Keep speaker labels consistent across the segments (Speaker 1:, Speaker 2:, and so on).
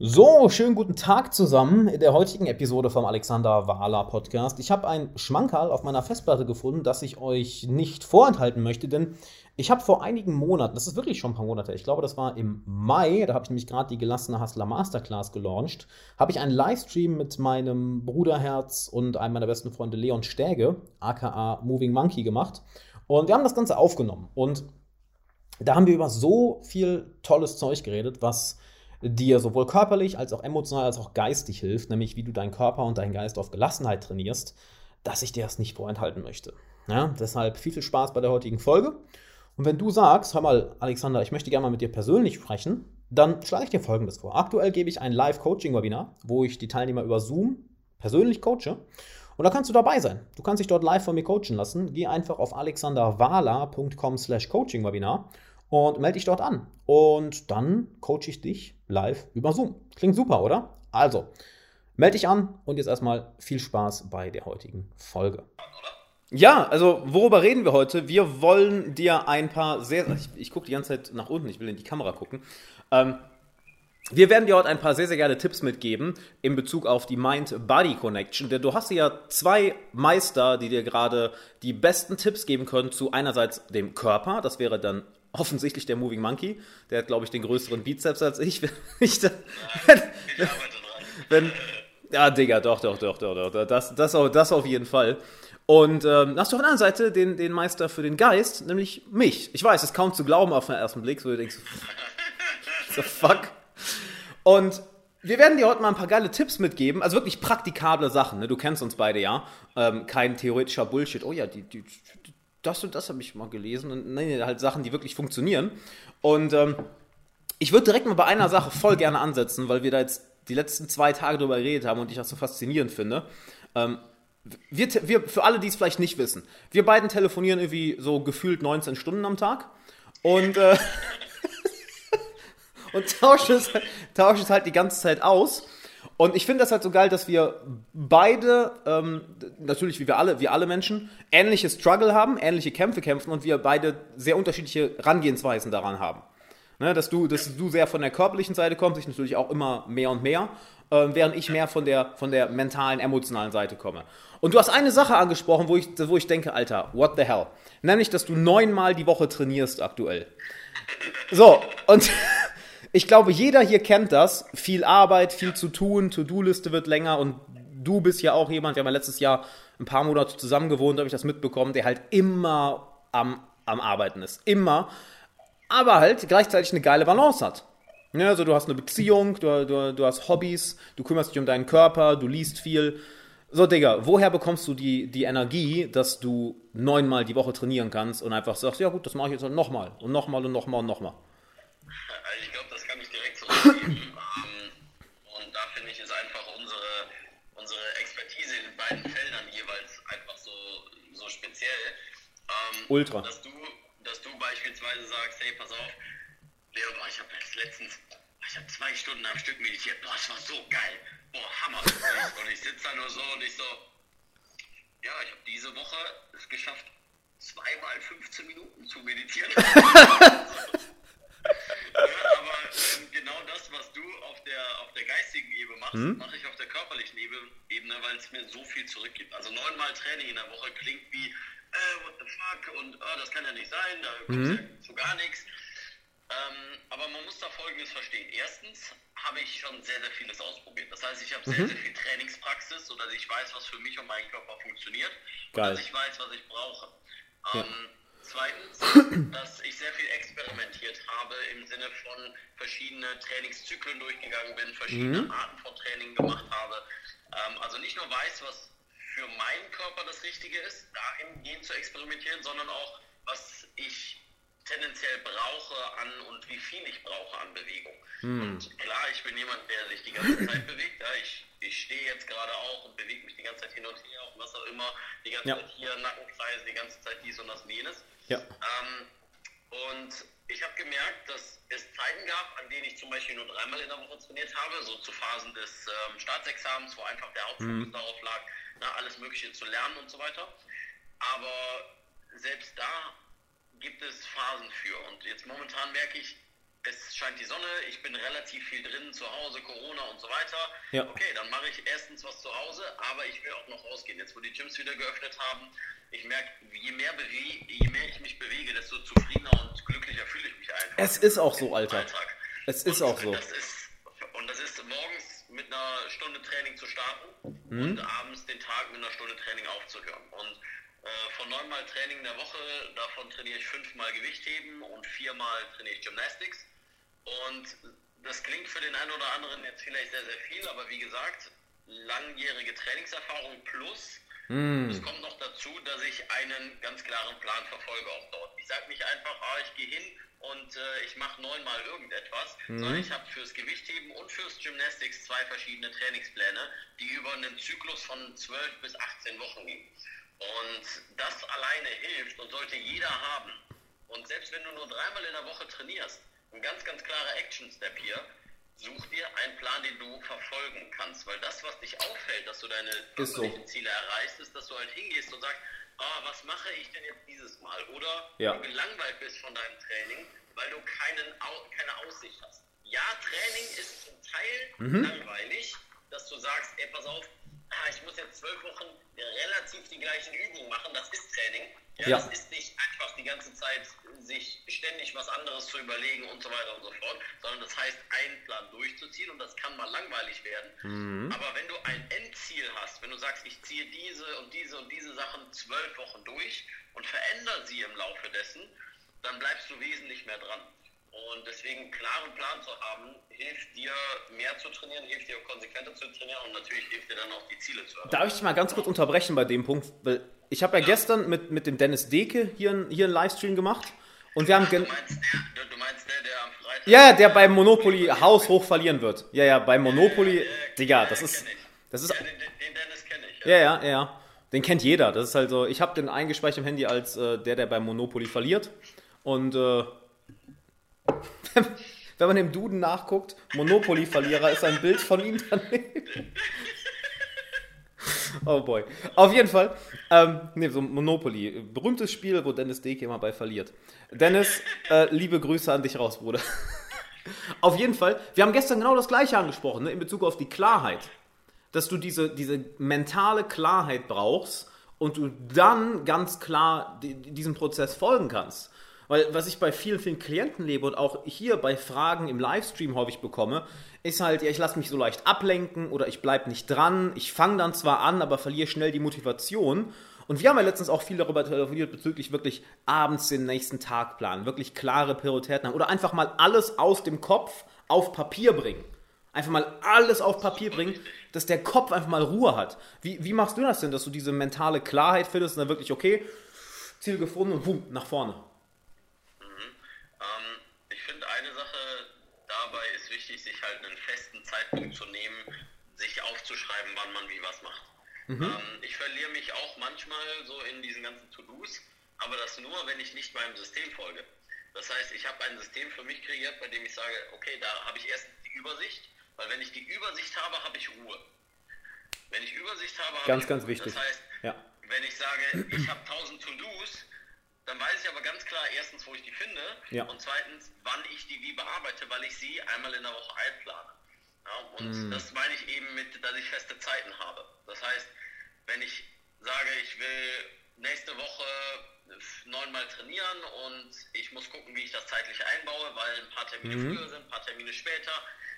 Speaker 1: So, schönen guten Tag zusammen in der heutigen Episode vom Alexander Wahler Podcast. Ich habe ein Schmankerl auf meiner Festplatte gefunden, das ich euch nicht vorenthalten möchte, denn ich habe vor einigen Monaten, das ist wirklich schon ein paar Monate, ich glaube, das war im Mai, da habe ich nämlich gerade die gelassene Hustler Masterclass gelauncht, habe ich einen Livestream mit meinem Bruderherz und einem meiner besten Freunde Leon Stäge, aka Moving Monkey, gemacht. Und wir haben das Ganze aufgenommen. Und da haben wir über so viel tolles Zeug geredet, was dir sowohl körperlich als auch emotional als auch geistig hilft, nämlich wie du deinen Körper und deinen Geist auf Gelassenheit trainierst, dass ich dir das nicht vorenthalten möchte. Ja, deshalb viel, viel Spaß bei der heutigen Folge. Und wenn du sagst, hör mal, Alexander, ich möchte gerne mal mit dir persönlich sprechen, dann schlage ich dir Folgendes vor. Aktuell gebe ich ein Live-Coaching-Webinar, wo ich die Teilnehmer über Zoom persönlich coache. Und da kannst du dabei sein. Du kannst dich dort live von mir coachen lassen. Geh einfach auf alexanderwala.com slash coaching-webinar und melde dich dort an. Und dann coache ich dich live über Zoom. Klingt super, oder? Also, melde dich an und jetzt erstmal viel Spaß bei der heutigen Folge. Ja, also worüber reden wir heute? Wir wollen dir ein paar sehr, ich, ich gucke die ganze Zeit nach unten, ich will in die Kamera gucken. Ähm, wir werden dir heute ein paar sehr, sehr geile Tipps mitgeben in Bezug auf die Mind-Body-Connection, denn du hast ja zwei Meister, die dir gerade die besten Tipps geben können zu einerseits dem Körper, das wäre dann offensichtlich der Moving Monkey. Der hat, glaube ich, den größeren Bizeps als ich. Wenn, ich da, wenn, wenn, ja, Digga, doch, doch, doch, doch, doch. Das, das, auf, das auf jeden Fall. Und ähm, hast du auf der anderen Seite den, den Meister für den Geist, nämlich mich. Ich weiß, es ist kaum zu glauben auf den ersten Blick, so du denkst, so fuck. Und wir werden dir heute mal ein paar geile Tipps mitgeben, also wirklich praktikable Sachen. Ne? Du kennst uns beide ja. Ähm, kein theoretischer Bullshit. Oh ja, die, die, das und das habe ich mal gelesen. Und nee, halt Sachen, die wirklich funktionieren. Und ähm, ich würde direkt mal bei einer Sache voll gerne ansetzen, weil wir da jetzt die letzten zwei Tage drüber geredet haben und ich das so faszinierend finde. Ähm, wir, wir, für alle, die es vielleicht nicht wissen, wir beiden telefonieren irgendwie so gefühlt 19 Stunden am Tag und, äh, und tauschen es, tauschen es halt die ganze Zeit aus. Und ich finde das halt so geil, dass wir beide, ähm, natürlich wie wir alle, wie alle Menschen, ähnliche Struggle haben, ähnliche Kämpfe kämpfen und wir beide sehr unterschiedliche Herangehensweisen daran haben. Ne, dass, du, dass du sehr von der körperlichen Seite kommst, ich natürlich auch immer mehr und mehr, äh, während ich mehr von der, von der mentalen, emotionalen Seite komme. Und du hast eine Sache angesprochen, wo ich, wo ich denke, Alter, what the hell? Nämlich, dass du neunmal die Woche trainierst aktuell. So, und ich glaube, jeder hier kennt das. Viel Arbeit, viel zu tun, To-Do-Liste wird länger und du bist ja auch jemand, wir haben ja letztes Jahr ein paar Monate zusammen gewohnt, habe ich das mitbekommen, der halt immer am, am Arbeiten ist. Immer. Aber halt gleichzeitig eine geile Balance hat. Ja, also du hast eine Beziehung, du, du, du hast Hobbys, du kümmerst dich um deinen Körper, du liest viel. So, Digga, woher bekommst du die, die Energie, dass du neunmal die Woche trainieren kannst und einfach sagst, ja gut, das mache ich jetzt nochmal und nochmal und nochmal und nochmal?
Speaker 2: ähm, und da finde ich, ist einfach unsere, unsere Expertise in beiden Feldern jeweils einfach so, so speziell.
Speaker 1: Ähm, Ultra.
Speaker 2: Dass du, dass du beispielsweise sagst, hey, pass auf, Leon, ich habe letztens, ich habe zwei Stunden am Stück meditiert, boah, das war so geil, boah, Hammer. und ich sitze da nur so und ich so, ja, ich habe diese Woche es geschafft, zweimal 15 Minuten zu meditieren. aber ähm, genau das, was du auf der, auf der geistigen Ebene machst, hm? mache ich auf der körperlichen Ebene, weil es mir so viel zurückgibt. Also neunmal Training in der Woche klingt wie, äh, what the fuck, und oh, das kann ja nicht sein, da kommt hm? ja zu gar nichts. Ähm, aber man muss da Folgendes verstehen. Erstens habe ich schon sehr, sehr vieles ausprobiert. Das heißt, ich habe mhm. sehr, sehr viel Trainingspraxis, sodass ich weiß, was für mich und meinen Körper funktioniert. Geil. Und dass ich weiß, was ich brauche. Ähm, ja. Zweitens, dass ich sehr viel experimentiert habe im Sinne von verschiedene Trainingszyklen durchgegangen bin, verschiedene mhm. Arten von Training gemacht habe. Ähm, also nicht nur weiß, was für meinen Körper das Richtige ist, dahingehend zu experimentieren, sondern auch, was ich tendenziell brauche an und wie viel ich brauche an Bewegung. Mhm. Und klar, ich bin jemand, der sich die ganze Zeit bewegt. Ja, ich, ich stehe jetzt gerade auch und bewege mich die ganze Zeit hin und her und was auch immer. Die ganze ja. Zeit hier Nackenkreise, die ganze Zeit dies und das und jenes.
Speaker 1: Ja.
Speaker 2: Ähm, und ich habe gemerkt, dass es Zeiten gab, an denen ich zum Beispiel nur dreimal in der Woche trainiert habe, so zu Phasen des ähm, Staatsexamens, wo einfach der Hauptfokus mhm. darauf lag, na, alles Mögliche zu lernen und so weiter. Aber selbst da gibt es Phasen für. Und jetzt momentan merke ich, es scheint die Sonne, ich bin relativ viel drin, zu Hause, Corona und so weiter.
Speaker 1: Ja.
Speaker 2: Okay, dann mache ich erstens was zu Hause, aber ich will auch noch rausgehen. Jetzt, wo die Gyms wieder geöffnet haben, ich merke, je mehr, je mehr ich mich bewege, desto zufriedener und glücklicher fühle ich mich einfach.
Speaker 1: Es ist auch so, Alter.
Speaker 2: Alltag.
Speaker 1: Es ist
Speaker 2: und
Speaker 1: auch so.
Speaker 2: Das ist, und das ist morgens mit einer Stunde Training zu starten
Speaker 1: Mhm.
Speaker 2: und abends den Tag mit einer Stunde Training aufzuhören. Und äh, von neunmal Training in der Woche, davon trainiere ich fünfmal Gewichtheben und viermal trainiere ich Gymnastics. Und das klingt für den einen oder anderen jetzt vielleicht sehr, sehr viel, aber wie gesagt, langjährige Trainingserfahrung plus.
Speaker 1: Mm.
Speaker 2: Es kommt noch dazu, dass ich einen ganz klaren Plan verfolge auch dort. Ich sage nicht einfach, ah, ich gehe hin und äh, ich mache neunmal irgendetwas, sondern ich habe fürs Gewichtheben und fürs Gymnastics zwei verschiedene Trainingspläne, die über einen Zyklus von 12 bis 18 Wochen gehen. Und das alleine hilft und sollte jeder haben. Und selbst wenn du nur dreimal in der Woche trainierst, ein ganz, ganz klarer Action-Step hier, such dir einen Plan, den du verfolgen kannst. Weil das, was dich auffällt, dass du deine
Speaker 1: so.
Speaker 2: Ziele erreichst, ist, dass du halt hingehst und sagst, ah, was mache ich denn jetzt dieses Mal? Oder
Speaker 1: Ja.
Speaker 2: du gelangweilt bist von deinem Training, weil du keinen, keine Aussicht hast. Ja, Training ist zum Teil
Speaker 1: Mhm.
Speaker 2: langweilig, dass du sagst, ey, pass auf, ah, ich muss jetzt zwölf Wochen relativ die gleichen Übungen machen, das ist Training. Ja,
Speaker 1: Ja.
Speaker 2: Das ist nicht einfach die ganze Zeit sich ständig was anderes zu überlegen und so weiter und so fort, sondern das heißt, einen Plan durchzuziehen und das kann mal langweilig werden.
Speaker 1: Mhm.
Speaker 2: Aber wenn du ein Endziel hast, wenn du sagst, ich ziehe diese und diese und diese Sachen zwölf Wochen durch und verändere sie im Laufe dessen, dann bleibst du wesentlich mehr dran. Und deswegen einen klaren Plan zu haben, hilft dir mehr zu trainieren, hilft dir konsequenter zu trainieren und natürlich hilft dir dann auch die Ziele zu erreichen.
Speaker 1: Darf ich dich mal ganz kurz unterbrechen bei dem Punkt? Weil ich habe ja, gestern mit, mit dem Dennis Deke hier, ein- hier einen Livestream gemacht und wir haben.
Speaker 2: Du meinst, der, du meinst der, der am Freitag...
Speaker 1: Ja, ja, der beim Monopoly haushoch verlieren wird. Ja, ja, beim Monopoly.
Speaker 2: Ja, ja,
Speaker 1: Digga,
Speaker 2: ja,
Speaker 1: das ist. Das ist.
Speaker 2: Ja, den, den den Dennis kenne ich.
Speaker 1: Ja, ja, ja, ja. Den kennt jeder. Das ist halt so. Ich habe den eingespeichert im Handy als äh, der, der beim Monopoly verliert. Und äh, wenn man im Duden nachguckt, Monopoly-Verlierer ist ein Bild von ihm daneben. Oh boy. Auf jeden Fall. Ähm, ne, so Monopoly. Berühmtes Spiel, wo Dennis Deke immer bei verliert. Dennis, äh, liebe Grüße an dich raus, Bruder. Auf jeden Fall. Wir haben gestern genau das Gleiche angesprochen, ne, in Bezug auf die Klarheit dass du diese, diese mentale Klarheit brauchst und du dann ganz klar di- diesem Prozess folgen kannst. Weil was ich bei vielen, vielen Klienten lebe und auch hier bei Fragen im Livestream häufig bekomme, ist halt, ja, ich lasse mich so leicht ablenken oder ich bleibe nicht dran, ich fange dann zwar an, aber verliere schnell die Motivation. Und wir haben ja letztens auch viel darüber telefoniert bezüglich wirklich abends den nächsten Tag planen, wirklich klare Prioritäten haben oder einfach mal alles aus dem Kopf auf Papier bringen. Einfach mal alles auf Papier bringen, dass der Kopf einfach mal Ruhe hat. Wie, wie machst du das denn, dass du diese mentale Klarheit findest und dann wirklich, okay, Ziel gefunden und boom, nach vorne?
Speaker 2: Ähm, ich finde eine Sache dabei ist wichtig, sich halt einen festen Zeitpunkt zu nehmen, sich aufzuschreiben, wann man wie was macht. Ähm, ich verliere mich auch manchmal so in diesen ganzen To-Dos, aber das nur, wenn ich nicht meinem System folge. Das heißt, ich habe ein System für mich kreiert, bei dem ich sage, okay, da habe ich erst die Übersicht, weil wenn ich die Übersicht habe, habe ich Ruhe. Wenn ich Übersicht habe, habe
Speaker 1: Ganz,
Speaker 2: ich
Speaker 1: ganz
Speaker 2: Ruhe.
Speaker 1: wichtig.
Speaker 2: Das heißt,
Speaker 1: Ja.
Speaker 2: wenn ich sage, ich habe 1000 To-Dos, dann weiß ich aber ganz klar erstens, wo ich die finde
Speaker 1: Ja.
Speaker 2: und zweitens, wann ich die wie bearbeite, weil ich sie einmal in der Woche einplane. Ja, und das meine ich eben mit, dass ich feste Zeiten habe. Das heißt, wenn ich sage, ich will nächste Woche neunmal trainieren und ich muss gucken, wie ich das zeitlich einbaue, weil ein paar Termine früher sind, ein paar Termine später.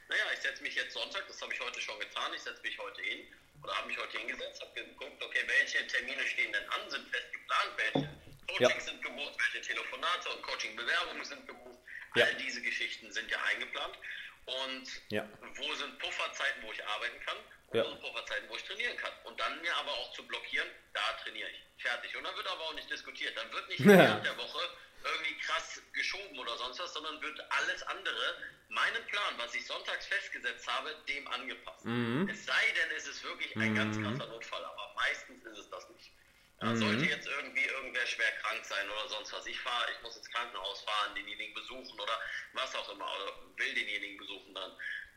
Speaker 2: Naja, ich setze mich jetzt Sonntag, das habe ich heute schon getan, ich setze mich heute hin oder habe mich heute hingesetzt, habe geguckt, okay, welche Termine stehen denn an, sind fest geplant, welche Coachings
Speaker 1: Ja.
Speaker 2: sind gebucht, welche Telefonate und Coaching-Bewerbungen sind gebucht.
Speaker 1: Ja.
Speaker 2: All diese Geschichten sind ja eingeplant. Und
Speaker 1: Ja.
Speaker 2: wo sind Pufferzeiten, wo ich arbeiten kann? Wo sind Pufferzeiten, wo ich trainieren kann? Und dann mir aber auch zu blockieren, da trainiere ich. Fertig. Und dann wird aber auch nicht diskutiert. Dann wird nicht während der Woche irgendwie krass geschoben oder sonst was, sondern wird alles andere, meinen Plan, was ich sonntags festgesetzt habe, dem angepasst.
Speaker 1: Mhm.
Speaker 2: Es sei denn, es ist wirklich ein ganz krasser Notfall, aber meistens ist es das nicht.
Speaker 1: Mhm.
Speaker 2: Sollte jetzt irgendwie irgendwer schwer krank sein oder sonst was, ich fahre, ich muss ins Krankenhaus fahren, denjenigen besuchen oder was auch immer, oder will denjenigen besuchen dann,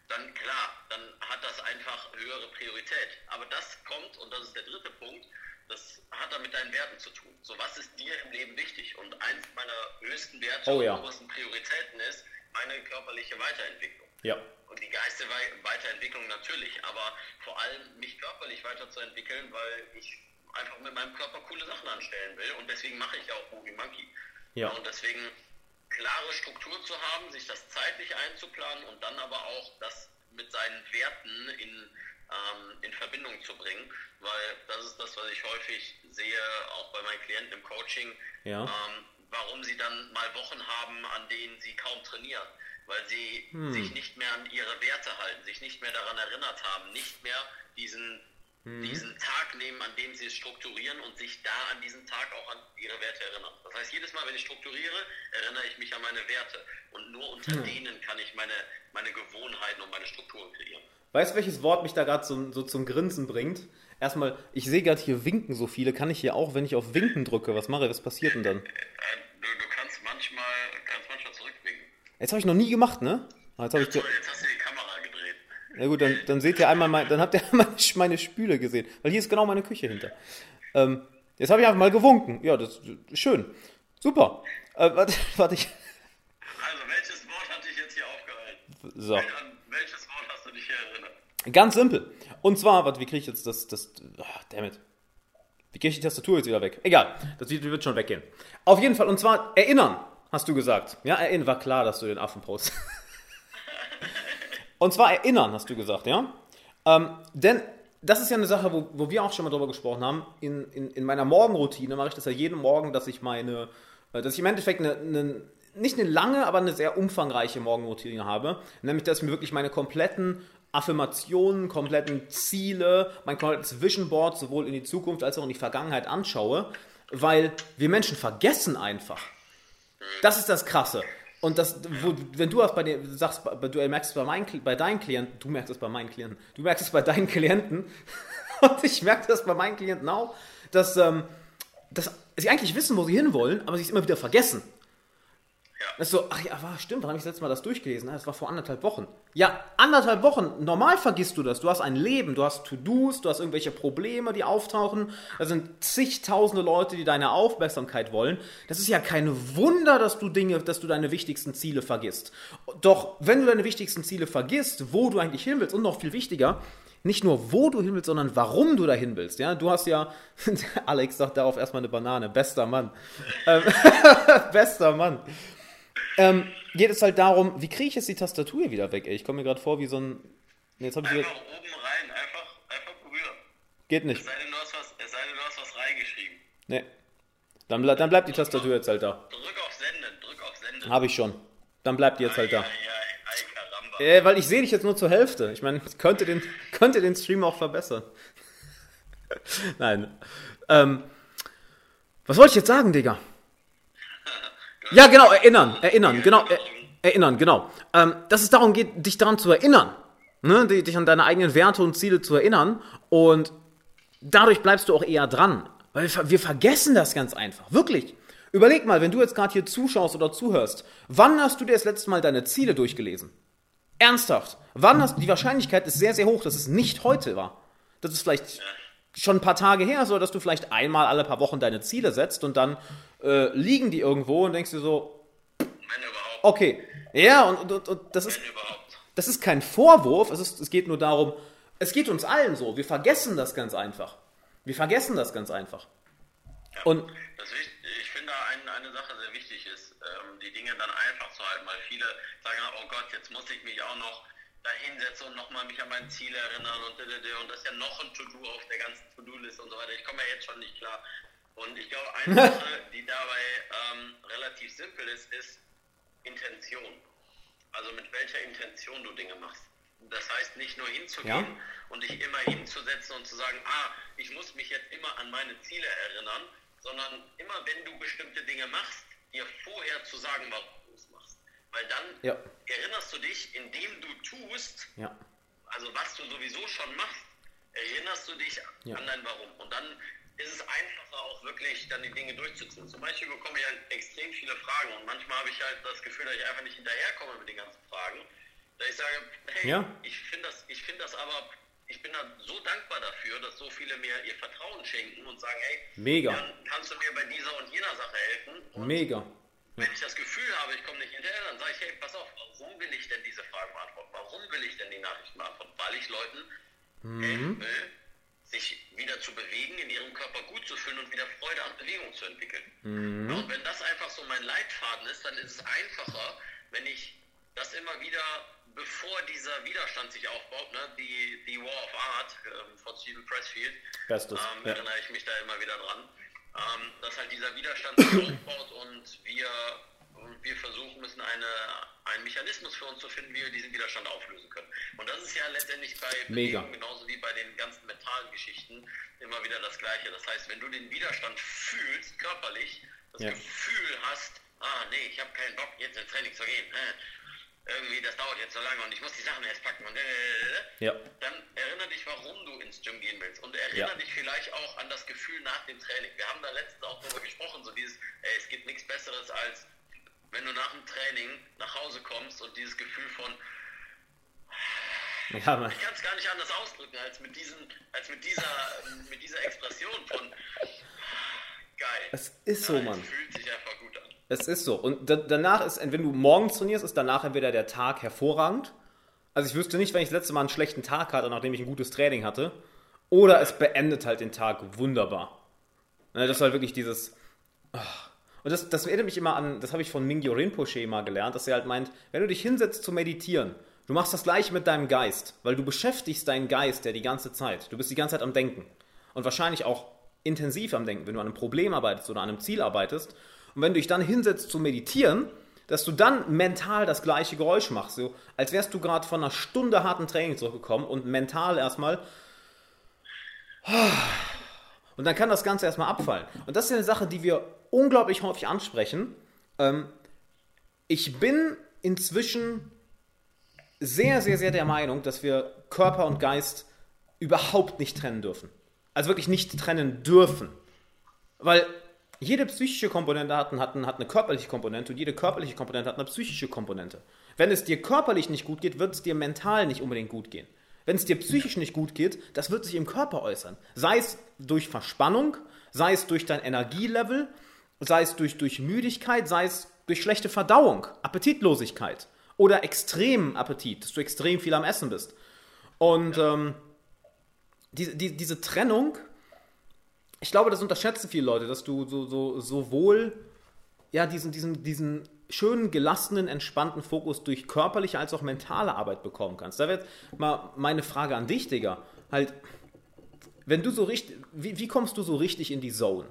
Speaker 2: dann klar, dann hat das einfach höhere Priorität. Aber das kommt, und das ist der dritte Punkt, das hat dann mit deinen Werten zu tun. So, was ist dir im Leben wichtig? Und eins meiner höchsten Werte
Speaker 1: oh, ja.
Speaker 2: und obersten Prioritäten ist meine körperliche Weiterentwicklung.
Speaker 1: Ja.
Speaker 2: Und die geistige Weiterentwicklung natürlich, aber vor allem mich körperlich weiterzuentwickeln, weil ich einfach mit meinem Körper coole Sachen anstellen will. Und deswegen mache ich auch Movie Monkey.
Speaker 1: Ja.
Speaker 2: Und deswegen klare Struktur zu haben, sich das zeitlich einzuplanen und dann aber auch das mit seinen Werten in, ähm, in Verbindung zu bringen, weil das ist das, was ich häufig sehe, auch bei meinen Klienten im Coaching,
Speaker 1: ja.
Speaker 2: ähm, warum sie dann mal Wochen haben, an denen sie kaum trainieren, weil sie hm. sich nicht mehr an ihre Werte halten, sich nicht mehr daran erinnert haben, nicht mehr diesen mhm. diesen Tag nehmen, an dem sie es strukturieren und sich da an diesen Tag auch an ihre Werte erinnern. Das heißt, jedes Mal, wenn ich strukturiere, erinnere ich mich an meine Werte. Und nur unter mhm. denen kann ich meine, meine Gewohnheiten und meine Strukturen kreieren.
Speaker 1: Weißt du, welches Wort mich da gerade so, so zum Grinsen bringt? Erstmal, ich sehe gerade hier winken so viele. Kann ich hier auch, wenn ich auf Winken drücke, was mache ich? Was passiert denn dann? Äh,
Speaker 2: du, du kannst, manchmal, kannst manchmal zurückwinken.
Speaker 1: Jetzt habe ich noch nie gemacht, ne?
Speaker 2: Ah, jetzt, jetzt, jetzt hast du die
Speaker 1: Ja gut, dann, dann seht ihr einmal, mein, dann habt ihr einmal meine Spüle gesehen, weil hier ist genau meine Küche hinter. Ähm, jetzt habe ich einfach mal gewunken. Ja, das ist schön. Super. Äh, warte, warte ich.
Speaker 2: Also, welches Wort hat dich jetzt hier aufgehalten?
Speaker 1: So.
Speaker 2: An welches Wort hast du dich hier erinnert?
Speaker 1: Ganz simpel. Und zwar, warte, wie kriege ich jetzt das, das, oh, dammit. Wie kriege ich die Tastatur jetzt wieder weg? Egal, das wird schon weggehen. Auf jeden Fall, und zwar erinnern, hast du gesagt. Ja, erinnern, war klar, dass du den Affen postest. Und zwar erinnern, hast du gesagt, ja? Ähm, denn das ist ja eine Sache, wo, wo wir auch schon mal drüber gesprochen haben. In, in, in meiner Morgenroutine mache ich das ja jeden Morgen, dass ich meine, äh, dass ich im Endeffekt eine, eine, nicht eine lange, aber eine sehr umfangreiche Morgenroutine habe. Nämlich, dass ich mir wirklich meine kompletten Affirmationen, kompletten Ziele, mein komplettes Vision Board sowohl in die Zukunft als auch in die Vergangenheit anschaue, weil wir Menschen vergessen einfach. Das ist das Krasse. Und das, wo, wenn du bei dir sagst, du merkst es bei, meinen, bei deinen Klienten, du merkst es bei meinen Klienten, du merkst es bei deinen Klienten, und ich merke das bei meinen Klienten auch, dass, ähm, dass sie eigentlich wissen, wo sie hinwollen, aber sie es immer wieder vergessen. Ja. Ist so, ach ja, war, stimmt, wann habe ich das letzte Mal das durchgelesen? Das war vor anderthalb Wochen. Ja, anderthalb Wochen, normal vergisst du das. Du hast ein Leben, du hast To-Dos, du hast irgendwelche Probleme, die auftauchen. Da sind zigtausende Leute, die deine Aufmerksamkeit wollen. Das ist ja kein Wunder, dass du Dinge, dass du deine wichtigsten Ziele vergisst. Doch wenn du deine wichtigsten Ziele vergisst, wo du eigentlich hin willst und noch viel wichtiger, nicht nur wo du hin willst, sondern warum du dahin willst. Ja, du hast ja, Alex sagt darauf erstmal eine Banane, bester Mann. Ähm, bester Mann ähm, geht es halt darum, wie kriege ich jetzt die Tastatur hier wieder weg? Ey? Ich komme mir gerade vor wie so ein.
Speaker 2: Jetzt ich einfach oben rein, einfach, einfach berühren.
Speaker 1: Geht nicht.
Speaker 2: Es sei denn, du hast was, es sei denn, du hast was reingeschrieben.
Speaker 1: Nee. Dann, ble dann bleibt die Tastatur jetzt halt da.
Speaker 2: Drück auf Senden, drück auf Senden.
Speaker 1: Habe ich schon. Dann bleibt die jetzt halt da.
Speaker 2: Ei,
Speaker 1: ei, äh, weil ich sehe dich jetzt nur zur Hälfte. Ich meine, könnte den, könnte den Stream auch verbessern. Nein. Ähm, was wollte ich jetzt sagen, Digga? Ja, genau, erinnern, erinnern, genau, er, erinnern, genau. Ähm, dass es darum geht, dich daran zu erinnern, ne? dich an deine eigenen Werte und Ziele zu erinnern und dadurch bleibst du auch eher dran. Weil wir, vergessen das ganz einfach, wirklich. Überleg mal, wenn du jetzt gerade hier zuschaust oder zuhörst, wann hast du dir das letzte Mal deine Ziele durchgelesen? Ernsthaft. Wann hast du, die Wahrscheinlichkeit ist sehr, sehr hoch, dass es nicht heute war. Das ist vielleicht schon ein paar Tage her, so dass du vielleicht einmal alle paar Wochen deine Ziele setzt und dann äh, liegen die irgendwo und denkst dir so, okay, ja, und, und, und das ist, das ist kein Vorwurf, es, ist, es geht nur darum, es geht uns allen so, wir vergessen das ganz einfach. Wir vergessen das ganz einfach.
Speaker 2: Ja, und das, ich finde eine, eine Sache sehr wichtig ist, ähm, die Dinge dann einfach zu halten, weil viele sagen, oh Gott, jetzt muss ich mich auch noch da hinsetze und nochmal mich an mein Ziel erinnern und, und das ist ja noch ein To-Do auf der ganzen To-Do-Liste und so weiter. Ich komme ja jetzt schon nicht klar. Und ich glaube, eine Sache, die dabei ähm, relativ simpel ist, ist Intention. Also mit welcher Intention du Dinge machst. Das heißt, nicht nur hinzugehen ja. und dich immer hinzusetzen und zu sagen, ah, ich muss mich jetzt immer an meine Ziele erinnern, sondern immer wenn du bestimmte Dinge machst, dir vorher zu sagen, warum. Weil dann ja. erinnerst du dich, indem du tust,
Speaker 1: ja.
Speaker 2: also was du sowieso schon machst, erinnerst du dich ja. an dein Warum. Und dann ist es einfacher auch wirklich dann die Dinge durchzuziehen. Zum Beispiel bekomme ich halt extrem viele Fragen und manchmal habe ich halt das Gefühl, dass ich einfach nicht hinterherkomme mit den ganzen Fragen. Da ich sage, hey, ja. ich finde das, find das aber, ich bin da so dankbar dafür, dass so viele mir ihr Vertrauen schenken und sagen, hey,
Speaker 1: Mega.
Speaker 2: Dann kannst du mir bei dieser und jener Sache helfen. Und
Speaker 1: Mega.
Speaker 2: Wenn ich das Gefühl habe, ich komme nicht hinterher, dann sage ich, hey, pass auf, warum will ich denn diese Fragen beantworten? Warum will ich denn die Nachrichten beantworten? Weil ich Leuten mhm. helfen will, sich wieder zu bewegen, in ihrem Körper gut zu fühlen und wieder Freude an Bewegung zu entwickeln. Mhm. und wenn das einfach so mein Leitfaden ist, dann ist es einfacher, wenn ich das immer wieder, bevor dieser Widerstand sich aufbaut, ne, die, die War of Art ähm, von Stephen Pressfield,
Speaker 1: Bestes,
Speaker 2: ähm, ja. erinnere ich mich da immer wieder dran, ähm, dass halt dieser Widerstand sich aufbaut und wir und wir versuchen müssen, eine, einen Mechanismus für uns zu finden, wie wir diesen Widerstand auflösen können. Und das ist ja letztendlich bei Bewegung genauso wie bei den ganzen mentalen Geschichten immer wieder das Gleiche. Das heißt, wenn du den Widerstand fühlst, körperlich, das ja. Gefühl hast, ah nee, ich habe keinen Bock, jetzt ins Training zu gehen, äh, irgendwie, das dauert jetzt so lange und ich muss die Sachen erst packen und äh, äh, äh,
Speaker 1: ja.
Speaker 2: dann erinnere dich, warum du ins Gym gehen willst und erinnere ja. dich vielleicht auch an das Gefühl nach dem Training. Wir haben da letztens auch darüber gesprochen, so dieses, ey, es gibt nichts Besseres als wenn du nach dem Training nach Hause kommst und dieses Gefühl von
Speaker 1: ja, Mann.
Speaker 2: ich kann es gar nicht anders ausdrücken als mit diesen, als mit dieser, mit dieser Expression von geil.
Speaker 1: Es ist so, Mann.
Speaker 2: Es fühlt sich einfach gut an.
Speaker 1: Es ist so. Und da, danach ist, wenn du morgens trainierst, ist danach entweder der Tag hervorragend. Also ich wüsste nicht, wenn ich das letzte Mal einen schlechten Tag hatte, nachdem ich ein gutes Training hatte. Oder es beendet halt den Tag wunderbar. Ne, das ist halt wirklich dieses. Oh, und das, das erinnert mich immer an, das habe ich von Mingyo Rinpoche mal gelernt, dass er halt meint, wenn du dich hinsetzt zu meditieren, du machst das gleiche mit deinem Geist, weil du beschäftigst deinen Geist ja die ganze Zeit. Du bist die ganze Zeit am Denken. Und wahrscheinlich auch intensiv am Denken, wenn du an einem Problem arbeitest oder an einem Ziel arbeitest. Und wenn du dich dann hinsetzt zu meditieren, dass du dann mental das gleiche Geräusch machst, so als wärst du gerade von einer Stunde harten Training zurückgekommen und mental erstmal und dann kann das Ganze erstmal abfallen. Und das ist eine Sache, die wir unglaublich häufig ansprechen. Ähm, ich bin inzwischen sehr, sehr, sehr der Meinung, dass wir Körper und Geist überhaupt nicht trennen dürfen. Also wirklich nicht trennen dürfen. Weil jede psychische Komponente hat, hat, hat eine körperliche Komponente und jede körperliche Komponente hat eine psychische Komponente. Wenn es dir körperlich nicht gut geht, wird es dir mental nicht unbedingt gut gehen. Wenn es dir psychisch nicht gut geht, das wird sich im Körper äußern. Sei es durch Verspannung, sei es durch dein Energielevel, sei es durch, durch Müdigkeit, sei es durch schlechte Verdauung, Appetitlosigkeit oder extremen Appetit, dass du extrem viel am Essen bist. Und ähm, die, die, diese Trennung, ich glaube, das unterschätzen viele Leute, dass du so, so, sowohl ja, diesen, diesen, diesen schönen, gelassenen, entspannten Fokus durch körperliche als auch mentale Arbeit bekommen kannst. Da wird mal meine Frage an dich, Digga. Halt, wenn du so richtig, wie, wie kommst du so richtig in die Zone?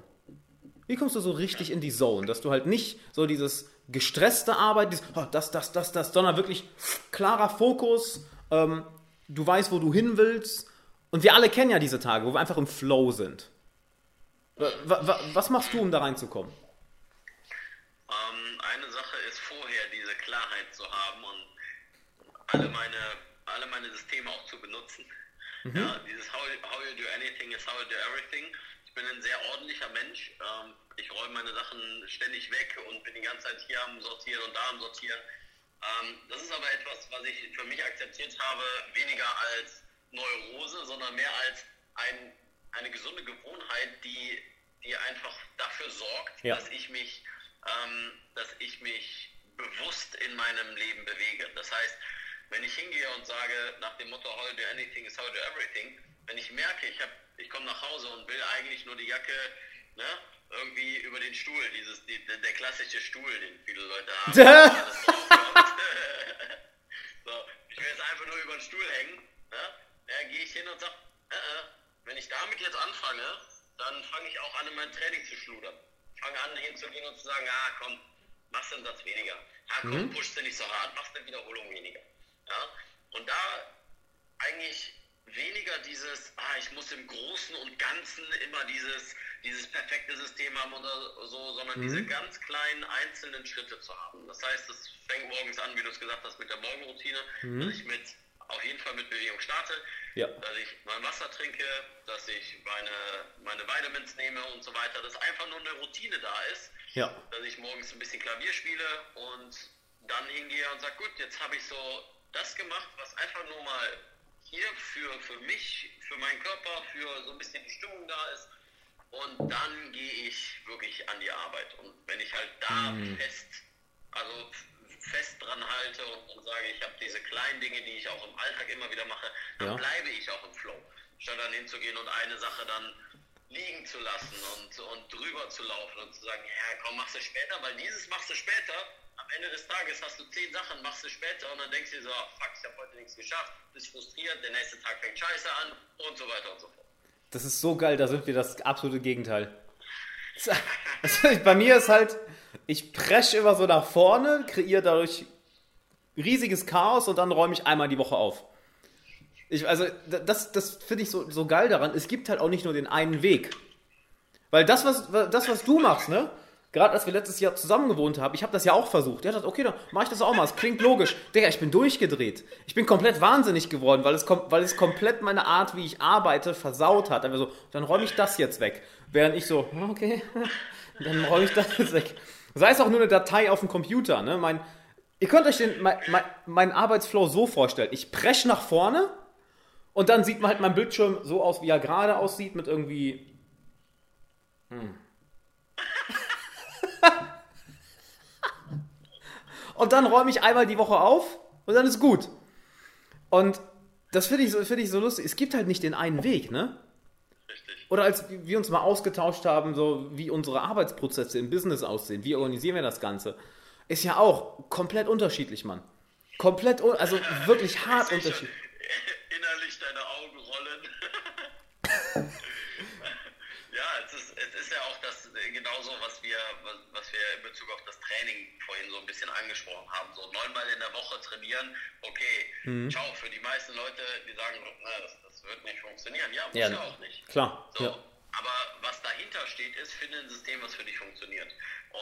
Speaker 1: Wie kommst du so richtig in die Zone, dass du halt nicht so dieses gestresste Arbeit, dieses, oh, das, das, das, das, sondern wirklich klarer Fokus, ähm, du weißt, wo du hin willst. Und wir alle kennen ja diese Tage, wo wir einfach im Flow sind. Was machst du, um da reinzukommen?
Speaker 2: alle meine, alle meine Systeme auch zu benutzen. Mhm. Ja, dieses how, how you do anything is how you do everything. Ich bin ein sehr ordentlicher Mensch. Ähm, ich räume meine Sachen ständig weg und bin die ganze Zeit hier am Sortieren und da am Sortieren. Ähm, das ist aber etwas, was ich für mich akzeptiert habe, weniger als Neurose, sondern mehr als ein, eine gesunde Gewohnheit, die, die einfach dafür sorgt, ja. dass ich mich, ähm, dass ich mich bewusst in meinem Leben bewege. Das heißt, wenn ich hingehe und sage, nach dem Motto, how do anything is how do everything, wenn ich merke, ich, ich komme nach Hause und will eigentlich nur die Jacke ne, irgendwie über den Stuhl, dieses, die, der klassische Stuhl, den viele Leute haben, so, ich will jetzt einfach nur über den Stuhl hängen, ne, dann gehe ich hin und sage, äh, äh, wenn ich damit jetzt anfange, dann fange ich auch an, in mein Training zu schludern. Fange an, hinzugehen und zu sagen, ah komm, machst du einen Satz weniger. Ah komm, mhm. pushst du nicht so hart, machst du eine Wiederholung weniger. Ja? Und da eigentlich weniger dieses, ah, ich muss im Großen und Ganzen immer dieses, dieses perfekte System haben oder so, sondern mhm. diese ganz kleinen einzelnen Schritte zu haben. Das heißt, es fängt morgens an, wie du es gesagt hast, mit der Morgenroutine, mhm. dass ich mit auf jeden Fall mit Bewegung starte, ja. dass ich mein Wasser trinke, dass ich meine, meine Vitamins nehme und so weiter, dass einfach nur eine Routine da ist,
Speaker 1: ja.
Speaker 2: dass ich morgens ein bisschen Klavier spiele und dann hingehe und sage, gut, jetzt habe ich so das gemacht, was einfach nur mal hier für, für mich, für meinen Körper, für so ein bisschen die Stimmung da ist. Und dann gehe ich wirklich an die Arbeit. Und wenn ich halt da mhm. fest, also fest dran halte und, und sage, ich habe diese kleinen Dinge, die ich auch im Alltag immer wieder mache, dann ja. bleibe ich auch im Flow. Statt dann hinzugehen und eine Sache dann liegen zu lassen und, und drüber zu laufen und zu sagen, ja komm, machst du später, weil dieses machst du später, am Ende des Tages hast du zehn Sachen, machst du später und dann denkst du dir so, oh, fuck, ich habe heute nichts geschafft, bist frustriert, der nächste Tag fängt scheiße an und so weiter und so fort.
Speaker 1: Das ist so geil, da sind wir das absolute Gegenteil. Bei mir ist halt, ich presche immer so nach vorne, kreiere dadurch riesiges Chaos und dann räume ich einmal die Woche auf. Ich, also, das, das finde ich so, so geil daran. Es gibt halt auch nicht nur den einen Weg. Weil das, was, das, was du machst, ne? Gerade als wir letztes Jahr zusammen gewohnt haben, ich habe das ja auch versucht. Der hat gesagt, okay, dann mache ich das auch mal. Es klingt logisch. Digga, ich bin durchgedreht. Ich bin komplett wahnsinnig geworden, weil es, weil es komplett meine Art, wie ich arbeite, versaut hat. Einfach so, dann räume ich das jetzt weg. Während ich so, okay, dann räume ich das jetzt weg. Sei es auch nur eine Datei auf dem Computer, ne? Mein, ihr könnt euch den, mein, mein, meinen Arbeitsflow so vorstellen. Ich presche nach vorne und dann sieht man halt mein Bildschirm so aus, wie er gerade aussieht, mit irgendwie. Hm. und dann räume ich einmal die Woche auf und dann ist gut. Und das finde ich, so, find ich so lustig. Es gibt halt nicht den einen Weg, ne? Oder als wir uns mal ausgetauscht haben, so wie unsere Arbeitsprozesse im Business aussehen, wie organisieren wir das Ganze, ist ja auch komplett unterschiedlich, Mann. Komplett, also wirklich hart unterschiedlich.
Speaker 2: Innerlich deine Augen rollen. ja, es ist, es ist ja auch das genauso, was wir, was, was wir in Bezug auf das Training vorhin so ein bisschen angesprochen haben. So neunmal in der Woche trainieren, okay, mhm. ciao, für die meisten Leute, die sagen, na, das, das wird nicht funktionieren. Ja, muss ja, ja auch nicht.
Speaker 1: Klar.
Speaker 2: So, ja. Aber was dahinter steht, ist, finde ein System, was für dich funktioniert.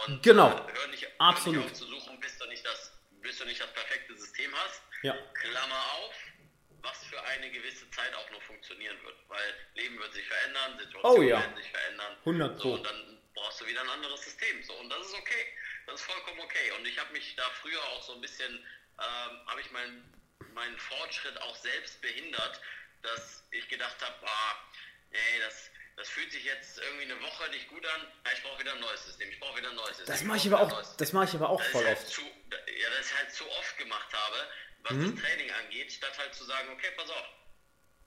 Speaker 2: Und
Speaker 1: genau.
Speaker 2: Äh, hör nicht,
Speaker 1: Absolut.
Speaker 2: Hör nicht auf zu suchen, bis du nicht das, bis du nicht das perfekte System hast.
Speaker 1: Ja.
Speaker 2: Klammer auf, was für eine gewisse Zeit auch noch funktionieren wird. Weil Leben wird sich verändern, Situationen
Speaker 1: oh, ja.
Speaker 2: werden sich verändern.
Speaker 1: 100
Speaker 2: so, und dann brauchst du wieder ein anderes System. So, und das ist okay. Das ist vollkommen okay. Und ich habe mich da früher auch so ein bisschen, ähm, habe ich meinen meinen Fortschritt auch selbst behindert, dass ich gedacht habe, ah, ey, das, das fühlt sich jetzt irgendwie eine Woche nicht gut an, ich brauche wieder ein neues System, ich brauche wieder ein neues System.
Speaker 1: Das mache ich, aber auch, das mache ich aber auch voll
Speaker 2: halt
Speaker 1: oft.
Speaker 2: Zu, ja, das ich halt zu oft gemacht habe, was mhm. das Training angeht, statt halt zu sagen, okay, pass auf,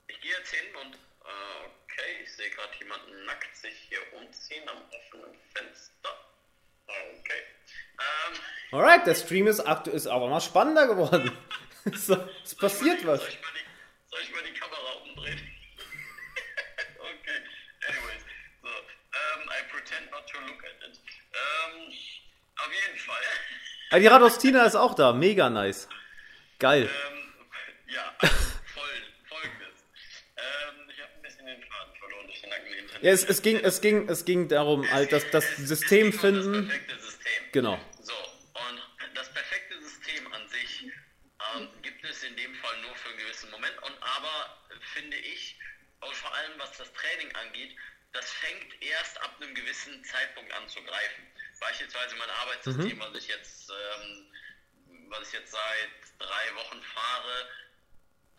Speaker 2: ich gehe jetzt hin und äh, okay, ich sehe gerade jemanden nackt sich hier umziehen am offenen Fenster. Okay. Ähm,
Speaker 1: Alright, der Stream ist, ist aber mal spannender geworden. so, es passiert was.
Speaker 2: Soll ich, die, soll ich, mal die, Kamera umdrehen? okay, anyways. So, um, I pretend not to look at it. Um, auf jeden Fall.
Speaker 1: Ja, die Radostina ist auch da, mega nice. Geil.
Speaker 2: Ähm, ja, voll, folgendes. Ähm, ich habe ein bisschen den Faden verloren durch den langen.
Speaker 1: Ja, es, es, ging, es, ging, es ging darum, halt, dass das System finden.
Speaker 2: Das perfekte System.
Speaker 1: Genau.
Speaker 2: finde ich, und vor allem was das Training angeht, das fängt erst ab einem gewissen Zeitpunkt an zu greifen. Beispielsweise mein Arbeitssystem, mhm. was ich jetzt, ähm, was ich jetzt seit drei Wochen fahre,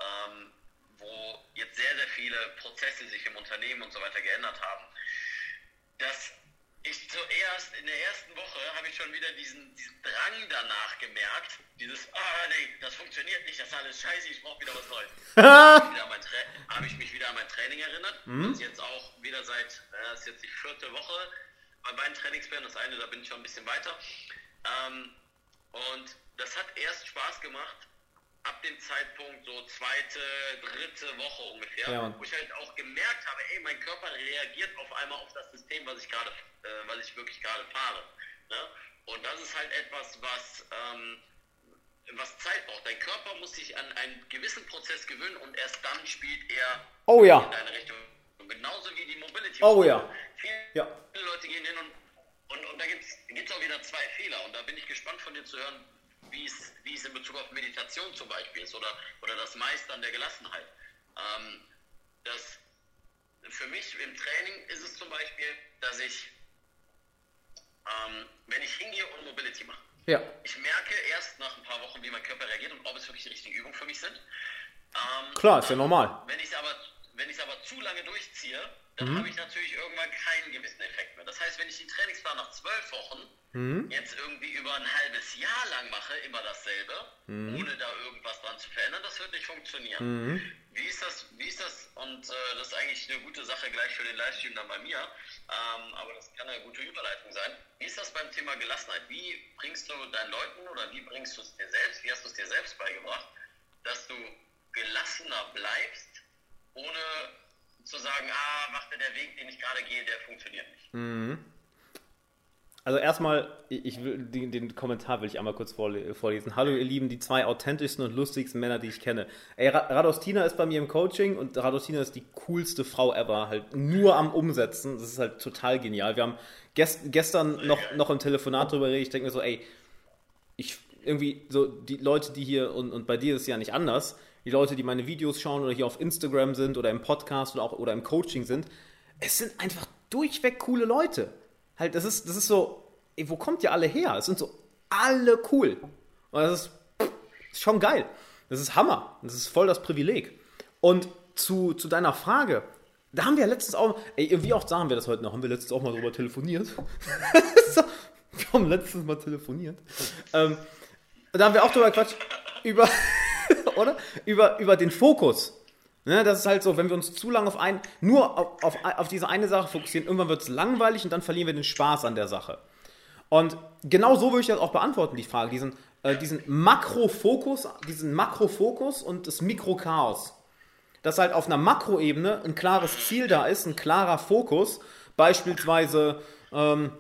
Speaker 2: ähm, wo jetzt sehr, sehr viele Prozesse sich im Unternehmen und so weiter geändert haben. Das ich zuerst in der ersten Woche habe ich schon wieder diesen, diesen Drang danach gemerkt, dieses, ah nee, das funktioniert nicht, das ist alles scheiße, ich brauche wieder was Neues. habe ich mich wieder an mein Training erinnert. Mhm. Das ist jetzt auch wieder seit, äh, das ist jetzt die vierte Woche bei beiden Trainingsplänen, das eine, da bin ich schon ein bisschen weiter. Ähm, und das hat erst Spaß gemacht, ab dem Zeitpunkt so zweite, dritte Woche ungefähr, ja. wo ich halt auch gemerkt habe, ey, mein Körper reagiert auf einmal auf das System, was ich gerade, äh, was ich wirklich gerade fahre. Ne? Und das ist halt etwas, was, ähm, was Zeit braucht. Dein Körper muss sich an einen gewissen Prozess gewöhnen und erst dann spielt er
Speaker 1: oh, ja.
Speaker 2: in deine Richtung. Und genauso wie die Mobility.
Speaker 1: Oh ja.
Speaker 2: Viele
Speaker 1: ja.
Speaker 2: Leute gehen hin und, und, und da gibt es auch wieder zwei Fehler. Und da bin ich gespannt von dir zu hören, wie es, wie es in Bezug auf Meditation zum Beispiel ist oder, oder das Meistern der Gelassenheit. Ähm, das, für mich im Training ist es zum Beispiel, dass ich, ähm, wenn ich hingehe und Mobility mache,
Speaker 1: Ja.
Speaker 2: Ich merke erst nach ein paar Wochen, wie mein Körper reagiert und ob es wirklich die richtigen Übungen für mich sind. Ähm,
Speaker 1: Klar, ist ja normal.
Speaker 2: Wenn ich es aber, wenn aber zu lange durchziehe, dann habe ich natürlich irgendwann keinen gewissen Effekt mehr. Das heißt, wenn ich den Trainingsplan nach zwölf Wochen jetzt irgendwie über ein halbes Jahr lang mache, immer dasselbe, ohne da irgendwas dran zu verändern, das wird nicht funktionieren. Wie ist das, wie ist das, und äh, das ist eigentlich eine gute Sache gleich für den Livestream dann bei mir, ähm, aber das kann eine gute Überleitung sein. Wie ist das beim Thema Gelassenheit? Wie bringst du deinen Leuten oder wie bringst du es dir selbst, wie hast du es dir selbst beigebracht, dass du gelassener bleibst, ohne zu sagen, ah, macht der Weg, den ich gerade gehe, der funktioniert nicht.
Speaker 1: Also erstmal, ich will den, den Kommentar will ich einmal kurz vorle vorlesen. Hallo ihr Lieben, die zwei authentischsten und lustigsten Männer, die ich kenne. Ey, Ra Radostina ist bei mir im Coaching und Radostina ist die coolste Frau ever, halt nur am Umsetzen. Das ist halt total genial. Wir haben gest gestern noch, noch im Telefonat drüber geredet. Ich denke mir so, ey, ich irgendwie so die Leute, die hier und, und bei dir ist es ja nicht anders, die Leute, die meine Videos schauen oder hier auf Instagram sind oder im Podcast oder auch oder im Coaching sind, es sind einfach durchweg coole Leute. Halt, das ist, das ist so, ey, wo kommt ihr alle her? Es sind so alle cool. Und das ist, das ist schon geil. Das ist Hammer. Das ist voll das Privileg. Und zu, zu deiner Frage, da haben wir ja letztens auch, ey, wie oft sagen wir das heute noch? Haben wir letztens auch mal drüber telefoniert? so, wir haben letztens mal telefoniert. Ähm, da haben wir auch drüber Quatsch, über, oder? Über, über den Fokus. Ne, das ist halt so, wenn wir uns zu lange auf ein, nur auf, auf, auf diese eine Sache fokussieren, irgendwann wird es langweilig und dann verlieren wir den Spaß an der Sache. Und genau so würde ich das auch beantworten, die Frage. Diesen, äh, diesen Makrofokus, diesen Makrofokus und das Mikrochaos. Dass halt auf einer Makroebene ein klares Ziel da ist, ein klarer Fokus. Beispielsweise, ähm,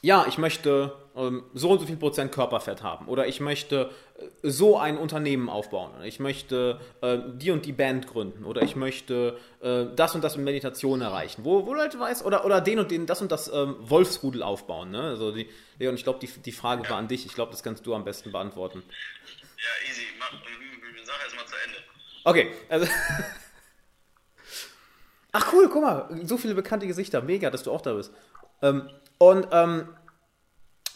Speaker 1: ja, ich möchte so und so viel Prozent Körperfett haben oder ich möchte äh, so ein Unternehmen aufbauen, ich möchte äh, die und die Band gründen oder ich möchte äh, das und das mit Meditation erreichen, wo, wo du halt weißt, oder, oder den und den, das und das ähm, Wolfsrudel aufbauen. Ne? Also die, Leon, ich glaube, die, die Frage ja. war an dich, ich glaube, das kannst du am besten beantworten.
Speaker 2: Ja, easy, mach, sag erst mal zu Ende.
Speaker 1: Okay, also. Ach cool, guck mal, so viele bekannte Gesichter, mega, dass du auch da bist. Ähm, und ähm,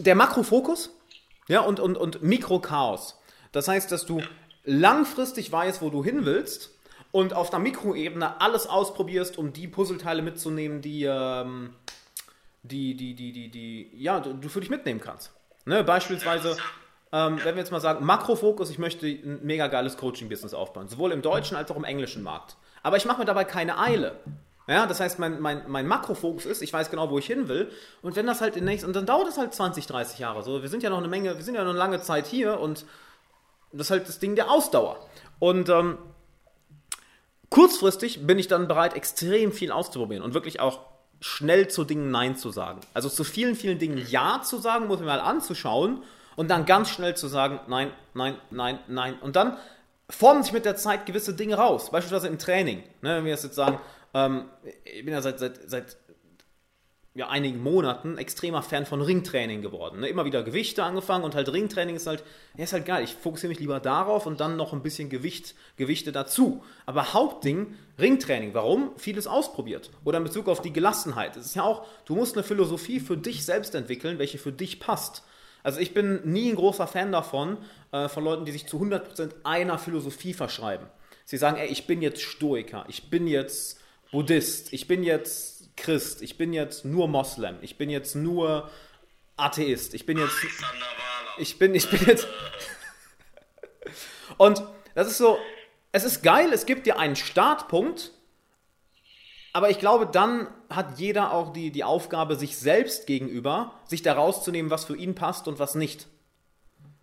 Speaker 1: der Makrofokus ja, und, und, und Mikrochaos. Das heißt, dass du langfristig weißt, wo du hin willst und auf der Mikroebene alles ausprobierst, um die Puzzleteile mitzunehmen, die, ähm, die, die, die, die, die, ja, du für dich mitnehmen kannst. Ne, beispielsweise, ähm, wenn wir jetzt mal sagen, Makrofokus, ich möchte ein mega geiles Coaching-Business aufbauen, sowohl im deutschen als auch im englischen Markt. Aber ich mache mir dabei keine Eile. Ja, das heißt, mein, mein, mein Makrofokus ist, ich weiß genau, wo ich hin will. Und wenn das halt in nächsten, und dann dauert es halt 20, 30 Jahre. So, wir sind ja noch eine Menge, wir sind ja noch eine lange Zeit hier und das ist halt das Ding der Ausdauer. Und ähm, kurzfristig bin ich dann bereit, extrem viel auszuprobieren und wirklich auch schnell zu Dingen Nein zu sagen. Also zu vielen, vielen Dingen Ja zu sagen, muss ich mir mal anzuschauen und dann ganz schnell zu sagen, nein, nein, nein, nein. Und dann formen sich mit der Zeit gewisse Dinge raus. Beispielsweise im Training. Ne, wenn wir jetzt sagen, ähm, ich bin ja seit, seit, seit ja, einigen Monaten extremer Fan von Ringtraining geworden. Ne? Immer wieder Gewichte angefangen und halt Ringtraining ist halt, ja, ist halt geil. Ich fokussiere mich lieber darauf und dann noch ein bisschen Gewicht, Gewichte dazu. Aber Hauptding, Ringtraining. Warum? Vieles ausprobiert. Oder in Bezug auf die Gelassenheit. Es ist ja auch, du musst eine Philosophie für dich selbst entwickeln, welche für dich passt. Also ich bin nie ein großer Fan davon, äh, von Leuten, die sich zu 100% einer Philosophie verschreiben. Sie sagen, ey, ich bin jetzt Stoiker, ich bin jetzt Buddhist, ich bin jetzt Christ, ich bin jetzt nur Moslem, ich bin jetzt nur Atheist, ich bin jetzt. Ich bin, ich bin jetzt. Und das ist so, es ist geil, es gibt dir einen Startpunkt, aber ich glaube, dann hat jeder auch die, die Aufgabe, sich selbst gegenüber, sich da rauszunehmen, was für ihn passt und was nicht.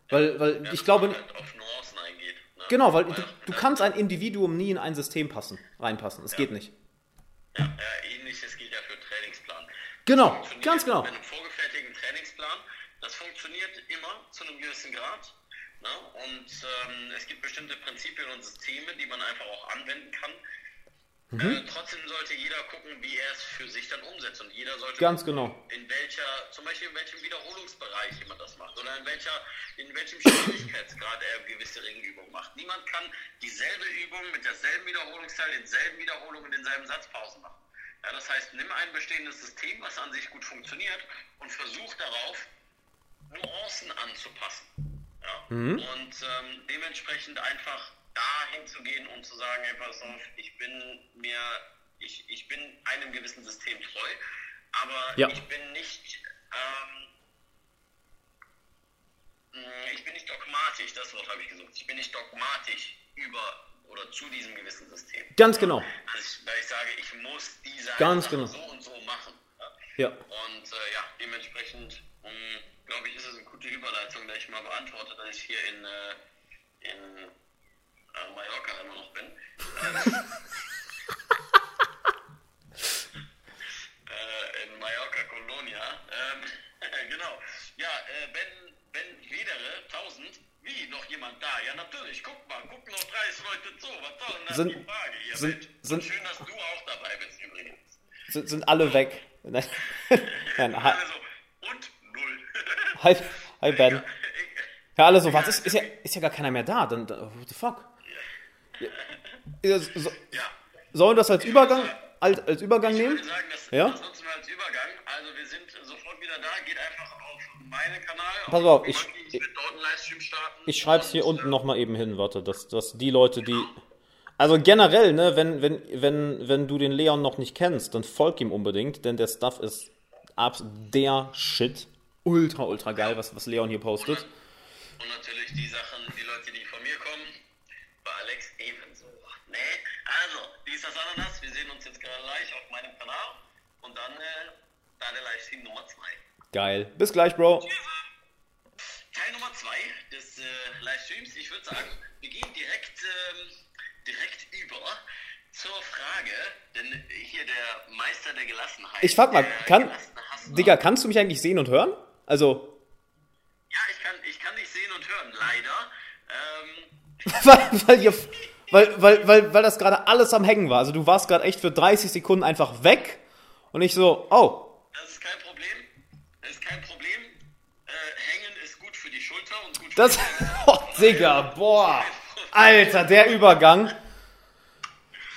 Speaker 1: Weil, weil ja, ich glaube. Halt eingeht, ne? Genau, weil du, du kannst ein Individuum nie in ein System passen, reinpassen. Es geht nicht.
Speaker 2: Ja, ja, ähnliches gilt ja für Trainingsplan.
Speaker 1: Genau, ganz genau.
Speaker 2: Mit einem vorgefertigten Trainingsplan, das funktioniert immer zu einem gewissen Grad. Ne? Und ähm, es gibt bestimmte Prinzipien und Systeme, die man einfach auch anwenden kann. Mhm. Äh, trotzdem sollte jeder gucken, wie er es für sich dann umsetzt. Und jeder sollte
Speaker 1: Ganz
Speaker 2: gucken,
Speaker 1: genau.
Speaker 2: in welcher, zum Beispiel in welchem Wiederholungsbereich jemand das macht oder in welcher, in welchem Schwierigkeitsgrad er gewisse Ringübungen macht. Niemand kann dieselbe Übung mit derselben Wiederholungsteil, denselben Wiederholungen, denselben Satzpausen machen. Ja, das heißt, nimm ein bestehendes System, was an sich gut funktioniert, und versuch darauf, Nuancen anzupassen. Ja? Mhm. Und ähm, dementsprechend einfach dahin zu gehen und zu sagen, hey, pass auf, ich bin mir, ich, ich bin einem gewissen System treu, aber ja. ich bin nicht, ähm, ich bin nicht dogmatisch, das Wort habe ich gesucht, ich bin nicht dogmatisch über oder zu diesem gewissen System.
Speaker 1: Ganz genau.
Speaker 2: Also, weil ich sage, ich muss diese
Speaker 1: Ganz genau.
Speaker 2: so und so machen.
Speaker 1: Ja.
Speaker 2: Und äh, ja, dementsprechend hm, glaube ich, ist es eine gute Überleitung, da ich mal beantworte, dass ich hier in, äh, in äh, Mallorca immer noch bin. äh, in Mallorca Colonia. Ähm, genau. Ja, äh, Ben, Ben Wedere, 1000. Wie, noch jemand da? Ja, natürlich. Guck mal, gucken noch 30 Leute zu. Was soll denn das
Speaker 1: sind,
Speaker 2: die Frage hier?
Speaker 1: Sind, sind,
Speaker 2: schön, dass du auch dabei bist übrigens.
Speaker 1: Sind, sind alle weg. Nein,
Speaker 2: hi. Also, und null.
Speaker 1: Hi, hi Ben. Ja, alle so, was ist, ist, ja, ist ja gar keiner mehr da. Dann, what the fuck? Ja. So, sollen wir das als Übergang, als, als Übergang
Speaker 2: ich
Speaker 1: nehmen?
Speaker 2: Würde sagen, das,
Speaker 1: ja?
Speaker 2: das nutzen wir als Übergang. Also wir sind sofort wieder da. Geht einfach auf meinen Kanal.
Speaker 1: Pass auf, ich,
Speaker 2: ich, ich,
Speaker 1: ich schreibe es hier unten äh, nochmal eben hin, warte, dass, dass die Leute, die... Also generell, ne, wenn, wenn, wenn, wenn du den Leon noch nicht kennst, dann folg ihm unbedingt, denn der Stuff ist der Shit. Ultra, ultra geil, was, was Leon hier postet.
Speaker 2: Und natürlich die Sachen, die Leute, die von mir kommen, bei Alex ebenso. Ne? Also, wie ist das Ananas? Wir sehen uns jetzt gerade live auf meinem Kanal und dann äh, der Livestream Nummer 2.
Speaker 1: Geil. Bis gleich, Bro.
Speaker 2: Teil Nummer 2 des äh, Livestreams. Ich würde sagen, wir gehen direkt. Ähm, direkt über zur Frage, denn hier der Meister der Gelassenheit.
Speaker 1: Ich frag mal, kann, Digga, kannst du mich eigentlich sehen und hören? Also.
Speaker 2: Ja, ich kann, ich kann dich sehen und hören, leider.
Speaker 1: Ähm, weil, weil, ihr, weil, weil, weil, weil das gerade alles am Hängen war. Also du warst gerade echt für 30 Sekunden einfach weg und ich so, oh.
Speaker 2: Das ist kein Problem. Das ist kein Problem. Äh, hängen ist gut für die Schulter und gut für
Speaker 1: das, die Oh, Digga, boah. Alter, der Übergang.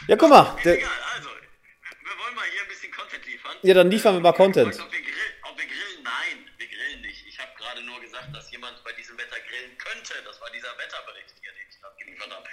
Speaker 1: Ja, guck mal.
Speaker 2: Der, egal, also, wir wollen mal hier ein bisschen Content liefern.
Speaker 1: Ja, dann liefern wir mal Content.
Speaker 2: Ob wir, grillen, ob wir grillen? Nein, wir grillen nicht. Ich habe gerade nur gesagt, dass jemand bei diesem Wetter grillen könnte. Das war dieser Wetterbericht hier, den ich abgeliefert habe.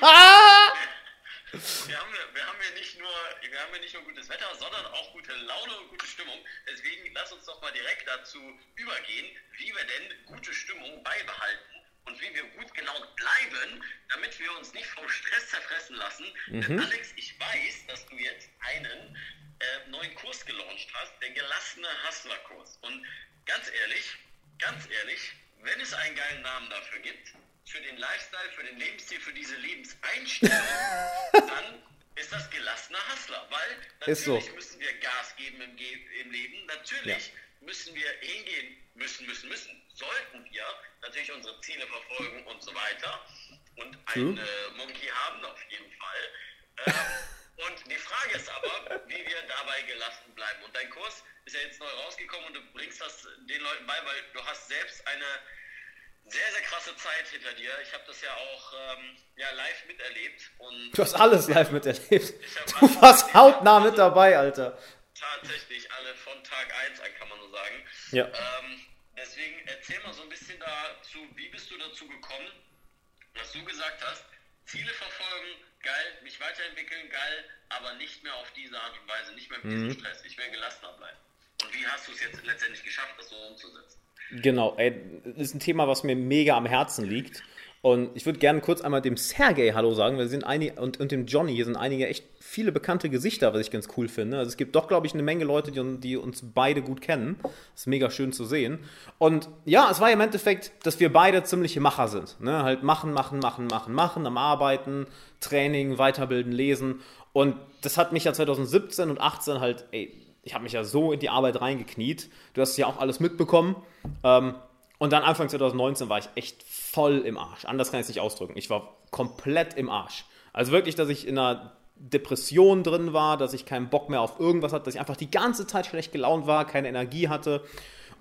Speaker 2: Wir, haben, wir, haben hier nicht nur, wir haben hier nicht nur gutes Wetter, sondern auch gute Laune und gute Stimmung. Deswegen lass uns doch mal direkt dazu übergehen, wie wir denn gute Stimmung beibehalten und wie wir gut gelaunt bleiben, damit wir uns nicht vom Stress zerfressen lassen. Mhm. Denn Alex, ich weiß, dass du jetzt einen äh, neuen Kurs gelauncht hast, der gelassene Hustler-Kurs. Und ganz ehrlich, ganz ehrlich, wenn es einen geilen Namen dafür gibt, für den Lifestyle, für den Lebensstil, für diese Lebenseinstellung, dann ist das gelassener Hustler. Weil natürlich so. müssen wir Gas geben im, im Leben, natürlich ja. müssen wir hingehen, müssen, müssen, müssen, sollten wir natürlich unsere Ziele verfolgen und so weiter und einen äh, Monkey haben auf jeden Fall. Ähm, und die Frage ist aber, wie wir dabei gelassen bleiben. Und dein Kurs ist ja jetzt neu rausgekommen und du bringst das den Leuten bei, weil du hast selbst eine sehr, sehr krasse Zeit hinter dir. Ich habe das ja auch ähm, ja, live miterlebt. Und
Speaker 1: du hast alles live miterlebt. Du warst hautnah mit dabei, Alter.
Speaker 2: Tatsächlich alle von Tag 1 an, kann man nur sagen.
Speaker 1: Ja.
Speaker 2: Ähm, Deswegen erzähl mal so ein bisschen dazu, wie bist du dazu gekommen, dass du gesagt hast, Ziele verfolgen, geil, mich weiterentwickeln, geil, aber nicht mehr auf diese Art und Weise, nicht mehr mit mhm. diesem Stress. Ich will gelassener bleiben. Und wie hast du es jetzt letztendlich geschafft, das so umzusetzen?
Speaker 1: Genau, ey, das ist ein Thema, was mir mega am Herzen liegt. Und ich würde gerne kurz einmal dem Sergey Hallo sagen, weil sind einige, und, und dem Johnny, hier sind einige echt viele bekannte Gesichter, was ich ganz cool finde. Also es gibt doch, glaube ich, eine Menge Leute, die, die, uns beide gut kennen. Ist mega schön zu sehen. Und ja, es war im Endeffekt, dass wir beide ziemliche Macher sind. Ne? Halt machen, machen, machen, machen, machen, am Arbeiten, Training, Weiterbilden, Lesen. Und das hat mich ja 2017 und 18 halt, ey, ich habe mich ja so in die Arbeit reingekniet. Du hast ja auch alles mitbekommen. Ähm, und dann Anfang 2019 war ich echt voll im Arsch. Anders kann ich es nicht ausdrücken. Ich war komplett im Arsch. Also wirklich, dass ich in einer Depression drin war, dass ich keinen Bock mehr auf irgendwas hatte, dass ich einfach die ganze Zeit schlecht gelaunt war, keine Energie hatte.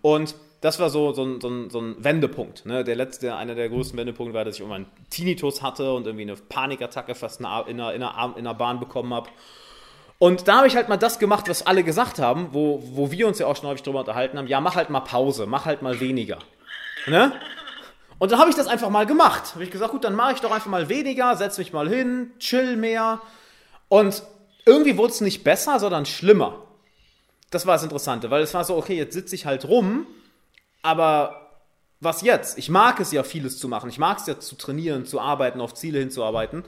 Speaker 1: Und das war so, so, ein, so, ein, so ein Wendepunkt. Ne? Der letzte, einer der größten Wendepunkte war, dass ich irgendwann Tinnitus hatte und irgendwie eine Panikattacke fast in einer, in einer, in einer Bahn bekommen habe. Und da habe ich halt mal das gemacht, was alle gesagt haben, wo, wo wir uns ja auch schon häufig drüber unterhalten haben. Ja, mach halt mal Pause, mach halt mal weniger. Ne? Und dann habe ich das einfach mal gemacht. Habe ich gesagt, gut, dann mache ich doch einfach mal weniger, setz mich mal hin, chill mehr. Und irgendwie wurde es nicht besser, sondern schlimmer. Das war das Interessante, weil es war so, okay, jetzt sitze ich halt rum, aber was jetzt? Ich mag es ja, vieles zu machen. Ich mag es ja zu trainieren, zu arbeiten, auf Ziele hinzuarbeiten.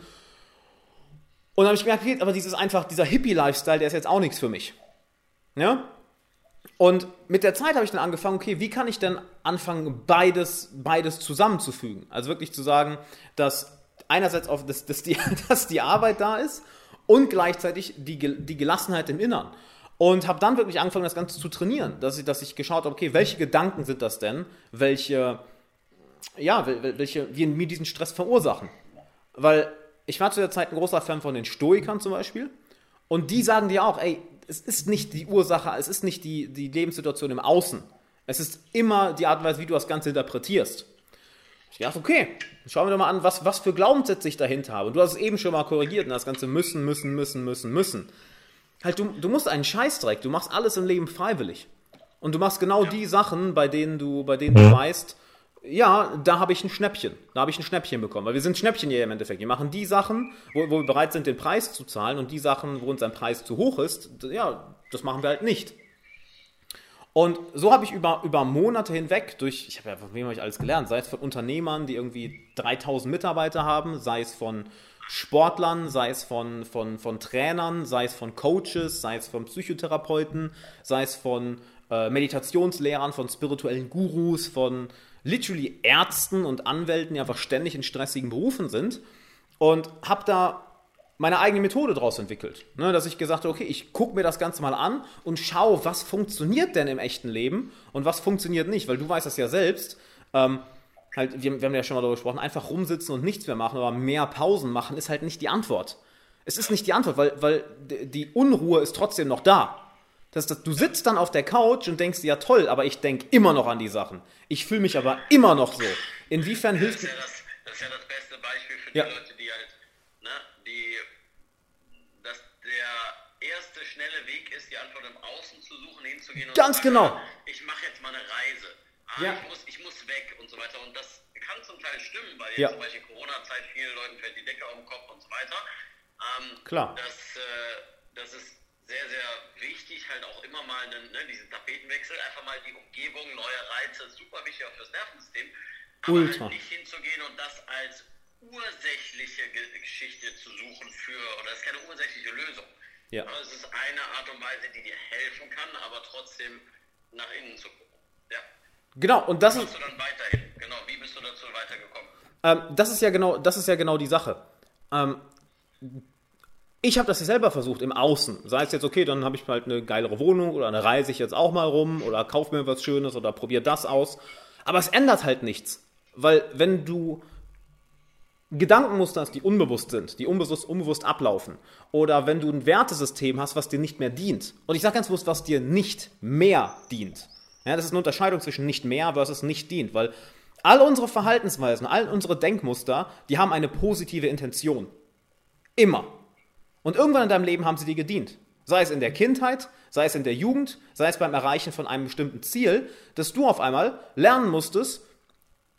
Speaker 1: Und dann habe ich gemerkt, okay, aber dieses einfach, dieser Hippie-Lifestyle, der ist jetzt auch nichts für mich. Ja? Und mit der Zeit habe ich dann angefangen, okay, wie kann ich denn anfangen, beides, beides zusammenzufügen? Also wirklich zu sagen, dass einerseits auf, dass, dass, die, dass die Arbeit da ist und gleichzeitig die, die Gelassenheit im Innern. Und habe dann wirklich angefangen, das Ganze zu trainieren, dass ich, dass ich geschaut habe, okay, welche Gedanken sind das denn, welche, ja, welche, die mir diesen Stress verursachen. Weil ich war zu der Zeit ein großer Fan von den Stoikern zum Beispiel. Und die sagen dir auch, ey, es ist nicht die Ursache, es ist nicht die, die Lebenssituation im Außen. Es ist immer die Art und Weise, wie du das Ganze interpretierst. Ich dachte, okay, schauen wir doch mal an, was, was für Glaubenssätze ich dahinter habe. Du hast es eben schon mal korrigiert, und das Ganze müssen, müssen, müssen, müssen, müssen. Halt, du, du musst einen Scheißdreck, du machst alles im Leben freiwillig. Und du machst genau die Sachen, bei denen du, bei denen du weißt, ja, da habe ich ein Schnäppchen. Da habe ich ein Schnäppchen bekommen. Weil wir sind Schnäppchenjäger im Endeffekt. Wir machen die Sachen, wo, wo, wir bereit sind, den Preis zu zahlen und die Sachen, wo uns ein Preis zu hoch ist, ja, das machen wir halt nicht. Und so habe ich über, über Monate hinweg durch, ich habe ja, von wem habe ich alles gelernt, sei es von Unternehmern, die irgendwie 3000 Mitarbeiter haben, sei es von Sportlern, sei es von, von, von Trainern, sei es von Coaches, sei es von Psychotherapeuten, sei es von äh, Meditationslehrern, von spirituellen Gurus, von literally Ärzten und Anwälten, die einfach ständig in stressigen Berufen sind. Und habe da meine eigene Methode daraus entwickelt. Ne, dass ich gesagt habe, okay, ich gucke mir das Ganze mal an und schaue, was funktioniert denn im echten Leben und was funktioniert nicht. Weil du weißt das ja selbst. Ähm, halt, wir, wir, haben ja schon mal darüber gesprochen, einfach rumsitzen und nichts mehr machen, aber mehr Pausen machen ist halt nicht die Antwort. Es ist nicht die Antwort, weil, weil die Unruhe ist trotzdem noch da. Das, das, du sitzt dann auf der Couch und denkst, ja toll, aber ich denke immer noch an die Sachen. Ich fühle mich aber immer noch so. Inwiefern hilft...
Speaker 2: Das ist ja das, das, ist ja das beste Beispiel für die ja. Leute, die halt, ne, die, dass der erste schnelle Weg ist, die Antwort im Außen zu suchen, hinzugehen und
Speaker 1: Ganz
Speaker 2: zu
Speaker 1: sagen, genau.
Speaker 2: ich mache jetzt mal eine Reise. Ah, ja. ich, muss, ich muss weg und so weiter. Und das kann zum Teil stimmen, weil jetzt zum Beispiel Corona-Zeit vielen Leuten fällt die Decke auf den Kopf und so weiter. Ähm,
Speaker 1: Klar.
Speaker 2: Das, äh, das ist sehr, sehr wichtig, halt auch immer mal einen, ne, diesen Tapetenwechsel, einfach mal die Umgebung, neue Reize, super wichtig auch fürs Nervensystem. Aber Ultra. Halt nicht hinzugehen und das als ursächliche Geschichte zu suchen für, oder es ist keine ursächliche Lösung. Ja. Es ist eine Art und Weise, die dir helfen kann, aber trotzdem nach innen zu gucken. Ja.
Speaker 1: Genau, und das
Speaker 2: ist. dann weiterhin? Genau, wie bist du dazu weitergekommen?
Speaker 1: Ähm, das ist ja genau, das ist ja genau die Sache. Ähm, ich habe das ja selber versucht im Außen. Sei es jetzt, okay, dann habe ich halt eine geilere Wohnung oder eine reise ich jetzt auch mal rum oder kauf mir was Schönes oder probiere das aus. Aber es ändert halt nichts. Weil wenn du Gedankenmuster hast, die unbewusst sind, die unbewusst, unbewusst ablaufen, oder wenn du ein Wertesystem hast, was dir nicht mehr dient, und ich sage ganz bewusst, was dir nicht mehr dient. Ja, das ist eine Unterscheidung zwischen nicht mehr versus nicht dient, weil all unsere Verhaltensweisen, all unsere Denkmuster, die haben eine positive Intention. Immer. Und irgendwann in deinem Leben haben sie dir gedient. Sei es in der Kindheit, sei es in der Jugend, sei es beim Erreichen von einem bestimmten Ziel, dass du auf einmal lernen musstest,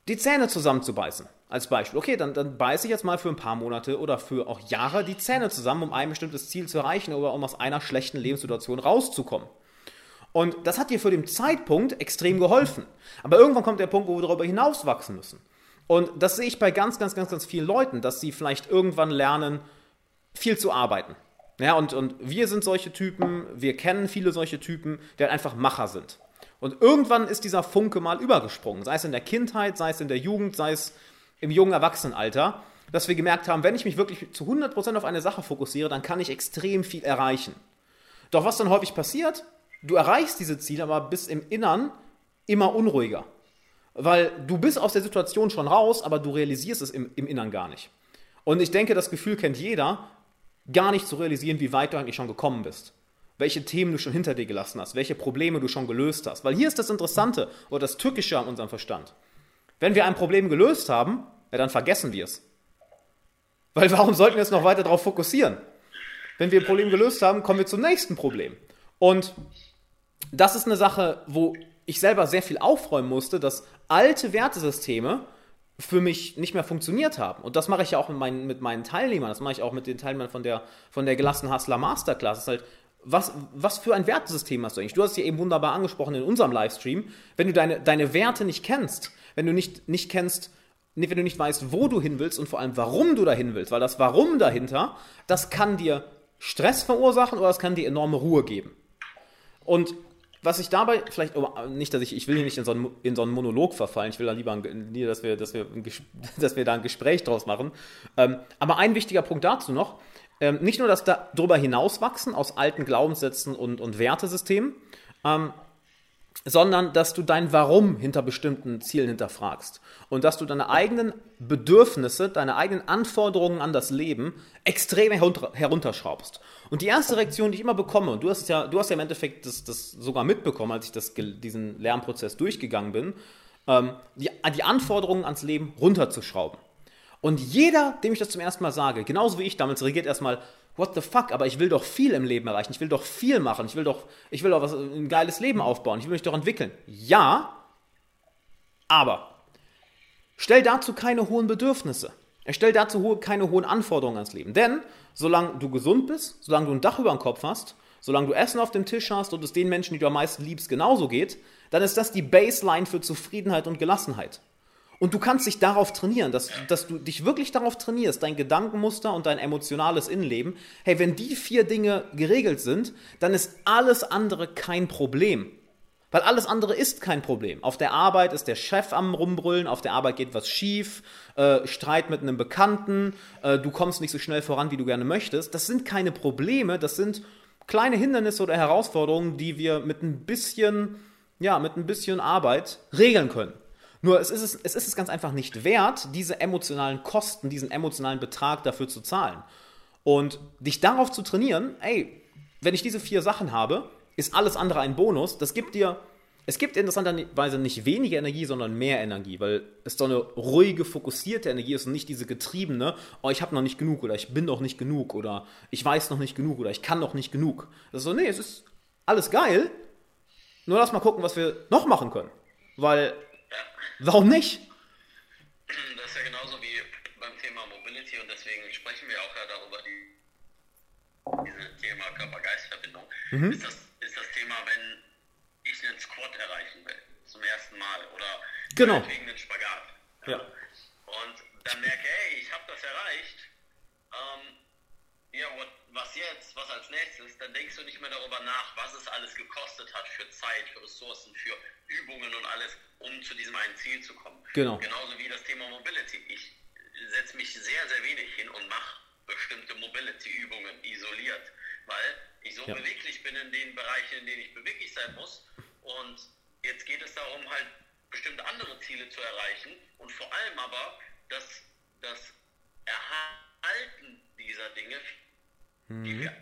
Speaker 1: die Zähne zusammenzubeißen. Als Beispiel. Okay, dann, dann beiße ich jetzt mal für ein paar Monate oder für auch Jahre die Zähne zusammen, um ein bestimmtes Ziel zu erreichen oder um aus einer schlechten Lebenssituation rauszukommen. Und das hat dir für den Zeitpunkt extrem geholfen. Aber irgendwann kommt der Punkt, wo wir darüber hinaus wachsen müssen. Und das sehe ich bei ganz, ganz, ganz, ganz vielen Leuten, dass sie vielleicht irgendwann lernen, viel zu arbeiten. Ja, und, und wir sind solche Typen, wir kennen viele solche Typen, die halt einfach Macher sind. Und irgendwann ist dieser Funke mal übergesprungen, sei es in der Kindheit, sei es in der Jugend, sei es im jungen Erwachsenenalter, dass wir gemerkt haben, wenn ich mich wirklich zu 100% auf eine Sache fokussiere, dann kann ich extrem viel erreichen. Doch was dann häufig passiert, du erreichst diese Ziele, aber bist im Innern immer unruhiger. Weil du bist aus der Situation schon raus, aber du realisierst es im, im Innern gar nicht. Und ich denke, das Gefühl kennt jeder, gar nicht zu realisieren, wie weit du eigentlich schon gekommen bist. Welche Themen du schon hinter dir gelassen hast, welche Probleme du schon gelöst hast. Weil hier ist das Interessante oder das Tückische an unserem Verstand. Wenn wir ein Problem gelöst haben, ja, dann vergessen wir es. Weil warum sollten wir uns noch weiter darauf fokussieren? wenn wir ein Problem gelöst haben, kommen wir zum nächsten Problem. Und das ist eine Sache, wo ich selber sehr viel aufräumen musste, dass alte Wertesysteme für mich nicht mehr funktioniert haben. Und das mache ich ja auch mit meinen, mit meinen Teilnehmern, das mache ich auch mit den Teilnehmern von der, von der Gelassen Hustler Masterclass. Das ist halt, was, was für ein Wertesystem hast du eigentlich? Du hast es ja eben wunderbar angesprochen in unserem Livestream. Wenn du deine, deine Werte nicht kennst, wenn du nicht, nicht kennst, wenn du nicht weißt, wo du hin willst und vor allem, warum du dahin willst, weil das Warum dahinter, das kann dir Stress verursachen oder es kann dir enorme Ruhe geben. Und was ich dabei, vielleicht, nicht, dass ich, ich will hier nicht in so, einen, in so einen Monolog verfallen, ich will da lieber, lieber dass, wir, dass, wir, dass wir da ein Gespräch draus machen. Ähm, aber ein wichtiger Punkt dazu noch, ähm, nicht nur das darüber hinauswachsen aus alten Glaubenssätzen und, und Wertesystemen, ähm, sondern dass du dein Warum hinter bestimmten Zielen hinterfragst und dass du deine eigenen Bedürfnisse, deine eigenen Anforderungen an das Leben extrem herunterschraubst. Und die erste Reaktion, die ich immer bekomme, und du hast ja, du hast ja im Endeffekt das, das sogar mitbekommen, als ich das, diesen Lernprozess durchgegangen bin, ähm, die, die Anforderungen ans Leben runterzuschrauben. Und jeder, dem ich das zum ersten Mal sage, genauso wie ich damals, reagiert erstmal, what the fuck, aber ich will doch viel im Leben erreichen, ich will doch viel machen, ich will doch, ich will doch was, ein geiles Leben aufbauen, ich will mich doch entwickeln. Ja, aber stell dazu keine hohen Bedürfnisse. Stell dazu keine hohen Anforderungen ans Leben. Denn solange du gesund bist, solange du ein Dach über dem Kopf hast, solange du Essen auf dem Tisch hast und es den Menschen, die du am meisten liebst, genauso geht, dann ist das die Baseline für Zufriedenheit und Gelassenheit. Und du kannst dich darauf trainieren, dass, dass du dich wirklich darauf trainierst, dein Gedankenmuster und dein emotionales Innenleben. Hey, wenn die vier Dinge geregelt sind, dann ist alles andere kein Problem. Weil alles andere ist kein Problem. Auf der Arbeit ist der Chef am Rumbrüllen, auf der Arbeit geht was schief, äh, Streit mit einem Bekannten, äh, du kommst nicht so schnell voran, wie du gerne möchtest. Das sind keine Probleme, das sind kleine Hindernisse oder Herausforderungen, die wir mit ein bisschen, ja, mit ein bisschen Arbeit regeln können. Nur es ist es, es ist es ganz einfach nicht wert, diese emotionalen Kosten, diesen emotionalen Betrag dafür zu zahlen. Und dich darauf zu trainieren, ey, wenn ich diese vier Sachen habe, ist alles andere ein Bonus. Das gibt dir, es gibt interessanterweise nicht weniger Energie, sondern mehr Energie, weil es so eine ruhige, fokussierte Energie ist und nicht diese getriebene, oh, ich habe noch nicht genug oder ich bin noch nicht genug oder ich weiß noch nicht genug oder ich kann noch nicht genug. Das ist so, nee, es ist alles geil, nur lass mal gucken, was wir noch machen können. Weil Warum nicht?
Speaker 2: Das ist ja genauso wie beim Thema Mobility und deswegen sprechen wir auch ja darüber, die, dieses Thema Körper-Geist-Verbindung. Mhm. Ist, das, Thema, wenn ich einen Squat erreichen will, zum ersten Mal oder
Speaker 1: genau.
Speaker 2: wegen einen Spagat.
Speaker 1: Ja.
Speaker 2: Und dann merke, hey, ich habe das erreicht. Ähm, ja, what, was jetzt, was als nächstes, dann denkst du nicht mehr darüber nach, was es alles gekostet hat für Zeit, für Ressourcen, für Übungen und alles, um zu diesem einen Ziel zu kommen.
Speaker 1: Genau.
Speaker 2: Genauso wie das Thema Mobility. Ich setze mich sehr, sehr wenig hin und mache bestimmte Mobility-Übungen isoliert, weil ich so ja. beweglich bin in den Bereichen, in denen ich beweglich sein muss. Und jetzt geht es darum, halt bestimmte andere Ziele zu erreichen und vor allem aber das, das Erhalten dieser Dinge, mhm. die wir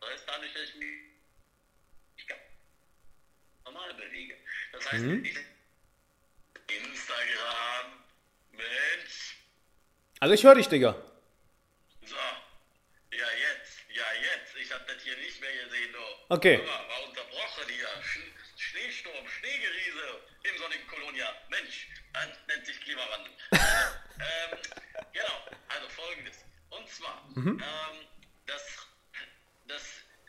Speaker 2: das heißt, dadurch, dass ich mich normal bewege. Das heißt, mhm. Instagram, Mensch.
Speaker 1: Also ich höre dich, Digga.
Speaker 2: So, ja jetzt, ja jetzt. Ich habe das hier nicht mehr gesehen, du.
Speaker 1: Okay.
Speaker 2: Mal, war unterbrochen hier. Klimawandel. ähm, genau, also folgendes. Und zwar, mhm. ähm, das, das,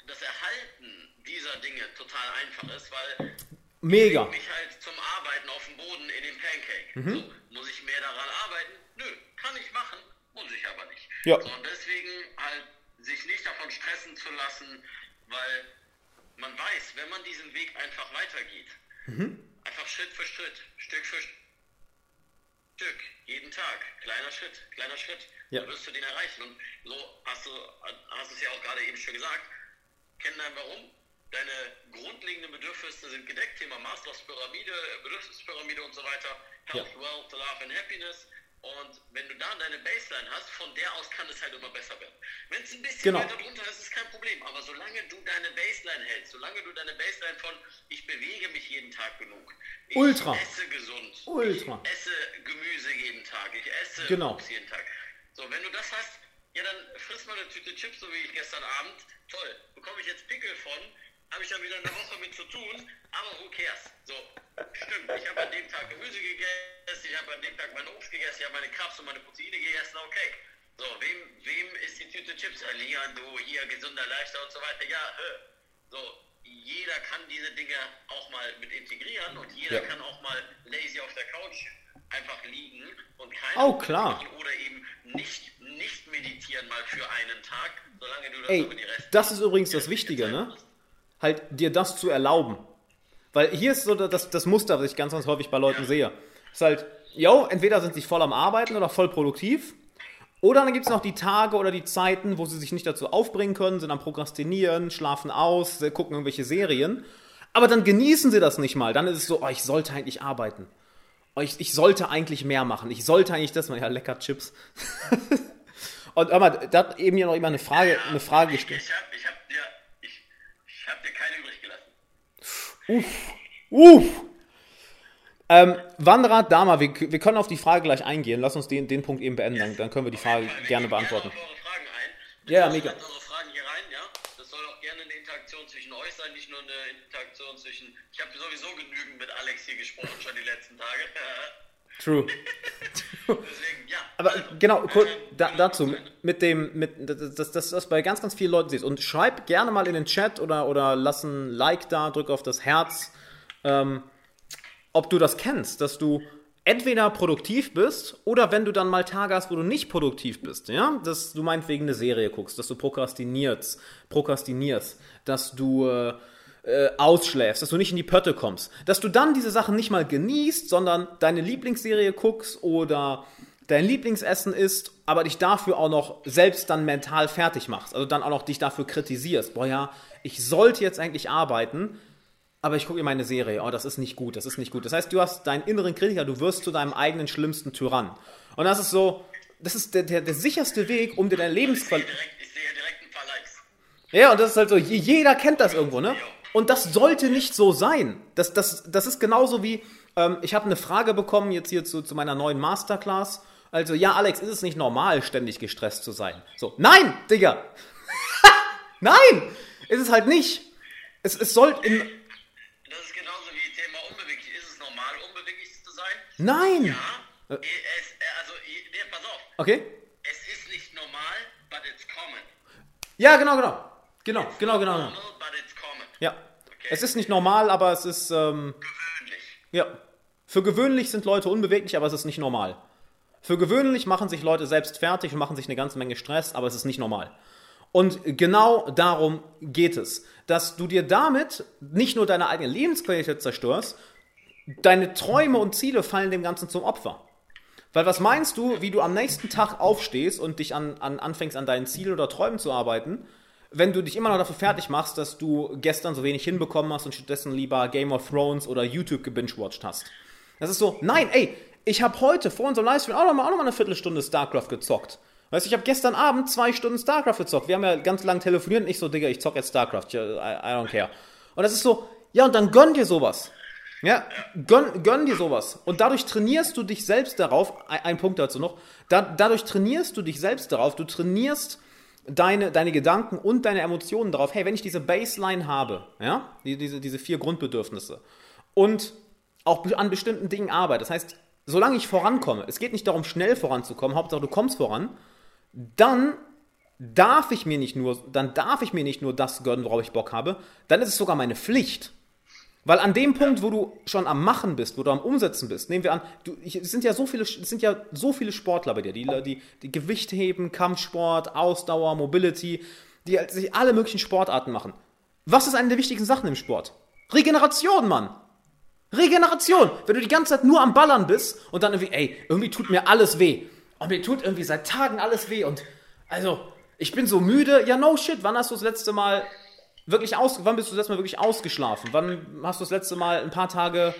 Speaker 2: das Erhalten dieser Dinge total einfach ist, weil
Speaker 1: Mega.
Speaker 2: ich mich halt zum Arbeiten auf dem Boden in den Pancake. Mhm. So, muss ich mehr daran arbeiten? Nö, kann ich machen, muss ich aber nicht.
Speaker 1: Ja.
Speaker 2: So, und deswegen halt sich nicht davon stressen zu lassen, weil man weiß, wenn man diesen Weg einfach weitergeht, mhm. einfach Schritt für Schritt, Stück für Stück, jeden Tag, kleiner Schritt, kleiner Schritt, ja. dann wirst du den erreichen. Und so hast du, hast es ja auch gerade eben schon gesagt, kennen dein Warum, deine grundlegenden Bedürfnisse sind gedeckt, Thema Maslows Pyramide, Bedürfnispyramide und so weiter, Health, ja. Wealth, Love and Happiness. Und wenn du da deine Baseline hast, von der aus kann es halt immer besser werden. Wenn es ein bisschen genau. weiter drunter ist, ist kein Problem. Aber solange du deine Baseline hältst, solange du deine Baseline von ich bewege mich jeden Tag genug, ich
Speaker 1: Ultra.
Speaker 2: esse gesund,
Speaker 1: Ultra.
Speaker 2: ich esse Gemüse jeden Tag, ich esse
Speaker 1: genau.
Speaker 2: jeden Tag. So, wenn du das hast, ja, dann friss mal eine Tüte Chips, so wie ich gestern Abend. Toll, bekomme ich jetzt Pickel von, habe ich dann wieder eine Woche mit zu tun, aber who cares? So, stimmt, ich habe an dem Tag Gemüse gegessen, ich habe an dem Tag meinen Obst gegessen, ich habe meine Carbs und meine Proteine gegessen, okay. So, wem, wem ist die Tüte Chips? Lian, du hier, gesunder Lifestyle und so weiter. Ja, äh, so, jeder kann diese Dinge auch mal mit integrieren und jeder
Speaker 1: Ja.
Speaker 2: kann auch mal lazy auf der Couch einfach liegen und keine
Speaker 1: Oh, klar.
Speaker 2: oder eben nicht, nicht meditieren mal für einen Tag, solange du das
Speaker 1: Ey,
Speaker 2: über die Rest
Speaker 1: das ist übrigens das Wichtige, ne?
Speaker 2: machst.
Speaker 1: Halt dir das zu erlauben. Weil hier ist so das, das Muster, was ich ganz, ganz häufig bei Leuten sehe. Ist halt, yo, entweder sind sie voll am Arbeiten oder voll produktiv. Oder dann gibt es noch die Tage oder die Zeiten, wo sie sich nicht dazu aufbringen können, sind am Prokrastinieren, schlafen aus, gucken irgendwelche Serien. Aber dann genießen sie das nicht mal. Dann ist es so, oh, ich sollte eigentlich arbeiten. Oh, ich, ich sollte eigentlich mehr machen. Ich sollte eigentlich das machen. Ja, lecker Chips. Und aber da hat eben ja noch immer eine Frage, eine Frage gestellt.
Speaker 2: ich habe ich hab dir, ich, ich hab dir keine übrig gelassen.
Speaker 1: Uff. Ähm, Wanderer, Dama, wir, wir können auf die Frage gleich eingehen. Lass uns den, den Punkt eben beenden, dann, dann können wir die Frage
Speaker 2: Wir
Speaker 1: gerne beantworten. Ja, mega.
Speaker 2: Fragen hier rein, ja. Das soll auch gerne eine Interaktion zwischen euch sein, nicht nur eine Interaktion zwischen. Ich habe sowieso genügend mit Alex hier gesprochen schon die letzten Tage.
Speaker 1: True.
Speaker 2: Deswegen, ja.
Speaker 1: Aber
Speaker 2: also,
Speaker 1: genau, kurz da, dazu, mit dem, mit, das, das, das, das bei ganz, ganz vielen Leuten siehst. Und schreib gerne mal in den Chat oder, oder lass ein Like da, drück auf das Herz, ähm, ob du das kennst, dass du entweder produktiv bist oder wenn du dann mal Tage hast, wo du nicht produktiv bist, ja, dass du meinetwegen eine Serie guckst, dass du prokrastinierst, prokrastinierst, dass du äh, äh, ausschläfst, dass du nicht in die Pötte kommst, dass du dann diese Sachen nicht mal genießt, sondern deine Lieblingsserie guckst oder dein Lieblingsessen isst, aber dich dafür auch noch selbst dann mental fertig machst, also dann auch noch dich dafür kritisierst, boah ja, ich sollte jetzt eigentlich arbeiten, aber ich gucke mir meine Serie, oh, das ist nicht gut, das ist nicht gut. Das heißt, du hast deinen inneren Kritiker, du wirst zu deinem eigenen schlimmsten Tyrann. Und das ist so, das ist der, der, der sicherste Weg, um dir deine
Speaker 2: sehe
Speaker 1: Lebensqualität...
Speaker 2: ich sehe direkt ein paar Likes.
Speaker 1: Ja, und das ist halt so, je- jeder kennt das irgendwo, ne? Und das sollte nicht so sein. Das, das, das ist genauso wie, ähm, ich habe eine Frage bekommen jetzt hier zu, zu meiner neuen Masterclass. Also, ja, Alex, ist es nicht normal, ständig gestresst zu sein? So, nein, Digga! nein! Ist es halt nicht. Es, es soll in.
Speaker 2: Das ist genauso wie Thema unbeweglich. Ist es normal, unbeweglich zu sein?
Speaker 1: Nein!
Speaker 2: Ja. Es, äh, also, nee, pass auf.
Speaker 1: Okay?
Speaker 2: Es ist nicht normal, but it's common.
Speaker 1: Ja, genau, genau. Genau, genau, genau. genau.
Speaker 2: Normal, but it's common.
Speaker 1: Ja. Es ist nicht normal, aber es ist. Ähm,
Speaker 2: Gewöhnlich.
Speaker 1: Ja. Für gewöhnlich sind Leute unbeweglich, aber es ist nicht normal. Für gewöhnlich machen sich Leute selbst fertig und machen sich eine ganze Menge Stress, aber es ist nicht normal. Und genau darum geht es, dass du dir damit nicht nur deine eigene Lebensqualität zerstörst, deine Träume und Ziele fallen dem Ganzen zum Opfer. Weil was meinst du, wie du am nächsten Tag aufstehst und dich an, an, anfängst an deinen Zielen oder Träumen zu arbeiten, wenn du dich immer noch dafür fertig machst, dass du gestern so wenig hinbekommen hast und stattdessen lieber Game of Thrones oder YouTube gebingewatcht hast? Das ist so, nein, ey, ich habe heute vor unserem Livestream auch noch mal, auch noch eine Viertelstunde StarCraft gezockt. Weißt du, ich habe gestern Abend zwei Stunden StarCraft gezockt. Wir haben ja ganz lang telefoniert und ich so, Digga, ich zock jetzt StarCraft. I, I don't care. Und das ist so, ja, und dann gönn dir sowas. Ja, gönn, gönn dir sowas. Und dadurch trainierst du dich selbst darauf, ein, ein Punkt dazu noch, da, dadurch trainierst du dich selbst darauf, du trainierst deine, deine Gedanken und deine Emotionen darauf, hey, wenn ich diese Baseline habe, ja, die, diese, diese vier Grundbedürfnisse und auch an bestimmten Dingen arbeite, das heißt, solange ich vorankomme, es geht nicht darum, schnell voranzukommen, Hauptsache du kommst voran, dann darf ich mir nicht nur, dann darf ich mir nicht nur das gönnen, worauf ich Bock habe, dann ist es sogar meine Pflicht. Weil an dem Punkt, wo du schon am Machen bist, wo du am Umsetzen bist, nehmen wir an, du, es sind ja so viele, sind ja so viele Sportler bei dir, die, die, die Gewicht heben, Kampfsport, Ausdauer, Mobility, die halt sich alle möglichen Sportarten machen. Was ist eine der wichtigsten Sachen im Sport? Regeneration, Mann! Regeneration! Wenn du die ganze Zeit nur am Ballern bist und dann irgendwie, ey, irgendwie tut mir alles weh. Und mir tut irgendwie seit Tagen alles weh und, also, ich bin so müde. Ja, no shit, wann hast du das letzte Mal wirklich aus, wann bist du das letzte Mal wirklich ausgeschlafen? Wann hast du das letzte Mal ein paar Tage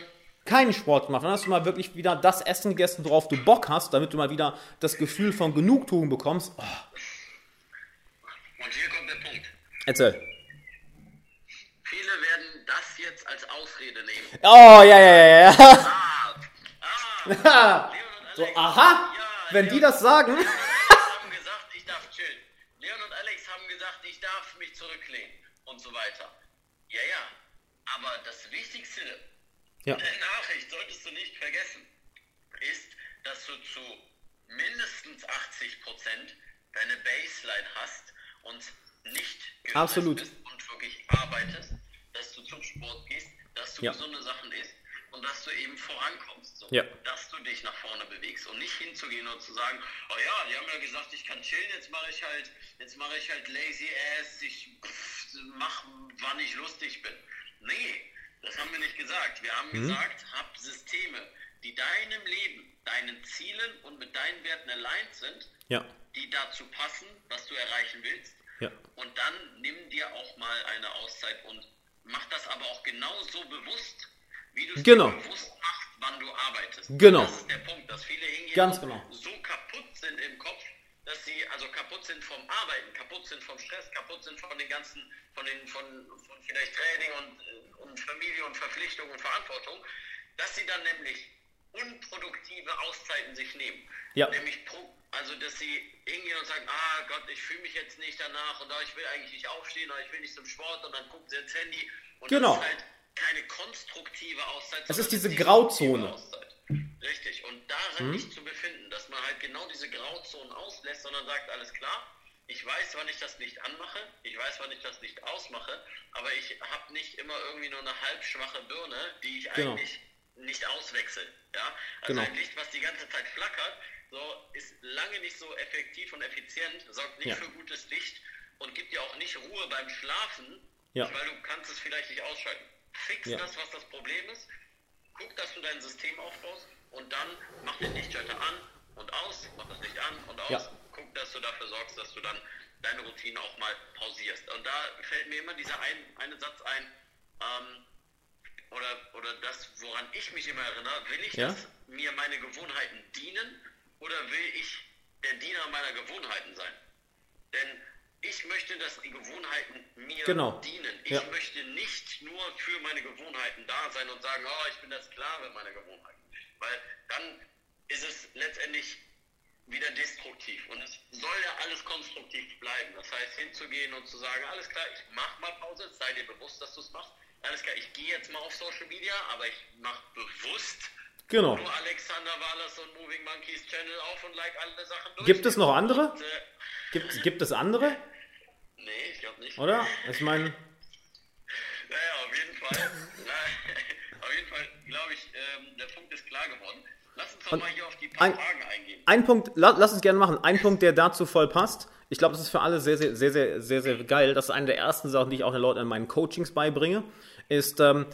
Speaker 1: keinen Sport gemacht? Wann hast du mal wirklich wieder das Essen gegessen, worauf du Bock hast, damit du mal wieder das Gefühl von Genugtuung bekommst? Oh,
Speaker 2: Und hier kommt der Punkt.
Speaker 1: erzähl.
Speaker 2: Viele werden das jetzt als Ausrede nehmen.
Speaker 1: Oh, ja, ja, ja, ja. So, aha, wenn die das sagen.
Speaker 2: und Alex haben gesagt, ich darf chillen. Leon und Alex haben gesagt, ich darf mich zurücklehnen und so weiter. Ja, ja, aber das Wichtigste
Speaker 1: Ja.
Speaker 2: der Nachricht solltest du nicht vergessen, ist, dass du zu mindestens 80 Prozent deine Baseline hast und nicht
Speaker 1: Absolut.
Speaker 2: bist und wirklich arbeitest, dass du zum Sport gehst,
Speaker 1: Ja.
Speaker 2: gesunde Sachen isst und dass du eben vorankommst. So.
Speaker 1: Ja.
Speaker 2: Dass du dich nach vorne bewegst und nicht hinzugehen und zu sagen, oh ja, die haben ja gesagt, ich kann chillen, jetzt mache ich halt, jetzt mache ich halt lazy ass, ich pff, mach, wann ich lustig bin. Nee, das haben wir nicht gesagt. Wir haben
Speaker 1: Mhm.
Speaker 2: gesagt, hab Systeme, die deinem Leben, deinen Zielen und mit deinen Werten aligned sind,
Speaker 1: Ja.
Speaker 2: die dazu passen, was du erreichen willst.
Speaker 1: Ja.
Speaker 2: Und dann nimm dir auch mal eine Auszeit und mach das aber auch genauso bewusst, wie du es
Speaker 1: Genau.
Speaker 2: bewusst machst, wann du arbeitest.
Speaker 1: Genau.
Speaker 2: Das ist der Punkt, dass viele hingehen
Speaker 1: Ganz genau.
Speaker 2: so kaputt sind im Kopf, dass sie also kaputt sind vom Arbeiten, kaputt sind vom Stress, kaputt sind von den ganzen, von den, von, von vielleicht Training und, äh, und Familie und Verpflichtung und Verantwortung, dass sie dann nämlich unproduktive Auszeiten sich nehmen.
Speaker 1: Ja.
Speaker 2: Nämlich, pro, also dass sie hingehen und sagen, ah Gott, ich fühle mich jetzt nicht danach und ah, ich will eigentlich nicht aufstehen oder ich will nicht zum Sport und dann gucken sie ins Handy und
Speaker 1: Genau.
Speaker 2: das ist halt keine konstruktive Auszeit.
Speaker 1: Es ist diese Grauzone.
Speaker 2: Richtig. Und darin nicht zu befinden, dass man halt genau diese Grauzonen auslässt, sondern sagt, alles klar, ich weiß, wann ich das Licht anmache, ich weiß, wann ich das Licht ausmache, aber ich habe nicht immer irgendwie nur eine halbschwache Birne, die ich
Speaker 1: Genau.
Speaker 2: eigentlich nicht auswechsel. Ja? Also
Speaker 1: Genau.
Speaker 2: ein Licht, was die ganze Zeit flackert, so, ist lange nicht so effektiv und effizient, sorgt nicht
Speaker 1: Ja.
Speaker 2: für gutes Licht und gibt dir auch nicht Ruhe beim Schlafen,
Speaker 1: Ja.
Speaker 2: weil du kannst es vielleicht nicht ausschalten. Fix
Speaker 1: Ja.
Speaker 2: das, was das Problem ist, guck, dass du dein System aufbaust und dann mach den Lichtschalter an und aus, mach das Licht an und aus.
Speaker 1: Ja.
Speaker 2: Guck, dass du dafür sorgst, dass du dann deine Routine auch mal pausierst. Und da fällt mir immer dieser ein, eine Satz ein, ähm, oder, oder das, woran ich mich immer erinnere, will ich,
Speaker 1: Ja.
Speaker 2: dass mir meine Gewohnheiten dienen oder will ich der Diener meiner Gewohnheiten sein? Denn ich möchte, dass die Gewohnheiten mir
Speaker 1: Genau.
Speaker 2: dienen. Ich
Speaker 1: Ja.
Speaker 2: möchte nicht nur für meine Gewohnheiten da sein und sagen, oh, ich bin der Sklave meiner Gewohnheiten. Weil dann ist es letztendlich wieder destruktiv. Und es soll ja alles konstruktiv bleiben. Das heißt, hinzugehen und zu sagen, alles klar, ich mach mal Pause, sei dir bewusst, dass du es machst. Alles klar, ich gehe jetzt mal auf Social Media, aber ich mache bewusst
Speaker 1: Genau.
Speaker 2: nur Alexander Wallace und Moving Monkeys Channel auf und like alle Sachen durch.
Speaker 1: Gibt es noch andere?
Speaker 2: Und, äh,
Speaker 1: Gibt, gibt es andere?
Speaker 2: nee, ich glaube nicht.
Speaker 1: Oder? Ich meine,
Speaker 2: Naja, auf jeden Fall. Auf jeden Fall, glaube ich, ähm, der Punkt ist klar geworden. Lass uns doch
Speaker 1: Und
Speaker 2: mal hier auf die paar
Speaker 1: ein-
Speaker 2: Fragen eingehen.
Speaker 1: ein Punkt, la, lass uns gerne machen. Ein Punkt, der dazu voll passt. Ich glaube, das ist für alle sehr, sehr, sehr, sehr, sehr, sehr geil. Das ist eine der ersten Sachen, die ich auch den Leuten in meinen Coachings beibringe. Ist, ähm,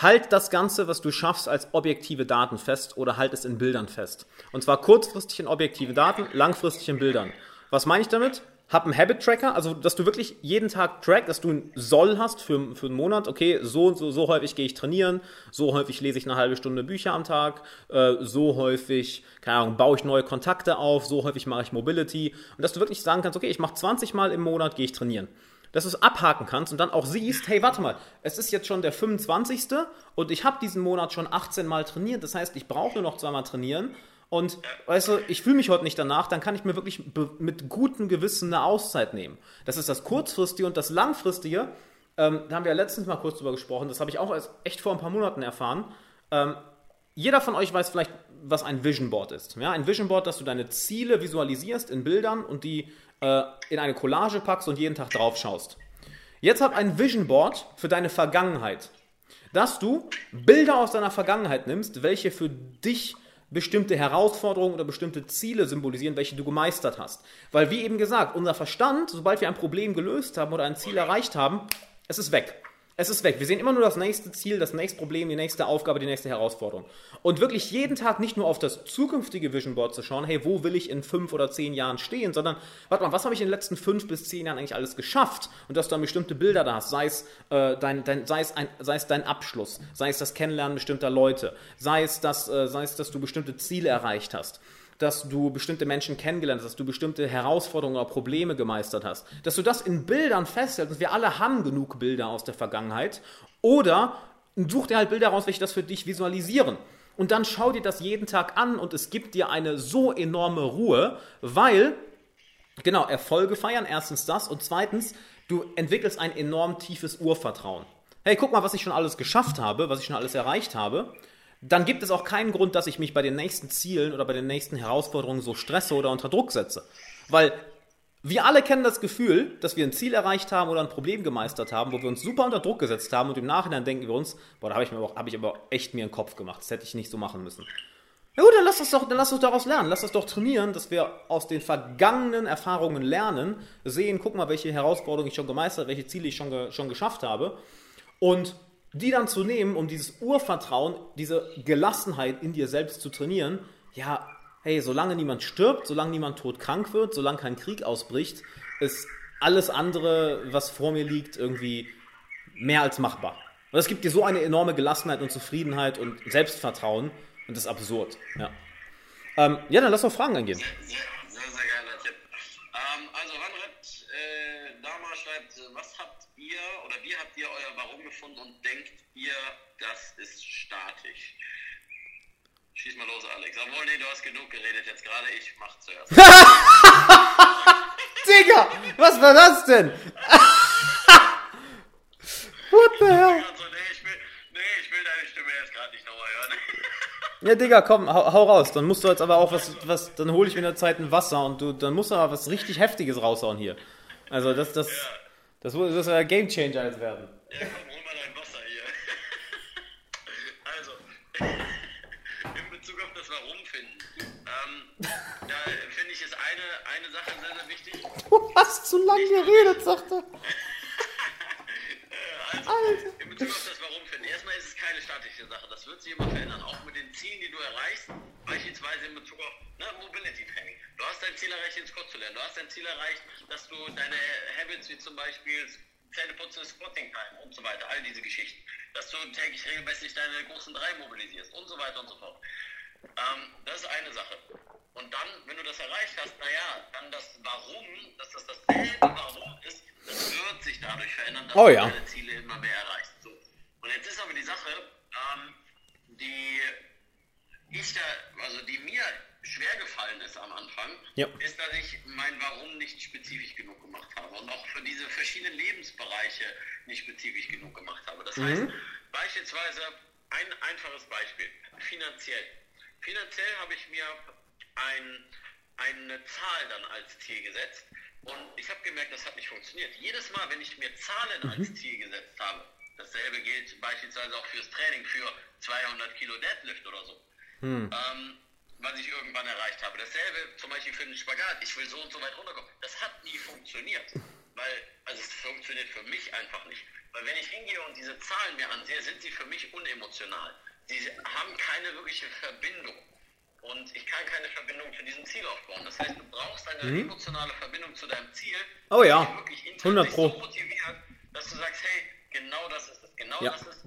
Speaker 1: halt das Ganze, was du schaffst, als objektive Daten fest oder halt es in Bildern fest. Und zwar kurzfristig in objektive Daten, langfristig in Bildern. Was meine ich damit? Hab einen Habit-Tracker, also dass du wirklich jeden Tag track, dass du ein Soll hast für, für einen Monat. Okay, so und so, so häufig gehe ich trainieren, so häufig lese ich eine halbe Stunde Bücher am Tag, äh, so häufig, keine Ahnung, baue ich neue Kontakte auf, so häufig mache ich Mobility. Und dass du wirklich sagen kannst, okay, ich mache 20 Mal im Monat, gehe ich trainieren. Dass du es abhaken kannst und dann auch siehst, hey, warte mal, es ist jetzt schon der 25. und ich habe diesen Monat schon 18 Mal trainiert. Das heißt, ich brauche nur noch zweimal trainieren. Und weißt du, ich fühle mich heute nicht danach, dann kann ich mir wirklich mit gutem Gewissen eine Auszeit nehmen. Das ist das Kurzfristige und das Langfristige. Ähm, da haben wir ja letztens mal kurz drüber gesprochen. Das habe ich auch erst echt vor ein paar Monaten erfahren. Ähm, jeder von euch weiß vielleicht, was ein Vision Board ist. Ja, ein Vision Board, dass du deine Ziele visualisierst in Bildern und die äh, in eine Collage packst und jeden Tag drauf schaust. Jetzt hab ein Vision Board für deine Vergangenheit. Dass du Bilder aus deiner Vergangenheit nimmst, welche für dich bestimmte Herausforderungen oder bestimmte Ziele symbolisieren, welche du gemeistert hast. Weil, wie eben gesagt, unser Verstand, sobald wir ein Problem gelöst haben oder ein Ziel erreicht haben, es ist weg. Es ist weg. Wir sehen immer nur das nächste Ziel, das nächste Problem, die nächste Aufgabe, die nächste Herausforderung. Und wirklich jeden Tag nicht nur auf das zukünftige Vision Board zu schauen, hey, wo will ich in fünf oder zehn Jahren stehen, sondern, warte mal, was habe ich in den letzten fünf bis zehn Jahren eigentlich alles geschafft? Und dass du dann bestimmte Bilder da hast, sei es, äh, dein, dein, sei, es ein, sei es dein Abschluss, sei es das Kennenlernen bestimmter Leute, sei es, dass, äh, sei es, dass du bestimmte Ziele erreicht hast dass du bestimmte Menschen kennengelernt hast, dass du bestimmte Herausforderungen oder Probleme gemeistert hast, dass du das in Bildern festhältst. Und wir alle haben genug Bilder aus der Vergangenheit. Oder such dir halt Bilder raus, welche das für dich visualisieren. Und dann schau dir das jeden Tag an und es gibt dir eine so enorme Ruhe, weil Genau, Erfolge feiern, erstens das und zweitens, du entwickelst ein enorm tiefes Urvertrauen. Hey, guck mal, was ich schon alles geschafft habe, was ich schon alles erreicht habe. Dann gibt es auch keinen Grund, dass ich mich bei den nächsten Zielen oder bei den nächsten Herausforderungen so stresse oder unter Druck setze. Weil wir alle kennen das Gefühl, dass wir ein Ziel erreicht haben oder ein Problem gemeistert haben, wo wir uns super unter Druck gesetzt haben und im Nachhinein denken wir uns, boah, da habe ich, mir aber, hab ich aber echt mir einen Kopf gemacht. Das hätte ich nicht so machen müssen. Ja gut, dann lass uns doch, dann lass uns daraus lernen. Lass uns doch trainieren, dass wir aus den vergangenen Erfahrungen lernen, sehen, guck mal, welche Herausforderungen ich schon gemeistert, welche Ziele ich schon, schon geschafft habe. Und die dann zu nehmen, um dieses Urvertrauen, diese Gelassenheit in dir selbst zu trainieren, ja, hey, solange niemand stirbt, solange niemand todkrank wird, solange kein Krieg ausbricht, ist alles andere, was vor mir liegt, irgendwie mehr als machbar. Und es gibt dir so eine enorme Gelassenheit und Zufriedenheit und Selbstvertrauen, und das ist absurd. Ja, ähm, ja dann lass doch Fragen eingehen.
Speaker 2: Sehr, sehr, sehr geiler Tipp. Ähm, also Wanred äh, Dama schreibt, was habt ihr oder wie habt ihr euer Warum gefunden und denkt ihr, das ist statisch? Schieß mal los, Alex. Obwohl, nee, du hast genug geredet jetzt gerade. Ich mach zuerst.
Speaker 1: Digga, was war das denn? What the hell?
Speaker 2: Nee, ich will, nee, ich will deine Stimme jetzt gerade nicht nochmal hören.
Speaker 1: Ja, Digga, komm, hau, hau raus. Dann musst du jetzt aber auch was, was dann hole ich mir in der Zeit ein Wasser und du, dann musst du aber was richtig Heftiges raushauen hier. Also, das, das, das, das, das soll ja Game Changer jetzt werden.
Speaker 2: Ja, komm, hol mal dein Wasser hier. Also, in Bezug auf das Warum finden. Ähm, da finde ich, ist eine, eine Sache sehr, sehr wichtig.
Speaker 1: Du hast zu lange geredet, sagt er.
Speaker 2: Also,
Speaker 1: Alter.
Speaker 2: in Bezug auf das Warum finden. Erstmal ist es keine statische Sache. Das wird sich immer verändern. Auch mit den Zielen, die du erreichst. Beispielsweise in Bezug auf ne, Mobility Training. Du hast dein Ziel erreicht, den Squat zu lernen. Du hast dein Ziel erreicht, dass du deine Wie zum Beispiel Zähneputzen, Squatting Time und so weiter, all diese Geschichten. Dass du täglich regelmäßig deine großen drei mobilisierst und so weiter und so fort. Ähm, das ist eine Sache. Und dann, wenn du das erreicht hast, naja, dann das Warum, dass das dasselbe Warum ist, das wird sich dadurch verändern, dass
Speaker 1: Oh
Speaker 2: du
Speaker 1: ja.
Speaker 2: deine Ziele immer mehr erreichst. So. Und jetzt ist aber die Sache, ähm, die ich da, also die mir schwer gefallen ist am Anfang,
Speaker 1: Ja.
Speaker 2: ist, dass ich mein Warum nicht spezifisch genug gemacht habe und auch für diese verschiedenen Lebensbereiche nicht spezifisch genug gemacht habe. Das heißt, beispielsweise ein einfaches Beispiel, finanziell. Finanziell habe ich mir ein, eine Zahl dann als Ziel gesetzt und ich habe gemerkt, das hat nicht funktioniert. Jedes Mal, wenn ich mir Zahlen als Ziel gesetzt habe, dasselbe gilt beispielsweise auch fürs Training, für 200 Kilo Deadlift oder so, ähm, was ich irgendwann erreicht habe. Dasselbe zum Beispiel für den Spagat. Ich will so und so weit runterkommen. Das hat nie funktioniert. Weil, also es funktioniert für mich einfach nicht. Weil wenn ich hingehe und diese Zahlen mir ansehe, sind sie für mich unemotional. Sie haben keine wirkliche Verbindung. Und ich kann keine Verbindung zu diesem Ziel aufbauen. Das heißt, du brauchst eine emotionale Verbindung zu deinem Ziel.
Speaker 1: Oh ja,
Speaker 2: die wirklich intrinsisch
Speaker 1: 100 Pro.
Speaker 2: so motiviert, dass du sagst, hey, genau das ist es. Genau
Speaker 1: Ja.
Speaker 2: das ist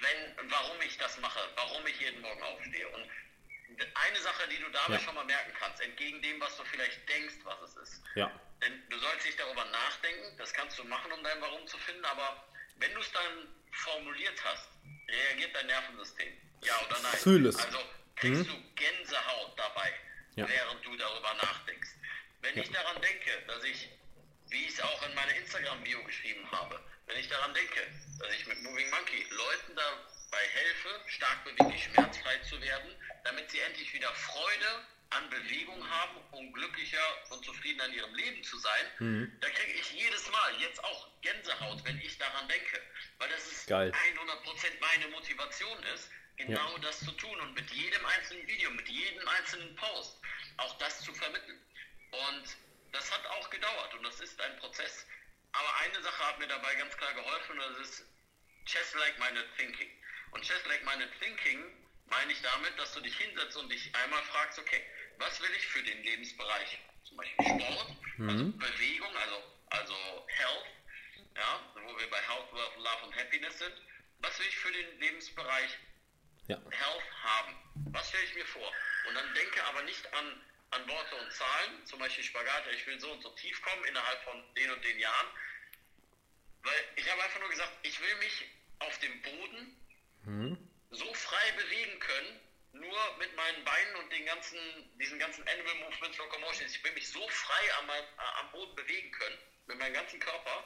Speaker 2: wenn, warum ich das mache, warum ich jeden Morgen aufstehe. Und eine Sache, die du dabei
Speaker 1: Ja.
Speaker 2: schon mal merken kannst, entgegen dem, was du vielleicht denkst, was es ist.
Speaker 1: Ja.
Speaker 2: Denn du sollst nicht darüber nachdenken, das kannst du machen, um dein Warum zu finden, aber wenn du es dann formuliert hast, reagiert dein Nervensystem. Ja oder nein?
Speaker 1: Fühl es.
Speaker 2: Also kriegst du Gänsehaut dabei,
Speaker 1: Ja.
Speaker 2: während du darüber nachdenkst. Wenn ich daran denke, dass ich, wie ich es auch in meiner Instagram-Bio geschrieben habe, wenn ich daran denke, dass ich mit Moving Monkey Leuten dabei helfe, stark beweglich schmerzfrei zu werden, damit sie endlich wieder Freude an Bewegung haben, um glücklicher und zufrieden an ihrem Leben zu sein, da kriege ich jedes Mal jetzt auch Gänsehaut, wenn ich daran denke. Weil das ist
Speaker 1: Geil.
Speaker 2: 100% meine Motivation ist, genau das zu tun und mit jedem einzelnen Video, mit jedem einzelnen Post auch das zu vermitteln. Und das hat auch gedauert und das ist ein Prozess. Aber eine Sache hat mir dabei ganz klar geholfen und das ist Chess like minded thinking. Und Chess like minded thinking meine ich damit, dass du dich hinsetzt und dich einmal fragst, okay, was will ich für den Lebensbereich? Zum Beispiel Sport, also Bewegung, also, also Health, ja, wo wir bei Health, Wealth, Love und Happiness sind. Was will ich für den Lebensbereich
Speaker 1: Ja.
Speaker 2: Health haben? Was stelle ich mir vor? Und dann denke aber nicht an, an Worte und Zahlen, zum Beispiel Spagat, ich will so und so tief kommen innerhalb von den und den Jahren. Weil ich habe einfach nur gesagt, ich will mich auf dem Boden so frei bewegen können, nur mit meinen Beinen und den ganzen, diesen ganzen Animal Movements, Locomotions. Ich will mich so frei am, äh, am Boden bewegen können, mit meinem ganzen Körper,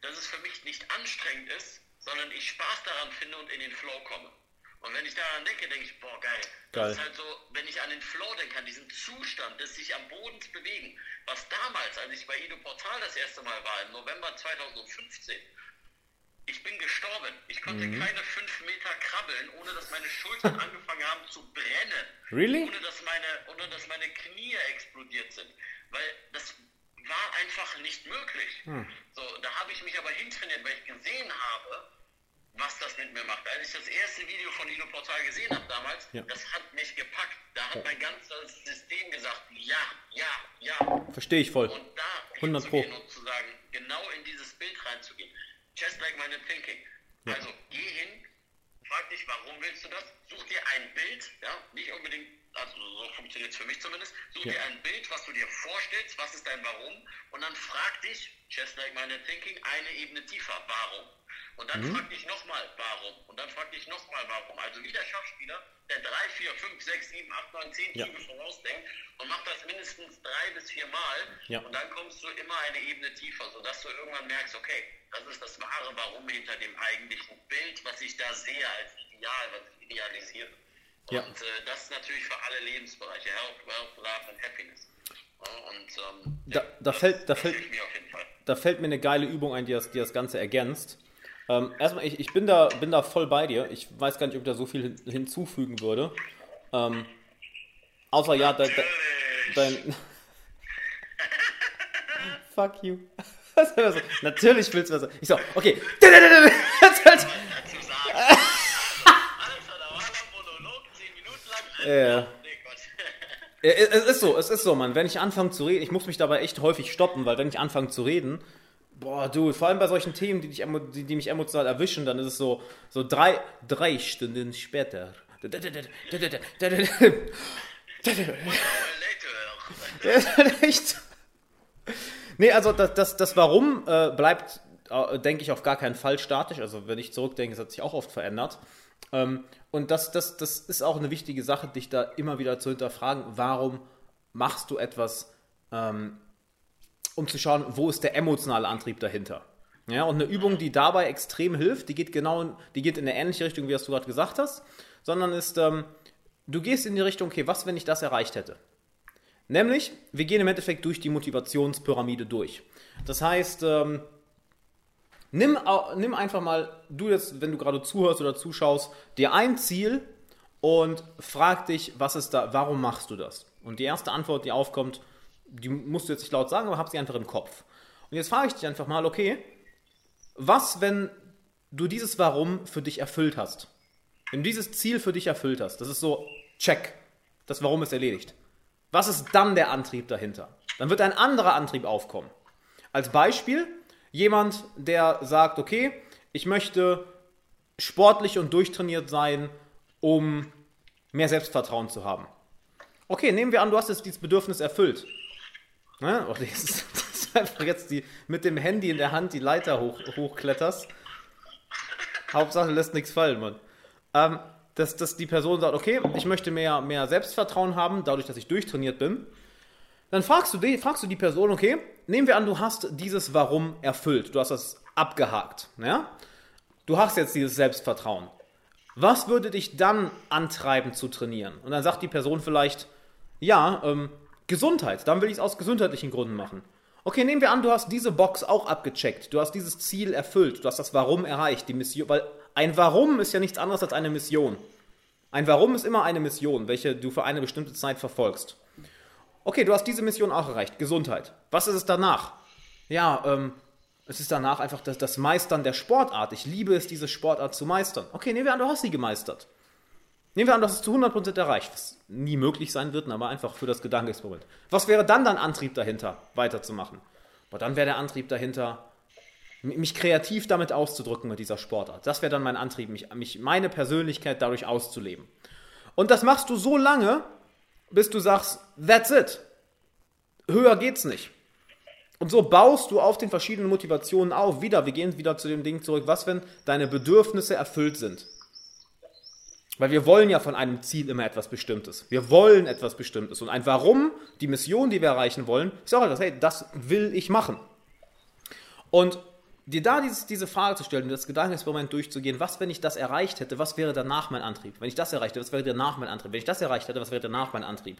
Speaker 2: dass es für mich nicht anstrengend ist, sondern ich Spaß daran finde und in den Flow komme. Und wenn ich daran denke, denke ich, boah, geil. geil. Das ist halt so, wenn ich an den Flow denke, an diesen Zustand des sich am Boden bewegen, was damals, als ich bei Ido Portal das erste Mal war, im November 2015, ich bin gestorben. Ich konnte mhm. keine fünf Meter krabbeln, ohne dass meine Schultern angefangen haben zu brennen.
Speaker 1: Really?
Speaker 2: Ohne dass meine, ohne dass meine Knie explodiert sind. Weil das war einfach nicht möglich. Hm. So, da habe ich mich aber hintrainiert, weil ich gesehen habe, was das mit mir macht. Als ich das erste Video von Ilo Portal gesehen habe damals, ja. das hat mich gepackt. Da hat mein ganzes System gesagt, ja, ja, ja.
Speaker 1: Verstehe ich voll.
Speaker 2: Und da 100 Pro. und zu sagen, genau in dieses Bild reinzugehen. Just like my thinking. Ja. Also geh hin, frag dich, warum willst du das? Such dir ein Bild, ja, nicht unbedingt, also so funktioniert es für mich zumindest, such ja. dir ein Bild, was du dir vorstellst, was ist dein Warum und dann frag dich, just like my thinking, eine Ebene tiefer, warum? Und dann mhm. frag dich nochmal, warum? Und dann frag dich nochmal, warum? Also wie der Schachspieler, der 3, 4, 5, 6, 7, 8, 9, 10 ja. Züge vorausdenkt und macht das mindestens drei bis vier Mal. Ja. Und dann kommst du immer eine Ebene tiefer, sodass du irgendwann merkst, okay, das ist das wahre Warum hinter dem eigentlichen Bild, was ich da sehe als Ideal, was ich idealisiere. Ja. Und äh, das ist natürlich für alle Lebensbereiche, Health, Wealth, Love and Happiness. Und ähm,
Speaker 1: da, da, fällt, da, fällt, da fällt mir eine geile Übung ein, die das, die das Ganze ergänzt. Ähm, erstmal, ich, ich bin, da, bin da voll bei dir. Ich weiß gar nicht, ob ich da so viel hinzufügen würde. Ähm, außer ja, dein. dein Fuck you. Natürlich willst du was. Ich so, okay. Ja. Es ist so, es ist so, Mann. Wenn ich anfange zu reden, ich muss mich dabei echt häufig stoppen, weil wenn ich anfange zu reden, boah, du, vor allem bei solchen Themen, die, dich, die, die mich emotional erwischen, dann ist es so, so drei, drei Stunden später. Nee, also das, das, das Warum äh, bleibt, äh, denke ich, auf gar keinen Fall statisch. Also wenn ich zurückdenke, es hat sich auch oft verändert. Ähm, und das, das, das ist auch eine wichtige Sache, dich da immer wieder zu hinterfragen, warum machst du etwas, ähm, um zu schauen, wo ist der emotionale Antrieb dahinter. Ja, und eine Übung, die dabei extrem hilft, die geht genau, die geht in eine ähnliche Richtung, wie das du gerade gesagt hast, sondern ist, ähm, du gehst in die Richtung, okay, was, wenn ich das erreicht hätte? Nämlich, wir gehen im Endeffekt durch die Motivationspyramide durch. Das heißt, ähm, nimm, nimm einfach mal, du jetzt, wenn du gerade zuhörst oder zuschaust, dir ein Ziel und frag dich, was ist da, warum machst du das? Und die erste Antwort, die aufkommt, die musst du jetzt nicht laut sagen, aber hab sie einfach im Kopf. Und jetzt frage ich dich einfach mal, okay, was, wenn du dieses Warum für dich erfüllt hast? Wenn du dieses Ziel für dich erfüllt hast, das ist so, check, das Warum ist erledigt. Was ist dann der Antrieb dahinter? Dann wird ein anderer Antrieb aufkommen. Als Beispiel, jemand, der sagt, okay, ich möchte sportlich und durchtrainiert sein, um mehr Selbstvertrauen zu haben. Okay, nehmen wir an, du hast jetzt dieses Bedürfnis erfüllt. Ne? Oh, das, ist, das ist einfach jetzt die, mit dem Handy in der Hand die Leiter hoch, hochkletterst. Hauptsache lässt nichts fallen, Mann. Ähm, dass, dass die Person sagt, okay, ich möchte mehr, mehr Selbstvertrauen haben, dadurch, dass ich durchtrainiert bin. Dann fragst du, die, fragst du die Person, okay, nehmen wir an, du hast dieses Warum erfüllt. Du hast das abgehakt. Ja? Du hast jetzt dieses Selbstvertrauen. Was würde dich dann antreiben zu trainieren? Und dann sagt die Person vielleicht, ja, ähm, Gesundheit, dann will ich es aus gesundheitlichen Gründen machen. Okay, nehmen wir an, du hast diese Box auch abgecheckt. Du hast dieses Ziel erfüllt. Du hast das Warum erreicht, die Mission. Weil ein Warum ist ja nichts anderes als eine Mission. Ein Warum ist immer eine Mission, welche du für eine bestimmte Zeit verfolgst. Okay, du hast diese Mission auch erreicht. Gesundheit. Was ist es danach? Ja, ähm, es ist danach einfach das, das Meistern der Sportart. Ich liebe es, diese Sportart zu meistern. Okay, nehmen wir an, du hast sie gemeistert. Nehmen wir an, du hast es zu 100% erreicht, was nie möglich sein wird, aber einfach für das Gedankenexperiment. Was wäre dann dein Antrieb dahinter, weiterzumachen? Aber dann wäre der Antrieb dahinter, mich kreativ damit auszudrücken mit dieser Sportart. Das wäre dann mein Antrieb, mich, mich, meine Persönlichkeit dadurch auszuleben. Und das machst du so lange, bis du sagst, that's it. Höher geht's nicht. Und so baust du auf den verschiedenen Motivationen auf. Wieder, wir gehen wieder zu dem Ding zurück. Was, wenn deine Bedürfnisse erfüllt sind? Weil wir wollen ja von einem Ziel immer etwas Bestimmtes. Wir wollen etwas Bestimmtes. Und ein Warum, die Mission, die wir erreichen wollen, ist auch etwas, hey, das will ich machen. Und dir da dieses, diese Frage zu stellen, das Gedankenexperiment durchzugehen, was, wenn ich das erreicht hätte, was wäre danach mein Antrieb? Wenn ich das erreicht hätte, was wäre danach mein Antrieb? Wenn ich das erreicht hätte, was wäre danach mein Antrieb?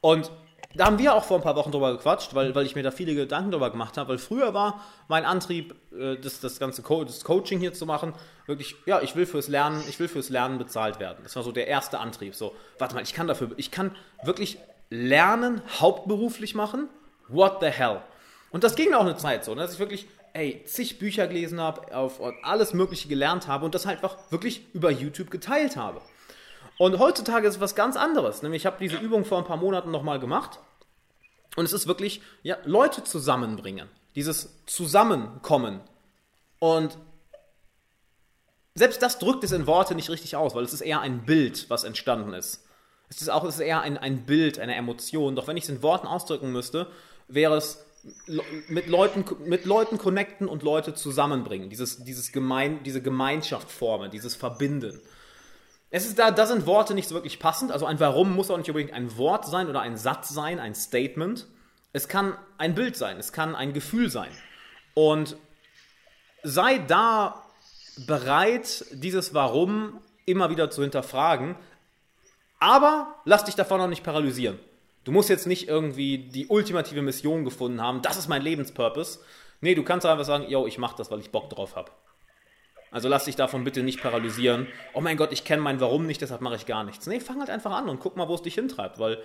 Speaker 1: Und da haben wir auch vor ein paar Wochen drüber gequatscht, weil, weil ich mir da viele Gedanken drüber gemacht habe, weil früher war mein Antrieb, äh, das, das ganze Co das Coaching hier zu machen, wirklich, ja, ich will fürs Lernen, ich will fürs Lernen bezahlt werden. Das war so der erste Antrieb. So, warte mal, ich kann dafür, ich kann wirklich Lernen hauptberuflich machen. What the hell? Und das ging auch eine Zeit so, ne, dass ich wirklich, ey, zig Bücher gelesen habe, auf alles Mögliche gelernt habe und das halt einfach wirklich über YouTube geteilt habe. Und heutzutage ist es was ganz anderes. Nämlich, ich habe diese Übung vor ein paar Monaten nochmal gemacht. Und es ist wirklich, ja, Leute zusammenbringen. Dieses Zusammenkommen. Und selbst das drückt es in Worte nicht richtig aus, weil es ist eher ein Bild, was entstanden ist. Es ist auch es ist eher ein, ein Bild, eine Emotion. Doch wenn ich es in Worten ausdrücken müsste, wäre es mit Leuten, mit Leuten connecten und Leute zusammenbringen. Dieses, dieses Gemein, diese Gemeinschaft formen, dieses Verbinden. Es ist da, da sind Worte nicht so wirklich passend. Also ein Warum muss auch nicht unbedingt ein Wort sein oder ein Satz sein, ein Statement. Es kann ein Bild sein, es kann ein Gefühl sein. Und sei da bereit, dieses Warum immer wieder zu hinterfragen. Aber lass dich davon auch nicht paralysieren. Du musst jetzt nicht irgendwie die ultimative Mission gefunden haben, das ist mein Lebenspurpose. Nee, du kannst einfach sagen, yo, ich mach das, weil ich Bock drauf habe. Also lass dich davon bitte nicht paralysieren. Oh mein Gott, ich kenne mein Warum nicht, deshalb mache ich gar nichts. Nee, fang halt einfach an und guck mal, wo es dich hintreibt, weil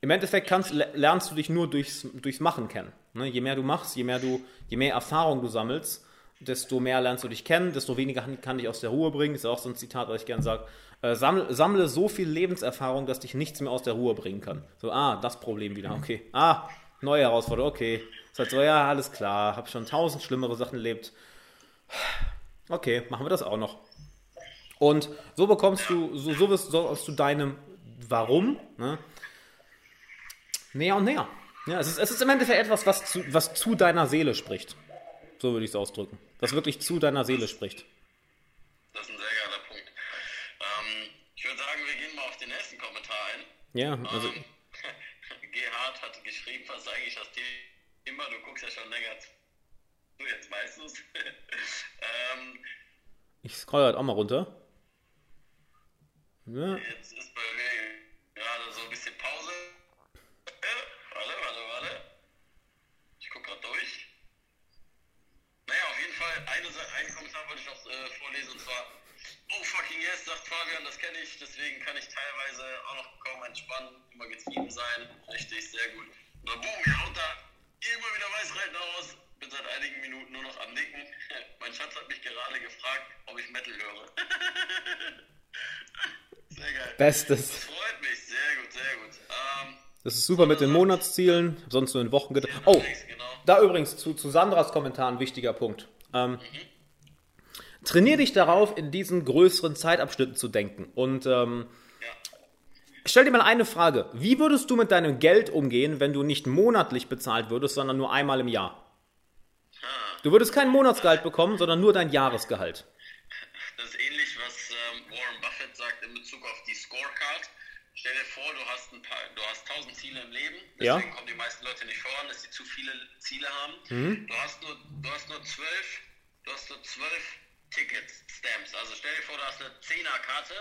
Speaker 1: im Endeffekt kannst, lernst du dich nur durchs, durchs Machen kennen. Ne? Je mehr du machst, je mehr, du, je mehr Erfahrung du sammelst, desto mehr lernst du dich kennen, desto weniger kann dich aus der Ruhe bringen. Das ist auch so ein Zitat, was ich gerne sage. Äh, sammle, sammle, so viel Lebenserfahrung, dass dich nichts mehr aus der Ruhe bringen kann. So, ah, das Problem wieder, okay. Ah, neue Herausforderung, okay. Ist halt so, ja, alles klar, habe schon tausend schlimmere Sachen erlebt. Okay, machen wir das auch noch. Und so bekommst du, so, so wirst so aus du deinem Warum ne, näher und näher. Ja, es, ist, es ist im Endeffekt etwas, was zu, was zu deiner Seele spricht. So würde ich es ausdrücken. Was wirklich zu deiner Seele spricht.
Speaker 2: Das ist ein sehr geiler Punkt. Ähm, ich würde sagen, wir gehen mal auf den nächsten Kommentar ein.
Speaker 1: Ja, also.
Speaker 2: Ähm, Gerhard hat geschrieben, was eigentlich das Thema, du guckst ja schon länger zu jetzt weißt du es. ähm,
Speaker 1: ich scroll halt auch mal runter.
Speaker 2: Ja. Jetzt ist bei mir gerade so ein bisschen Pause. Warte, warte, warte. Ich guck gerade durch. Naja, auf jeden Fall, eine, einen Kommentar wollte ich noch äh, vorlesen und zwar. Oh fucking yes, sagt Fabian, das kenne ich, deswegen kann ich teilweise auch noch kaum entspannen, immer getrieben sein. Richtig, sehr gut. Na boom, ihr haut da immer wieder Weißreiten aus bin seit einigen Minuten nur noch am Nicken. Mein Schatz hat mich gerade gefragt, ob ich Metal höre. sehr geil.
Speaker 1: Bestes.
Speaker 2: Das freut mich, sehr gut, sehr gut. Ähm,
Speaker 1: das ist super mit den Monatszielen, sonst nur in Wochen. Oh, genau. da übrigens zu, zu Sandras Kommentar ein wichtiger Punkt. Ähm, mhm. Trainier dich darauf, in diesen größeren Zeitabschnitten zu denken. Und ähm, Stell dir mal eine Frage. Wie würdest du mit deinem Geld umgehen, wenn du nicht monatlich bezahlt würdest, sondern nur einmal im Jahr? Du würdest kein Monatsgehalt bekommen, sondern nur dein Jahresgehalt.
Speaker 2: Das ist ähnlich, was ähm, Warren Buffett sagt in Bezug auf die Scorecard. Stell dir vor, du hast ein paar, du hast tausend Ziele im Leben. Deswegen ja. kommen die meisten Leute nicht voran, dass sie zu viele Ziele haben. Mhm. Du hast nur, du hast nur zwölf, du hast nur zwölf Tickets, Stamps. Also stell dir vor, du hast eine Zehnerkarte,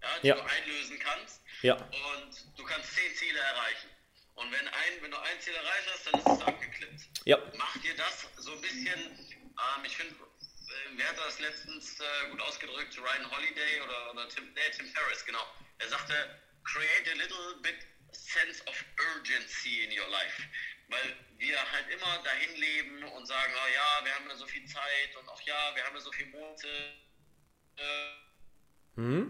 Speaker 2: ja, die ja. du einlösen kannst.
Speaker 1: Ja.
Speaker 2: Und du kannst zehn Ziele erreichen. Und wenn, ein, wenn du ein Ziel erreicht hast, dann ist es abgeklippt.
Speaker 1: Ja.
Speaker 2: Mach dir das so ein bisschen, ähm, ich finde, äh, wer hat das letztens äh, gut ausgedrückt? Ryan Holiday oder, oder Tim, nee, Tim Ferriss, genau. Er sagte, create a little bit sense of urgency in your life. Weil wir halt immer dahin leben und sagen, oh ja, wir haben ja so viel Zeit und auch ja, wir haben ja so viele Monate. Äh, mhm.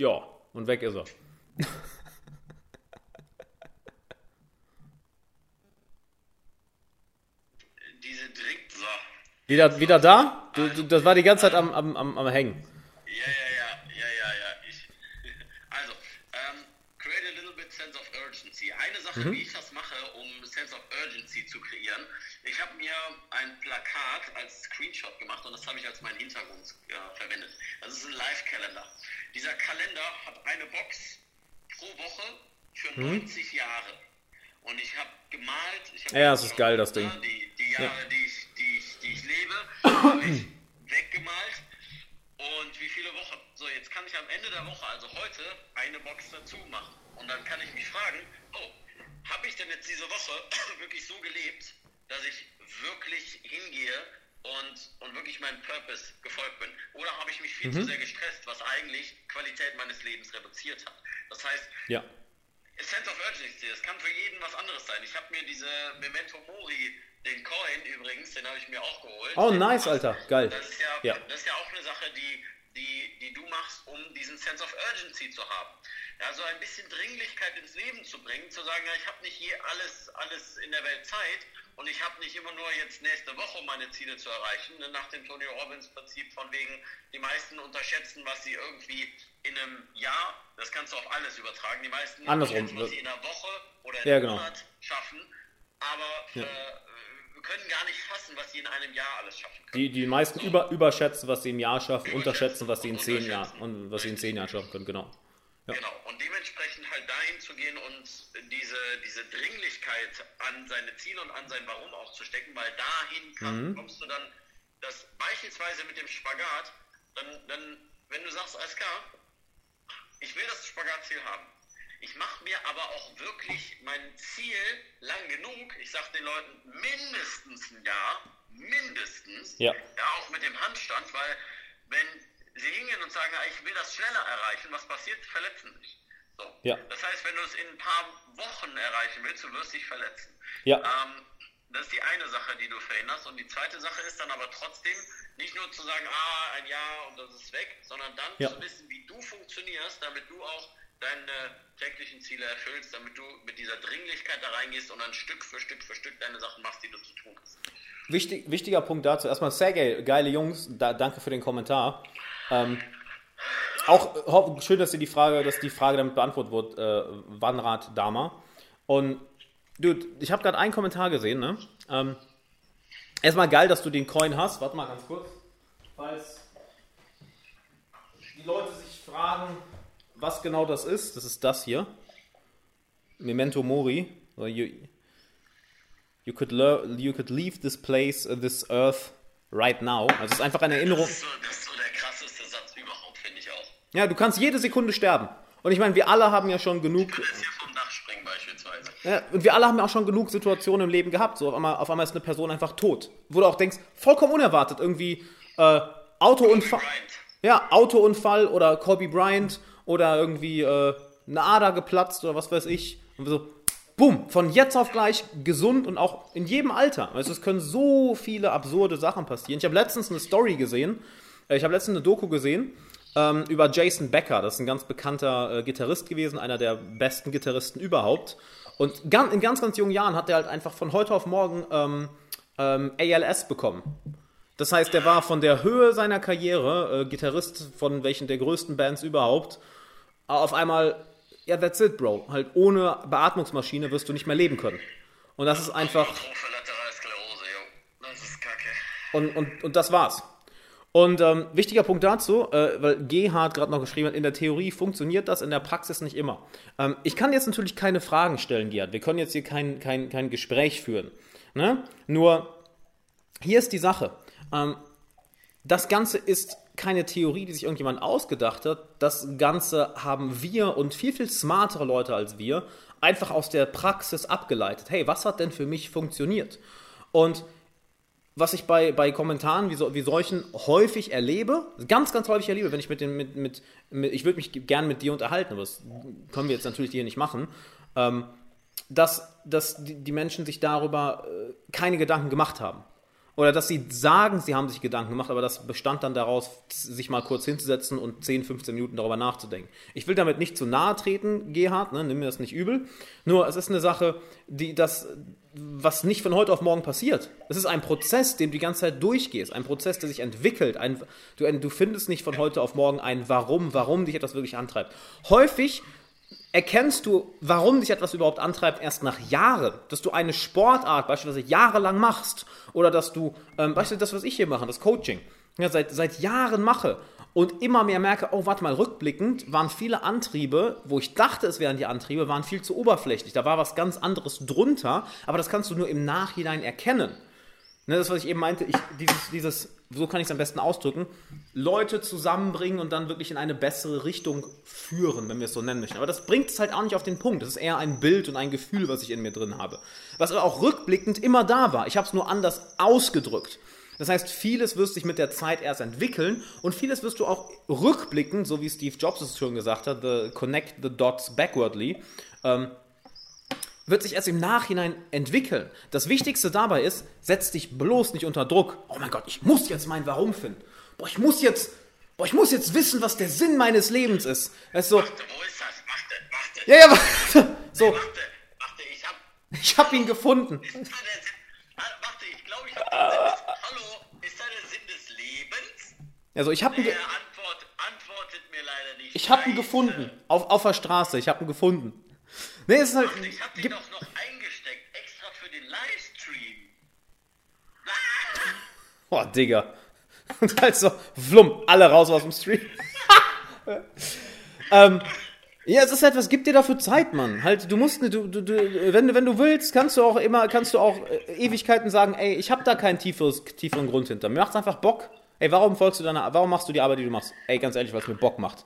Speaker 1: Ja, und weg ist er.
Speaker 2: Diese Drink. So.
Speaker 1: Wieder, wieder da? Du, du, das war die ganze Zeit am, am, am, am Hängen.
Speaker 2: Ja, ja, ja, ja, ja, ja. Ich, also, ähm, Sache, mhm. wie ich das mache, um Sense of Urgency zu kreieren. Ich habe mir ein Plakat als Screenshot gemacht und das habe ich als meinen Hintergrund äh, verwendet. Das ist ein Live-Kalender. Dieser Kalender hat eine Box pro Woche für mhm. 90 Jahre. Und ich habe gemalt. Ich hab
Speaker 1: ja, das ist geil, das Ding.
Speaker 2: Die, die Jahre, ja. die, ich, die, ich, die ich lebe, habe ich weggemalt. Und wie viele Wochen? So, jetzt kann ich am Ende der Woche, also heute, eine Box dazu machen. Und dann kann ich mich fragen, oh, habe ich denn jetzt diese Woche wirklich so gelebt, dass ich wirklich hingehe und, und wirklich meinem Purpose gefolgt bin? Oder habe ich mich viel mhm. zu sehr gestresst, was eigentlich Qualität meines Lebens reduziert hat? Das heißt,
Speaker 1: ja.
Speaker 2: Sense of Urgency, das kann für jeden was anderes sein. Ich habe mir diese Memento Mori, den Coin übrigens, den habe ich mir auch geholt.
Speaker 1: Oh, nice, Alter, geil.
Speaker 2: Das ist ja, ja. Das ist ja auch eine Sache, die, die, die du machst, um diesen Sense of Urgency zu haben. Ja, so ein bisschen Dringlichkeit ins Leben zu bringen, zu sagen, ja, ich habe nicht je alles, alles in der Welt Zeit und ich habe nicht immer nur jetzt nächste Woche meine Ziele zu erreichen, ne, nach dem Tony Robbins Prinzip von wegen, die meisten unterschätzen, was sie irgendwie in einem Jahr, das kannst du auf alles übertragen, die meisten
Speaker 1: Andersrum.
Speaker 2: was sie in einer Woche oder in
Speaker 1: ja,
Speaker 2: einem
Speaker 1: genau.
Speaker 2: Monat schaffen, aber ja. äh, können gar nicht fassen, was sie in einem Jahr alles schaffen können.
Speaker 1: Die, die meisten über, überschätzen, was sie im Jahr schaffen, unterschätzen, was sie in zehn Jahren und was sie in zehn Jahren schaffen können, genau.
Speaker 2: Ja. Genau, und dementsprechend halt dahin zu gehen und diese, diese Dringlichkeit an seine Ziele und an sein Warum auch zu stecken, weil dahin kann, mhm. kommst du dann, das beispielsweise mit dem Spagat, dann, dann wenn du sagst, alles klar, ich will das Spagatziel haben. Ich mache mir aber auch wirklich mein Ziel lang genug. Ich sage den Leuten mindestens ein Jahr, mindestens.
Speaker 1: Ja.
Speaker 2: ja. Auch mit dem Handstand, weil wenn sie hingehen und sagen, ich will das schneller erreichen, was passiert? Verletzen sich. So.
Speaker 1: Ja.
Speaker 2: Das heißt, wenn du es in ein paar Wochen erreichen willst, du wirst dich verletzen.
Speaker 1: Ja.
Speaker 2: Ähm, das ist die eine Sache, die du verhinderst. Und die zweite Sache ist dann aber trotzdem nicht nur zu sagen, ah, ein Jahr und das ist weg, sondern dann
Speaker 1: ja.
Speaker 2: zu wissen, wie du funktionierst, damit du auch deine täglichen Ziele erfüllst, damit du mit dieser Dringlichkeit da reingehst und dann Stück für Stück für Stück deine Sachen machst, die du zu tun hast.
Speaker 1: Wichtig, wichtiger Punkt dazu. Erstmal Sergej, geile Jungs, da, danke für den Kommentar. Ähm, auch schön, dass die Frage, dass die Frage damit beantwortet wird, äh, Wanrad Dama. Und Dude, ich habe gerade einen Kommentar gesehen, ne? Ähm, erstmal geil, dass du den Coin hast. Warte mal ganz kurz. Falls die Leute sich fragen, was genau das ist, das ist das hier. Memento Mori. You, you, could, you could leave this place, uh, this earth right now. Also es ist einfach eine Erinnerung. Das
Speaker 2: ist, so, das ist so
Speaker 1: Ja, du kannst jede Sekunde sterben. Und ich meine, wir alle haben ja schon genug.
Speaker 2: Ich kann jetzt hier vom Dach springen beispielsweise.
Speaker 1: Ja, und wir alle haben ja auch schon genug Situationen im Leben gehabt. So auf einmal, auf einmal ist eine Person einfach tot. Wo du auch denkst, vollkommen unerwartet, irgendwie äh, Autounfall. Ja, Autounfall oder Kobe Bryant oder irgendwie äh, eine Ader geplatzt oder was weiß ich. Und so, bumm, von jetzt auf gleich gesund und auch in jedem Alter. Also es können so viele absurde Sachen passieren. Ich habe letztens eine Story gesehen, äh, ich habe letztens eine Doku gesehen ähm, über Jason Becker. Das ist ein ganz bekannter äh, Gitarrist gewesen, einer der besten Gitarristen überhaupt. Und ganz, in ganz, ganz jungen Jahren hat er halt einfach von heute auf morgen ähm, ähm, ALS bekommen. Das heißt, er war von der Höhe seiner Karriere, äh, Gitarrist von welchen der größten Bands überhaupt, auf einmal, ja, that's it, Bro. Halt ohne Beatmungsmaschine wirst du nicht mehr leben können. Und das ist einfach. Und, und, und das war's. Und ähm, wichtiger Punkt dazu, äh, weil Gerhard gerade noch geschrieben hat, in der Theorie funktioniert das, in der Praxis nicht immer. Ähm, ich kann jetzt natürlich keine Fragen stellen, Gerhard. Wir können jetzt hier kein, kein, kein Gespräch führen. Ne? Nur, hier ist die Sache. Ähm, das Ganze ist keine Theorie, die sich irgendjemand ausgedacht hat. Das Ganze haben wir und viel, viel smartere Leute als wir einfach aus der Praxis abgeleitet. Hey, was hat denn für mich funktioniert? Und was ich bei, bei Kommentaren wie, so, wie solchen häufig erlebe, ganz, ganz häufig erlebe, wenn ich mit den, mit, mit, mit ich würde mich gern mit dir unterhalten, aber das können wir jetzt natürlich hier nicht machen, ähm, dass, dass die, die Menschen sich darüber äh, keine Gedanken gemacht haben. Oder dass sie sagen, sie haben sich Gedanken gemacht, aber das bestand dann daraus, sich mal kurz hinzusetzen und 10, 15 Minuten darüber nachzudenken. Ich will damit nicht zu nahe treten, Gerhard, ne, nimm mir das nicht übel. Nur es ist eine Sache, die das, was nicht von heute auf morgen passiert. Es ist ein Prozess, den du die ganze Zeit durchgehst, ein Prozess, der sich entwickelt. Ein, du, du findest nicht von heute auf morgen ein Warum, warum dich etwas wirklich antreibt. Häufig erkennst du, warum dich etwas überhaupt antreibt, erst nach Jahren. Dass du eine Sportart beispielsweise jahrelang machst oder dass du, ähm, beispielsweise das, was ich hier mache, das Coaching, ja, seit, seit Jahren mache und immer mehr merke, oh, warte mal, rückblickend waren viele Antriebe, wo ich dachte, es wären die Antriebe, waren viel zu oberflächlich. Da war was ganz anderes drunter, aber das kannst du nur im Nachhinein erkennen. Ne, das, was ich eben meinte, ich, dieses, dieses, so kann ich es am besten ausdrücken, Leute zusammenbringen und dann wirklich in eine bessere Richtung führen, wenn wir es so nennen möchten. Aber das bringt es halt auch nicht auf den Punkt. Das ist eher ein Bild und ein Gefühl, was ich in mir drin habe. Was aber auch rückblickend immer da war. Ich habe es nur anders ausgedrückt. Das heißt, vieles wirst sich mit der Zeit erst entwickeln und vieles wirst du auch rückblicken, so wie Steve Jobs es schon gesagt hat, the connect the dots backwardly, ähm, wird sich erst im Nachhinein entwickeln. Das Wichtigste dabei ist, setz dich bloß nicht unter Druck. Oh mein Gott, ich muss jetzt mein Warum finden. Boah, ich muss jetzt, boah, ich muss jetzt wissen, was der Sinn meines Lebens ist. Weißt du,
Speaker 2: Warte, wo ist das? Warte, warte.
Speaker 1: ja, ja, warte. So,
Speaker 2: Warte, warte, ich hab.
Speaker 1: ich habe ihn gefunden.
Speaker 2: Ist da der Sinn? Ah, Warte, ich glaube, ich hab den Sinn des. Hallo, ist da der Sinn des Lebens?
Speaker 1: Also ich habe ihn, ge
Speaker 2: Er antwort, antwortet mir leider nicht.
Speaker 1: ich hab ihn gefunden. Auf, auf der Straße, ich habe ihn gefunden. Nee, es ist halt,
Speaker 2: Ich hab den doch noch eingesteckt, extra für den Livestream. Ah!
Speaker 1: oh, Digga. Und halt so, flumm, alle raus aus dem Stream. ähm, ja, es ist etwas, gib dir dafür Zeit, Mann. Halt, du musst, du, du, du, wenn, du- wenn du willst, kannst du auch immer, kannst du auch äh, Ewigkeiten sagen, ey, ich habe da keinen tieferes, tieferen Grund hinter. Mir macht's einfach Bock. Ey, warum folgst du deiner, warum machst du die Arbeit, die du machst? Ey, ganz ehrlich, weil es mir Bock macht.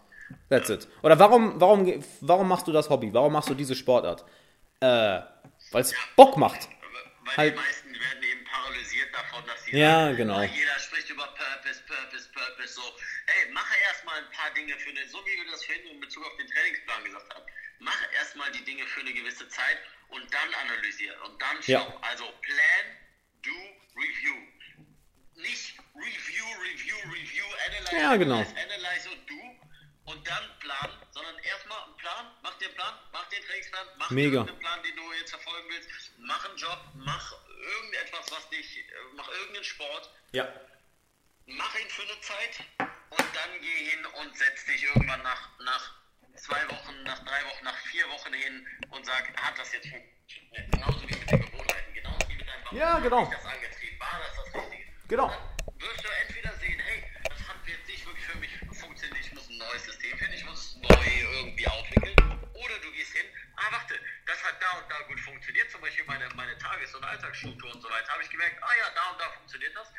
Speaker 1: That's it. Oder warum, warum, warum machst du das Hobby? Warum machst du diese Sportart? Äh, weil es Bock macht.
Speaker 2: Weil
Speaker 1: Halt-
Speaker 2: die meisten werden eben paralysiert davon, dass sie
Speaker 1: Ja,
Speaker 2: sagen,
Speaker 1: genau.
Speaker 2: jeder spricht über Purpose, Purpose, Purpose, so. Hey, mache erstmal ein paar Dinge für eine, so wie wir das vorhin in Bezug auf den Trainingsplan gesagt haben. Mache erstmal die Dinge für eine gewisse Zeit und dann analysieren und dann schau.
Speaker 1: Ja.
Speaker 2: Also plan, do, review. Nicht review, review, review, analyze,
Speaker 1: Ja, genau.
Speaker 2: analyze, analyze und do und dann plan, sondern erstmal einen Plan, mach den Plan, mach den Trainingsplan, mach
Speaker 1: Mega.
Speaker 2: irgendeinen Plan, den du jetzt verfolgen willst, mach einen Job, mach irgendetwas, was dich, äh, mach irgendeinen Sport,
Speaker 1: Ja.
Speaker 2: mach ihn für eine Zeit und dann geh hin und setz dich irgendwann nach, nach zwei Wochen, nach drei Wochen, nach vier Wochen hin und sag, hat das jetzt funktioniert? Genauso wie mit den Gewohnheiten, genauso wie mit deinem Warum
Speaker 1: Ja, genau.
Speaker 2: das angetrieben, war das das Richtige?
Speaker 1: Genau.
Speaker 2: Wirst du entweder sehen, hey, das hat jetzt nicht wirklich für mich funktioniert, ich muss ein neues System finden, ich muss es neu irgendwie aufwickeln. Oder du gehst hin, ah, warte, das hat da und da gut funktioniert, zum Beispiel meine, meine Tages- und Alltagsstruktur und so weiter, habe ich gemerkt, ah ja, da und da funktioniert das.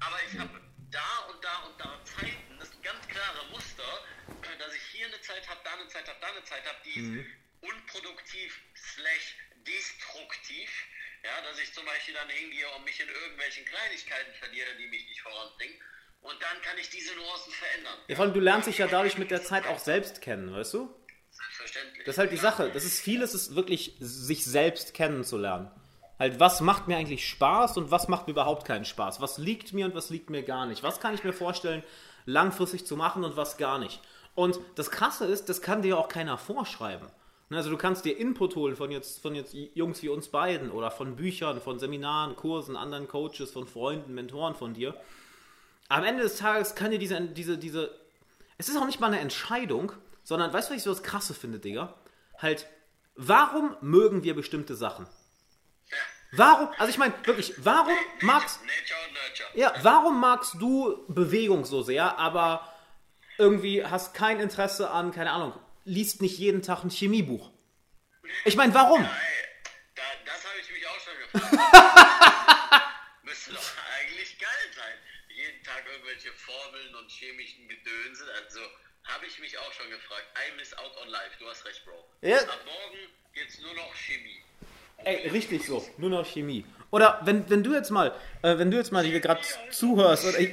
Speaker 2: Aber ich habe da und da und da Zeiten, das sind ganz klare Muster, äh, dass ich hier eine Zeit habe, da eine Zeit habe, da eine Zeit habe, die ist unproduktiv slash destruktiv. Ja, dass ich zum Beispiel dann hingehe und mich in irgendwelchen Kleinigkeiten verliere, die mich nicht voranbringen. Und dann kann ich diese Nuancen verändern.
Speaker 1: Ja, vor allem, du lernst dich ja dadurch mit der Zeit auch selbst kennen, weißt du?
Speaker 2: Selbstverständlich.
Speaker 1: Das ist halt die Sache. Das ist vieles, ist wirklich sich selbst kennenzulernen. Halt, was macht mir eigentlich Spaß und was macht mir überhaupt keinen Spaß? Was liegt mir und was liegt mir gar nicht? Was kann ich mir vorstellen, langfristig zu machen und was gar nicht? Und das Krasse ist, das kann dir auch keiner vorschreiben. Ne, Also du kannst dir Input holen von jetzt, von jetzt Jungs wie uns beiden oder von Büchern, von Seminaren, Kursen, anderen Coaches, von Freunden, Mentoren von dir. Am Ende des Tages kann dir diese, diese, diese, es ist auch nicht mal eine Entscheidung, sondern weißt du, was ich so das Krasse finde, Digga? Halt, warum mögen wir bestimmte Sachen? Warum, also ich meine, wirklich, warum magst, ja, warum magst du Bewegung so sehr, aber irgendwie hast kein Interesse an, keine Ahnung, liest nicht jeden Tag ein Chemiebuch? Ich meine, warum?
Speaker 2: Ey, da, das habe ich mich auch schon gefragt. Müsste doch geil sein. Tag irgendwelche Formeln und chemischen Gedönse. Also habe ich mich auch schon gefragt. I miss out on life. Du hast recht, Bro.
Speaker 1: Ja.
Speaker 2: Ab morgen geht's nur noch Chemie.
Speaker 1: Ey, richtig so, nur noch Chemie. Oder wenn, wenn du jetzt mal, äh, wenn du jetzt mal hier gerade zuhörst, oder ich?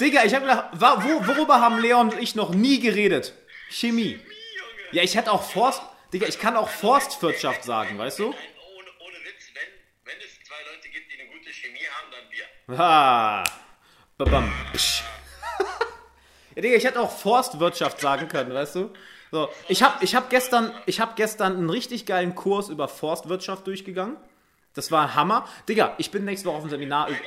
Speaker 1: Digga, ich habe gedacht, wo, worüber haben Leon und ich noch nie geredet? Chemie.
Speaker 2: Chemie, Junge.
Speaker 1: Ja, ich hätte auch Forst, Digga, ich kann auch Forstwirtschaft sagen, weißt du?
Speaker 2: Nein, ohne, ohne Witz, wenn, wenn es zwei Leute gibt, die eine gute Chemie haben, dann wir.
Speaker 1: Ha. Babam. Ja, Digga, ich hätte auch Forstwirtschaft sagen können, weißt du? So, ich habe ich hab gestern, ich hab gestern einen richtig geilen Kurs über Forstwirtschaft durchgegangen. Das war Hammer. Digga, ich bin nächste Woche auf dem Seminar.
Speaker 2: Mein Udemy-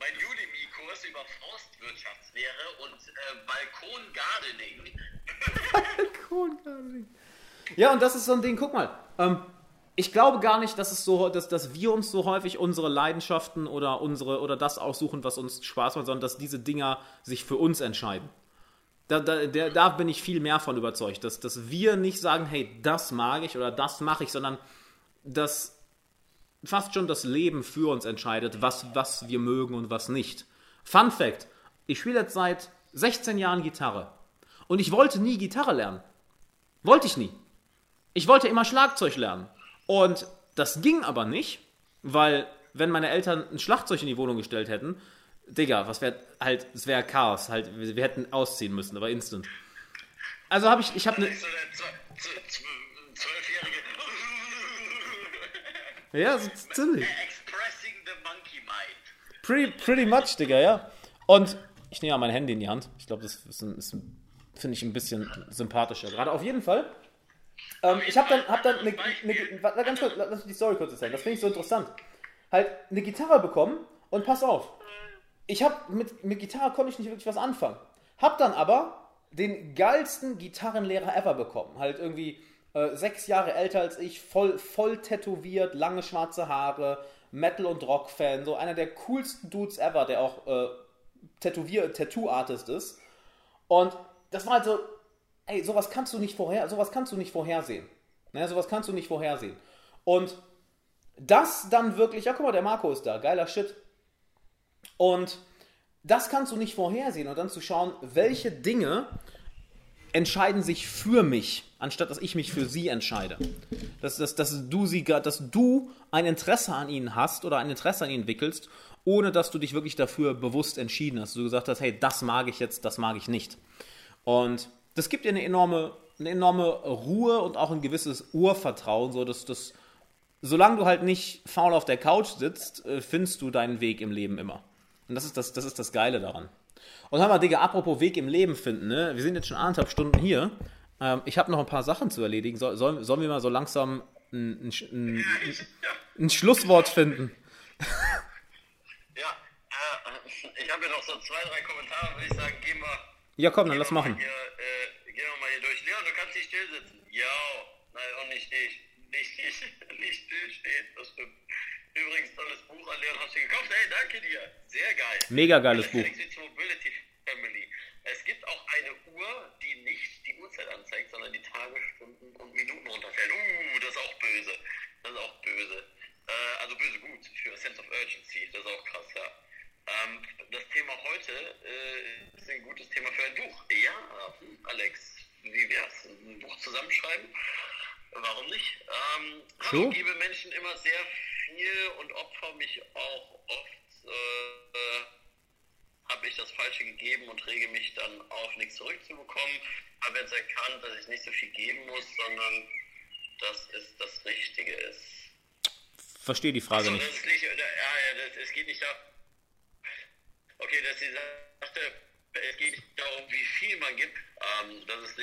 Speaker 2: mein Udemy-Kurs über Forstwirtschaftslehre und äh, Balkon-Gardening
Speaker 1: ja, und das ist so ein Ding, guck mal. Ähm, ich glaube gar nicht, dass es so, dass, dass wir uns so häufig unsere Leidenschaften oder unsere oder das aussuchen, was uns Spaß macht, sondern dass diese Dinger sich für uns entscheiden. Da, da, der, da bin ich viel mehr von überzeugt, dass, dass wir nicht sagen, hey, das mag ich oder das mache ich, sondern dass fast schon das Leben für uns entscheidet, was, was wir mögen und was nicht. Fun Fact: Ich spiele jetzt seit 16 Jahren Gitarre und ich wollte nie Gitarre lernen. Wollte ich nie. Ich wollte immer Schlagzeug lernen. Und das ging aber nicht, weil wenn meine Eltern ein Schlagzeug in die Wohnung gestellt hätten, Digga, was wäre halt, es wäre Chaos, halt, wir, wir, hätten ausziehen müssen, aber instant. Also habe ich, ich habe eine. Ja, so ziemlich. Pretty, pretty much, Digga, ja. Und ich nehme ja mein Handy in die Hand. Ich glaube, das ist, ist finde ich ein bisschen sympathischer. Gerade auf jeden Fall ähm, ich habe dann, hab dann eine, eine, eine, ganz kurz, lass mich die Story kurz erzählen, das finde ich so interessant. Halt eine Gitarre bekommen und pass auf, ich habe mit, mit Gitarre konnte ich nicht wirklich was anfangen. Hab dann aber den geilsten Gitarrenlehrer ever bekommen. Halt irgendwie äh, sechs Jahre älter als ich, voll, voll tätowiert, lange schwarze Haare, Metal- und Rock-Fan, so einer der coolsten Dudes ever, der auch äh, Tätowier Tattoo-Artist ist. Und das war halt so, ey, sowas kannst du nicht vorher, sowas kannst du nicht vorhersehen. Ne, sowas kannst du nicht vorhersehen. Und das dann wirklich, ja, guck mal, der Marco ist da, geiler Shit. Und das kannst du nicht vorhersehen und dann zu schauen, welche Dinge entscheiden sich für mich, anstatt dass ich mich für sie entscheide. Dass, dass, dass, du, sie, dass du ein Interesse an ihnen hast oder ein Interesse an ihnen entwickelst, ohne dass du dich wirklich dafür bewusst entschieden hast. Du gesagt hast, hey, das mag ich jetzt, das mag ich nicht. Und das gibt dir eine enorme, eine enorme Ruhe und auch ein gewisses Urvertrauen, so dass das, solange du halt nicht faul auf der Couch sitzt, äh, findest du deinen Weg im Leben immer. Und das ist das, das, ist das Geile daran. Und hör mal, Digga, apropos Weg im Leben finden, ne? Wir sind jetzt schon anderthalb Stunden hier. Ähm, ich habe noch ein paar Sachen zu erledigen. So, sollen, sollen wir mal so langsam ein, ein, ein, ein Schlusswort finden?
Speaker 2: Ja, äh, ich habe ja noch so zwei, drei Kommentare, würde ich sagen, gehen wir.
Speaker 1: Ja, komm, dann lass machen.
Speaker 2: Hier, äh, gehen wir mal hier durch. Leon, du kannst nicht still sitzen. Ja, nein, und nicht ich. Nicht, nicht, nicht still stehen, das stimmt. Übrigens, tolles Buch an Leon, hast du gekauft? Hey, danke dir. Sehr geil.
Speaker 1: Mega geiles Buch.
Speaker 2: Mobility Family. Es gibt auch eine Uhr, die nicht die Uhrzeit anzeigt, sondern die Tage, Stunden und Minuten runterfällt. Uh, das ist auch böse. Das ist auch böse. Äh, also böse gut für a Sense of Urgency. Das ist auch krass, ja. Ähm, das Thema heute äh, ist ein gutes Thema für ein Buch. Ja, Alex, wie wär's? Ein Buch zusammenschreiben? Warum nicht? Ähm, so. Ich gebe Menschen immer sehr viel und opfer mich auch oft. Äh, habe ich das Falsche gegeben und rege mich dann auf, nichts zurückzubekommen. Habe jetzt erkannt, dass ich nicht so viel geben muss, sondern dass es das Richtige ist.
Speaker 1: Verstehe die Frage
Speaker 2: also,
Speaker 1: nicht.
Speaker 2: Nicht ja, das, es geht nicht da. Okay, dass sie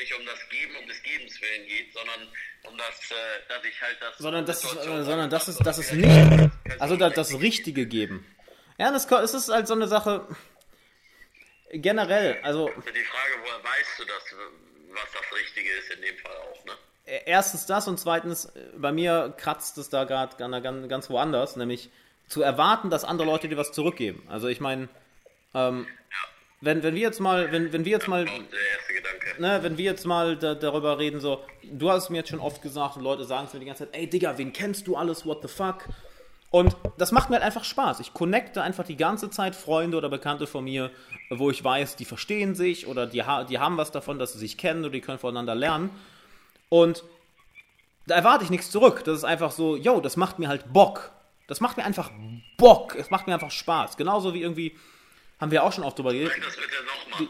Speaker 2: nicht um das Geben, um des Gebens willen geht, sondern um das, äh, dass ich halt das.
Speaker 1: Sondern das, ist, äh, sondern das ist, das ist nicht. Also das, das Richtige geben. Ja, das, es ist halt so eine Sache. Generell, also.
Speaker 2: Die Frage, woher weißt du das, was das Richtige ist in dem Fall auch, ne?
Speaker 1: E, erstens das und zweitens, bei mir kratzt es da gerade ganz, ganz woanders, nämlich zu erwarten, dass andere Leute dir was zurückgeben. Also ich meine, ähm, ja wenn, wenn wir jetzt mal, wenn, wenn wir jetzt mal, ne, wenn wir jetzt mal da, darüber reden, so, du hast mir jetzt schon oft gesagt und Leute sagen es mir die ganze Zeit, ey Digga, wen kennst du alles, what the fuck? Und das macht mir halt einfach Spaß. Ich connecte einfach die ganze Zeit Freunde oder Bekannte von mir, wo ich weiß, die verstehen sich oder die, die haben was davon, dass sie sich kennen oder die können voneinander lernen. Und da erwarte ich nichts zurück. Das ist einfach so, yo, das macht mir halt Bock. Das macht mir einfach Bock. Es macht mir einfach Spaß. Genauso wie irgendwie haben wir auch schon oft drüber geredet. Das bitte nochmal.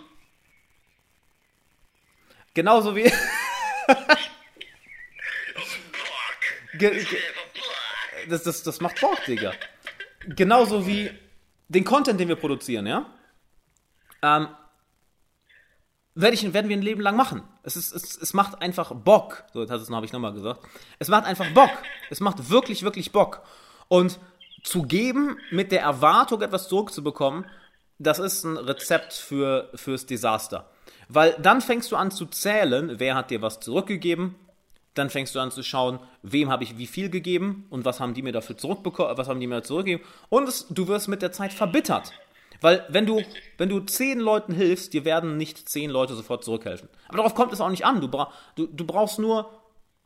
Speaker 1: Genauso wie. ge, das, das, das macht Bock, Digga. Genauso wie den Content, den wir produzieren, ja? Ähm, werde ich, werden wir ein Leben lang machen. Es, ist, es, es macht einfach Bock. So, jetzt habe ich nochmal gesagt. Es macht einfach Bock. Es macht wirklich, wirklich Bock. Und zu geben, mit der Erwartung, etwas zurückzubekommen, das ist ein Rezept für, fürs Desaster. Weil dann fängst du an zu zählen, wer hat dir was zurückgegeben. Dann fängst du an zu schauen, wem habe ich wie viel gegeben und was haben die mir dafür zurückbekommen, was haben die mir zurückgegeben. Und es, du wirst mit der Zeit verbittert. Weil wenn du, wenn du zehn Leuten hilfst, dir werden nicht zehn Leute sofort zurückhelfen. Aber darauf kommt es auch nicht an. Du, bra du, du brauchst nur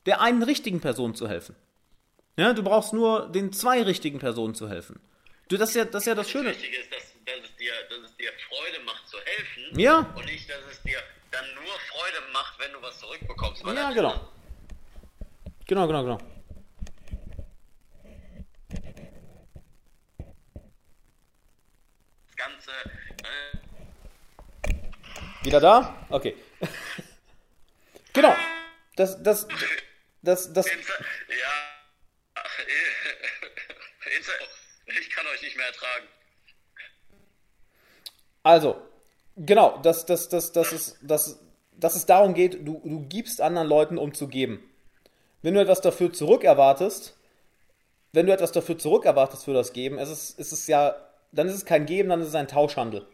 Speaker 1: der einen richtigen Person zu helfen. Ja, du brauchst nur den zwei richtigen Personen zu helfen. Du, das ist ja das, ist ja das Schöne.
Speaker 2: Wichtig ist, dass, dass, es dir, dass es dir Freude macht zu helfen.
Speaker 1: Ja.
Speaker 2: Und nicht, dass es dir dann nur Freude macht, wenn du was zurückbekommst.
Speaker 1: Ja, genau. Genau, genau, genau.
Speaker 2: Das Ganze. Äh,
Speaker 1: Wieder da? Okay. genau. Das, das, das, das,
Speaker 2: Insta ja. Insta ich kann euch nicht mehr ertragen.
Speaker 1: Also, genau, dass, dass, dass, dass, es, dass, dass es darum geht, du, du gibst anderen Leuten, um zu geben. Wenn du etwas dafür zurückerwartest, wenn du etwas dafür zurückerwartest für das Geben, ist es, ist es ja, dann ist es kein Geben, dann ist es ein Tauschhandel.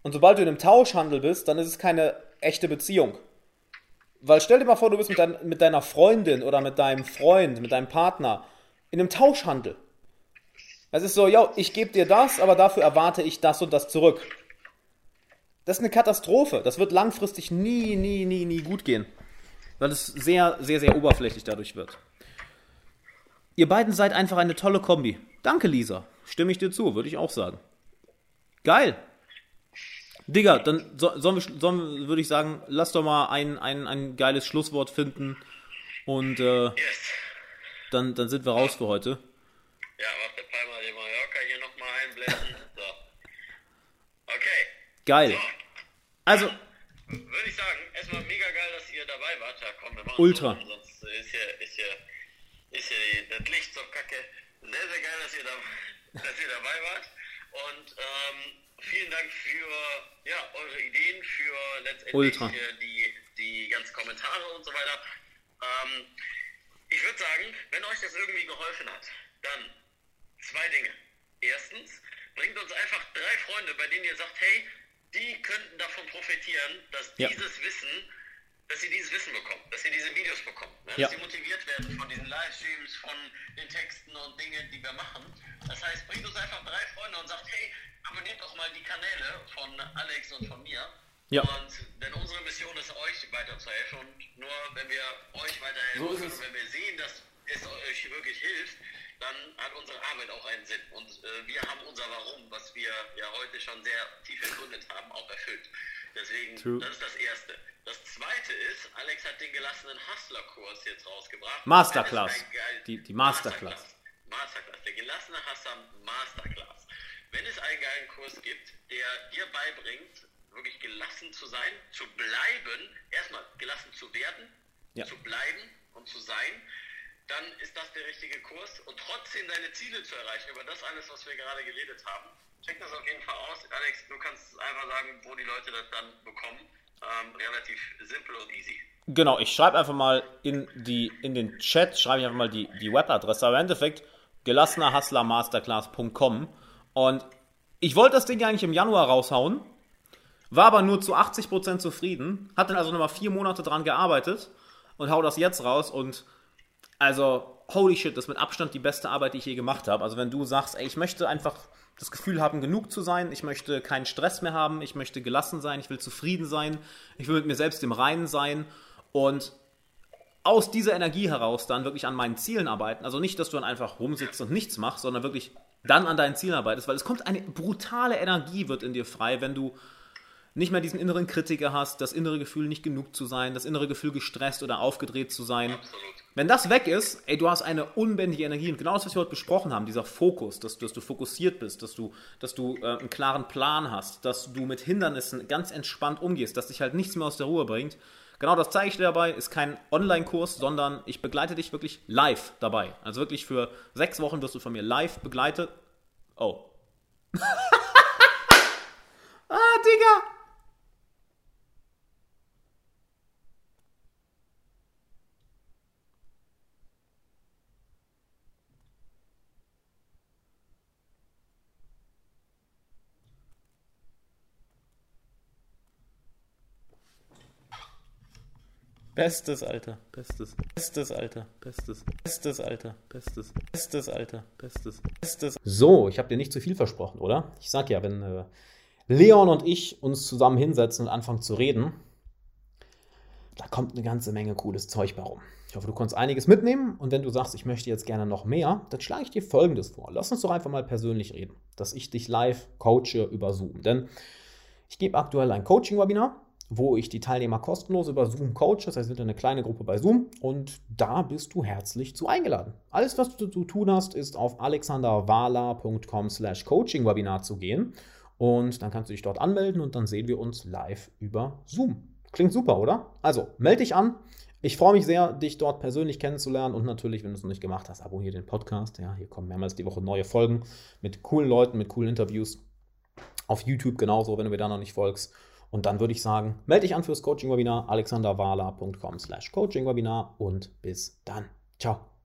Speaker 1: Und sobald du in einem Tauschhandel bist, dann ist es keine echte Beziehung. Weil stell dir mal vor, du bist mit, dein, mit deiner Freundin oder mit deinem Freund, mit deinem Partner in einem Tauschhandel. Es ist so, ja, ich gebe dir das, aber dafür erwarte ich das und das zurück. Das ist eine Katastrophe. Das wird langfristig nie, nie, nie, nie gut gehen. Weil es sehr, sehr, sehr oberflächlich dadurch wird. Ihr beiden seid einfach eine tolle Kombi. Danke, Lisa. Stimme ich dir zu, würde ich auch sagen. Geil. Digga, dann so, sollen wir, sollen, würde ich sagen, lass doch mal ein, ein, ein geiles Schlusswort finden. Und äh, dann, dann sind wir raus für heute.
Speaker 2: Ja, warte, Palma de Mallorca hier nochmal einblenden. So. Okay.
Speaker 1: Geil.
Speaker 2: So.
Speaker 1: Also,
Speaker 2: Würde ich sagen, erstmal mega geil, dass ihr dabei wart. Ja, komm, wir machen
Speaker 1: Ultra.
Speaker 2: So, sonst ist hier, ist hier, ist hier das Licht so kacke. Sehr, sehr geil, dass ihr, da, dass ihr dabei wart. Und ähm, vielen Dank für ja, eure Ideen, für letztendlich
Speaker 1: Ultra.
Speaker 2: die, die ganzen Kommentare und so weiter. Ähm, ich würde sagen, wenn euch das irgendwie geholfen hat, dann zwei Dinge. Erstens, bringt uns einfach drei Freunde, bei denen ihr sagt, hey, die könnten davon profitieren, dass
Speaker 1: Ja.
Speaker 2: dieses Wissen, dass sie dieses Wissen bekommen, dass sie diese Videos bekommen, ne?
Speaker 1: Ja.
Speaker 2: dass sie motiviert werden von diesen Livestreams, von den Texten und Dingen, die wir machen. Das heißt, bringt uns einfach drei Freunde und sagt, hey, abonniert doch mal die Kanäle von Alex und von mir.
Speaker 1: Ja.
Speaker 2: Und denn unsere Mission ist, euch weiterzuhelfen. Und nur wenn wir euch weiterhelfen
Speaker 1: So
Speaker 2: können, wenn wir sehen, dass es euch wirklich hilft, dann hat unsere Arbeit auch einen Sinn. Und äh, wir haben unser Warum, was wir ja heute schon sehr tief ergründet haben, auch erfüllt. Deswegen,
Speaker 1: True.
Speaker 2: das ist das Erste. Das Zweite ist, Alex hat den gelassenen Hustler-Kurs jetzt rausgebracht.
Speaker 1: Masterclass. Die- die Masterclass.
Speaker 2: Masterclass. Der gelassene Hustler Masterclass. Wenn es einen geilen Kurs gibt, der dir beibringt, wirklich gelassen zu sein, zu bleiben, erstmal gelassen zu werden,
Speaker 1: Ja.
Speaker 2: zu bleiben und zu sein, dann ist das der richtige Kurs und trotzdem deine Ziele zu erreichen, über das alles, was wir gerade geredet haben. Check das auf jeden Fall aus. Alex, du kannst einfach sagen, wo die Leute das dann bekommen. Ähm, relativ simpel und easy.
Speaker 1: Genau, ich schreibe einfach mal in, die, in den Chat, schreibe ich einfach mal die, die Webadresse, aber im Endeffekt gelassenerhustlermasterclass.com und ich wollte das Ding ja eigentlich im Januar raushauen, war aber nur zu 80% zufrieden, hat dann also nochmal vier Monate dran gearbeitet und hau das jetzt raus und also, holy shit, das ist mit Abstand die beste Arbeit, die ich je gemacht habe. Also, wenn du sagst, ey, ich möchte einfach das Gefühl haben, genug zu sein, ich möchte keinen Stress mehr haben, ich möchte gelassen sein, ich will zufrieden sein, ich will mit mir selbst im Reinen sein und aus dieser Energie heraus dann wirklich an meinen Zielen arbeiten. Also nicht, dass du dann einfach rumsitzt und nichts machst, sondern wirklich dann an deinen Zielen arbeitest, weil es kommt eine brutale Energie wird in dir frei, wenn du nicht mehr diesen inneren Kritiker hast, das innere Gefühl nicht genug zu sein, das innere Gefühl gestresst oder aufgedreht zu sein.
Speaker 2: Absolut.
Speaker 1: Wenn das weg ist, ey, du hast eine unbändige Energie. Und genau das, was wir heute besprochen haben, dieser Fokus, dass, dass du fokussiert bist, dass du, dass du äh, einen klaren Plan hast, dass du mit Hindernissen ganz entspannt umgehst, dass dich halt nichts mehr aus der Ruhe bringt. Genau das zeige ich dir dabei. Ist kein Online-Kurs, sondern ich begleite dich wirklich live dabei. Also wirklich für sechs Wochen wirst du von mir live begleitet. Oh. ah, Digga! Bestes, Alter. Bestes. Bestes, Alter. Bestes. Bestes, Alter. Bestes. Bestes, Alter. Bestes. Bestes. So, ich habe dir nicht zu viel versprochen, oder? Ich sag ja, wenn äh, Leon und ich uns zusammen hinsetzen und anfangen zu reden, da kommt eine ganze Menge cooles Zeug bei rum. Ich hoffe, du konntest einiges mitnehmen und wenn du sagst, ich möchte jetzt gerne noch mehr, dann schlage ich dir Folgendes vor. Lass uns doch einfach mal persönlich reden, dass ich dich live coache über Zoom. Denn ich gebe aktuell ein Coaching-Webinar, wo ich die Teilnehmer kostenlos über Zoom coache. Das heißt, wir sind eine kleine Gruppe bei Zoom und da bist du herzlich zu eingeladen. Alles, was du zu tun hast, ist auf alexanderwala.com slash coaching-webinar zu gehen und dann kannst du dich dort anmelden und dann sehen wir uns live über Zoom. Klingt super, oder? Also, melde dich an. Ich freue mich sehr, dich dort persönlich kennenzulernen und natürlich, wenn du es noch nicht gemacht hast, abonniere den Podcast. Ja, hier kommen mehrmals die Woche neue Folgen mit coolen Leuten, mit coolen Interviews. Auf YouTube genauso, wenn du mir da noch nicht folgst. Und dann würde ich sagen, melde dich an fürs Coaching-Webinar alexanderwala.com slash Coaching-Webinar und bis dann. Ciao.